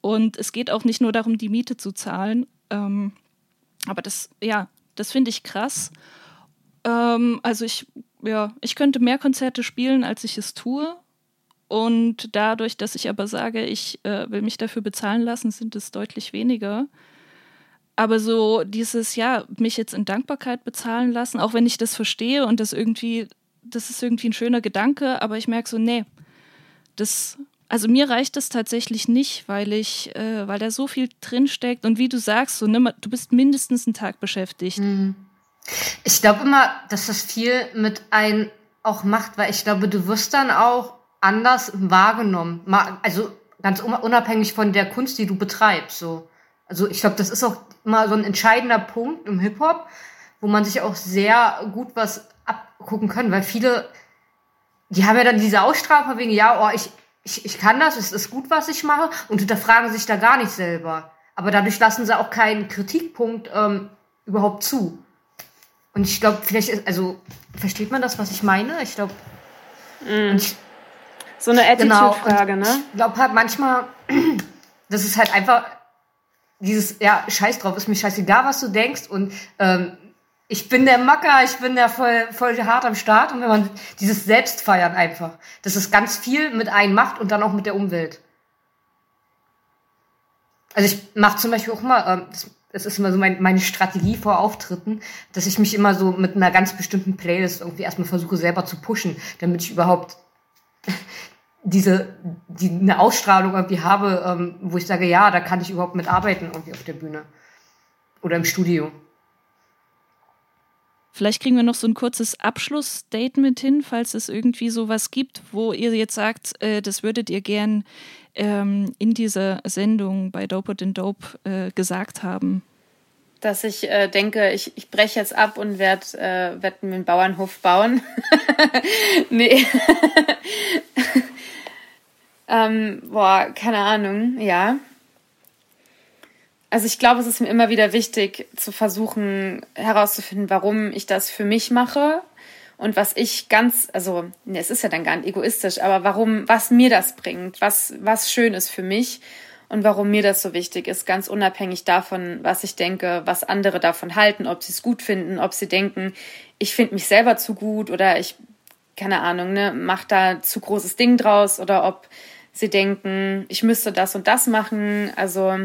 Und es geht auch nicht nur darum, die Miete zu zahlen. Ähm, aber das, ja, das finde ich krass. Ähm, also ich, ja, ich könnte mehr Konzerte spielen, als ich es tue. Und dadurch, dass ich aber sage, ich äh, will mich dafür bezahlen lassen, sind es deutlich weniger. Aber so dieses, ja, mich jetzt in Dankbarkeit bezahlen lassen, auch wenn ich das verstehe und das irgendwie, das ist irgendwie ein schöner Gedanke, aber ich merke so, nee, das, also mir reicht das tatsächlich nicht, weil ich, äh, weil da so viel drinsteckt und wie du sagst, so, ne, du bist mindestens einen Tag beschäftigt. Mhm. Ich glaube immer, dass das viel mit ein auch macht, weil ich glaube, du wirst dann auch anders wahrgenommen. Also ganz unabhängig von der Kunst, die du betreibst. So. Also ich glaube, das ist auch immer so ein entscheidender Punkt im Hip-Hop, wo man sich auch sehr gut was abgucken kann, weil viele, die haben ja dann diese Ausstrahlung wegen, ja, oh, ich, ich, ich kann das, es ist gut, was ich mache, und hinterfragen sich da gar nicht selber. Aber dadurch lassen sie auch keinen Kritikpunkt ähm, überhaupt zu. Und ich glaube, vielleicht, ist, also, versteht man das, was ich meine? Ich glaube, mm. So eine Attitude-Frage, genau. ne? Ich glaube halt manchmal, das ist halt einfach dieses, ja, scheiß drauf, ist mir scheißegal, was du denkst und ähm, ich bin der Macker, ich bin der voll, voll hart am Start und wenn man dieses Selbstfeiern einfach, dass es ganz viel mit einem macht und dann auch mit der Umwelt. Also ich mache zum Beispiel auch mal, ähm, das das ist immer so mein, meine Strategie vor Auftritten, dass ich mich immer so mit einer ganz bestimmten Playlist irgendwie erstmal versuche selber zu pushen, damit ich überhaupt diese die eine Ausstrahlung irgendwie habe, ähm, wo ich sage, ja, da kann ich überhaupt mitarbeiten irgendwie auf der Bühne oder im Studio. Vielleicht kriegen wir noch so ein kurzes Abschlussstatement hin, falls es irgendwie sowas gibt, wo ihr jetzt sagt, äh, das würdet ihr gern ähm, in dieser Sendung bei Dope and Dope äh, gesagt haben? Dass ich äh, denke, ich, ich breche jetzt ab und werde äh, werd einen Bauernhof bauen. nee. ähm, boah, keine Ahnung, ja. Also ich glaube, es ist mir immer wieder wichtig zu versuchen herauszufinden, warum ich das für mich mache und was ich ganz, also ne, es ist ja dann gar nicht egoistisch, aber warum, was mir das bringt, was, was schön ist für mich und warum mir das so wichtig ist, ganz unabhängig davon, was ich denke, was andere davon halten, ob sie es gut finden, ob sie denken, ich finde mich selber zu gut oder ich, keine Ahnung, ne, mach da zu großes Ding draus oder ob sie denken, ich müsste das und das machen, also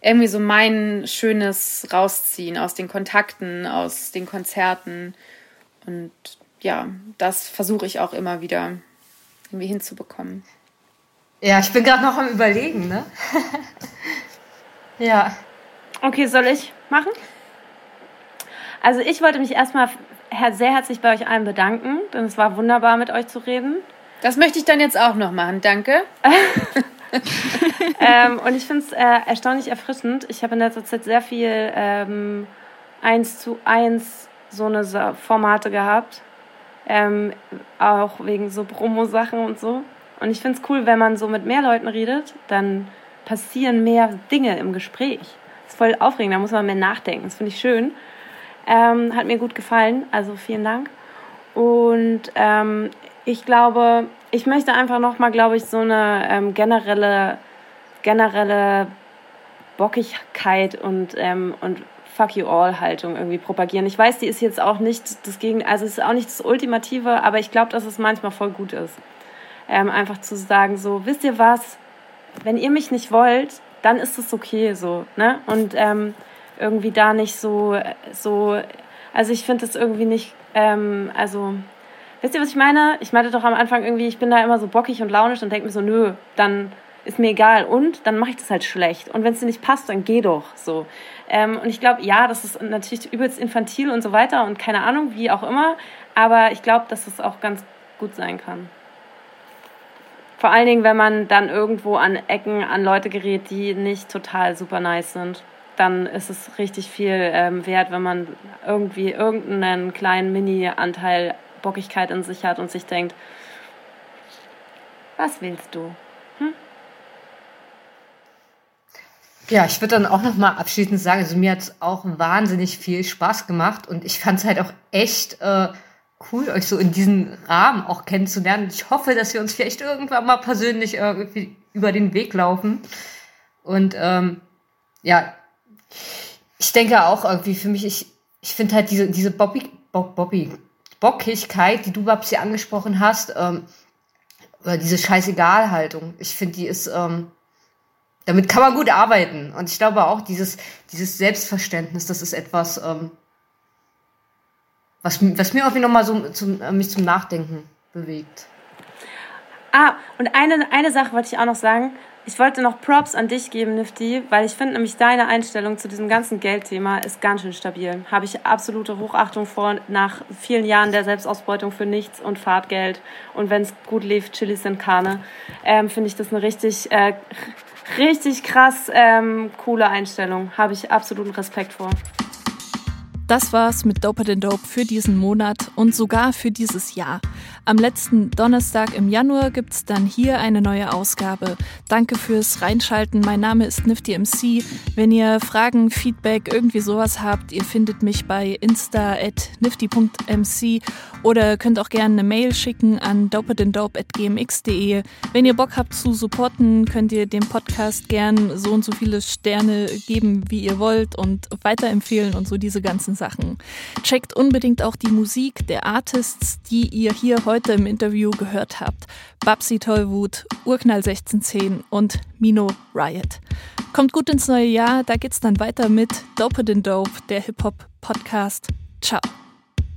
irgendwie so mein schönes rausziehen aus den Kontakten, aus den Konzerten und ja, das versuche ich auch immer wieder irgendwie hinzubekommen. Ja, ich bin gerade noch am Überlegen, ne? ja. Okay, soll ich machen? Also ich wollte mich erstmal sehr herzlich bei euch allen bedanken, denn es war wunderbar, mit euch zu reden. Das möchte ich dann jetzt auch noch machen, danke. ähm, und ich finde es äh, erstaunlich erfrischend. Ich habe in letzter Zeit sehr viel ähm, eins zu eins so eine Formate gehabt ähm, auch wegen so Promo-Sachen und so. Und ich finde es cool, wenn man so mit mehr Leuten redet, dann passieren mehr Dinge im Gespräch. Das ist voll aufregend, da muss man mehr nachdenken. Das finde ich schön. Ähm, hat mir gut gefallen, also vielen Dank. Und ähm, ich glaube, ich möchte einfach nochmal, glaube ich, so eine ähm, generelle, generelle Bockigkeit und, ähm, und Fuck you all Haltung irgendwie propagieren. Ich weiß, die ist jetzt auch nicht das Gegen, also ist auch nicht das Ultimative, aber ich glaube, dass es manchmal voll gut ist. Ähm, einfach zu sagen, so, wisst ihr was, wenn ihr mich nicht wollt, dann ist es okay so, ne? Und ähm, irgendwie da nicht so, so, also ich finde das irgendwie nicht, ähm, also, wisst ihr, was ich meine? Ich meinte doch am Anfang irgendwie, ich bin da immer so bockig und launisch und denke mir so, nö, dann ist mir egal und dann mache ich das halt schlecht. Und wenn es dir nicht passt, dann geh doch so. Ähm, und ich glaube, ja, das ist natürlich übelst infantil und so weiter und keine Ahnung, wie auch immer. Aber ich glaube, dass es auch ganz gut sein kann. Vor allen Dingen, wenn man dann irgendwo an Ecken an Leute gerät, die nicht total super nice sind. Dann ist es richtig viel ähm, wert, wenn man irgendwie irgendeinen kleinen Mini-Anteil Bockigkeit in sich hat und sich denkt, was willst du? Hm? Ja, ich würde dann auch noch mal abschließend sagen, also mir hat es auch wahnsinnig viel Spaß gemacht und ich fand es halt auch echt äh, cool, euch so in diesem Rahmen auch kennenzulernen. Ich hoffe, dass wir uns vielleicht irgendwann mal persönlich irgendwie über den Weg laufen. Und ähm, ja, ich denke auch irgendwie für mich, ich, ich finde halt diese, diese Bobby, Bob, Bobby, Bockigkeit, die du, Babs, hier angesprochen hast, ähm, oder diese Scheißegal-Haltung, ich finde, die ist, ähm, damit kann man gut arbeiten. Und ich glaube auch, dieses, dieses Selbstverständnis, das ist etwas, ähm, was, was mir irgendwie nochmal so zum, äh, mich zum Nachdenken bewegt. Ah, und eine, eine Sache wollte ich auch noch sagen. Ich wollte noch Props an dich geben, Nifty, weil ich finde nämlich deine Einstellung zu diesem ganzen Geldthema ist ganz schön stabil. Habe ich absolute Hochachtung vor nach vielen Jahren der Selbstausbeutung für nichts und Fahrtgeld. Und wenn es gut lief, Chilis sind Karne. Ähm, finde ich das eine richtig, äh, richtig krass ähm, coole Einstellung. Habe ich absoluten Respekt vor. Das war's mit Doper den Dope für diesen Monat und sogar für dieses Jahr. Am letzten Donnerstag im Januar gibt's dann hier eine neue Ausgabe. Danke fürs Reinschalten. Mein Name ist Nifty MC. Wenn ihr Fragen, Feedback, irgendwie sowas habt, ihr findet mich bei insta at nifty.mc oder könnt auch gerne eine Mail schicken an dopedendope.gmx.de. Wenn ihr Bock habt zu supporten, könnt ihr dem Podcast gern so und so viele Sterne geben, wie ihr wollt und weiterempfehlen und so diese ganzen Sachen. Checkt unbedingt auch die Musik der Artists, die ihr hier heute im Interview gehört habt. Babsi Tollwut, Urknall 1610 und Mino Riot. Kommt gut ins neue Jahr, da geht's dann weiter mit Dope Dope, der Hip-Hop-Podcast. Ciao.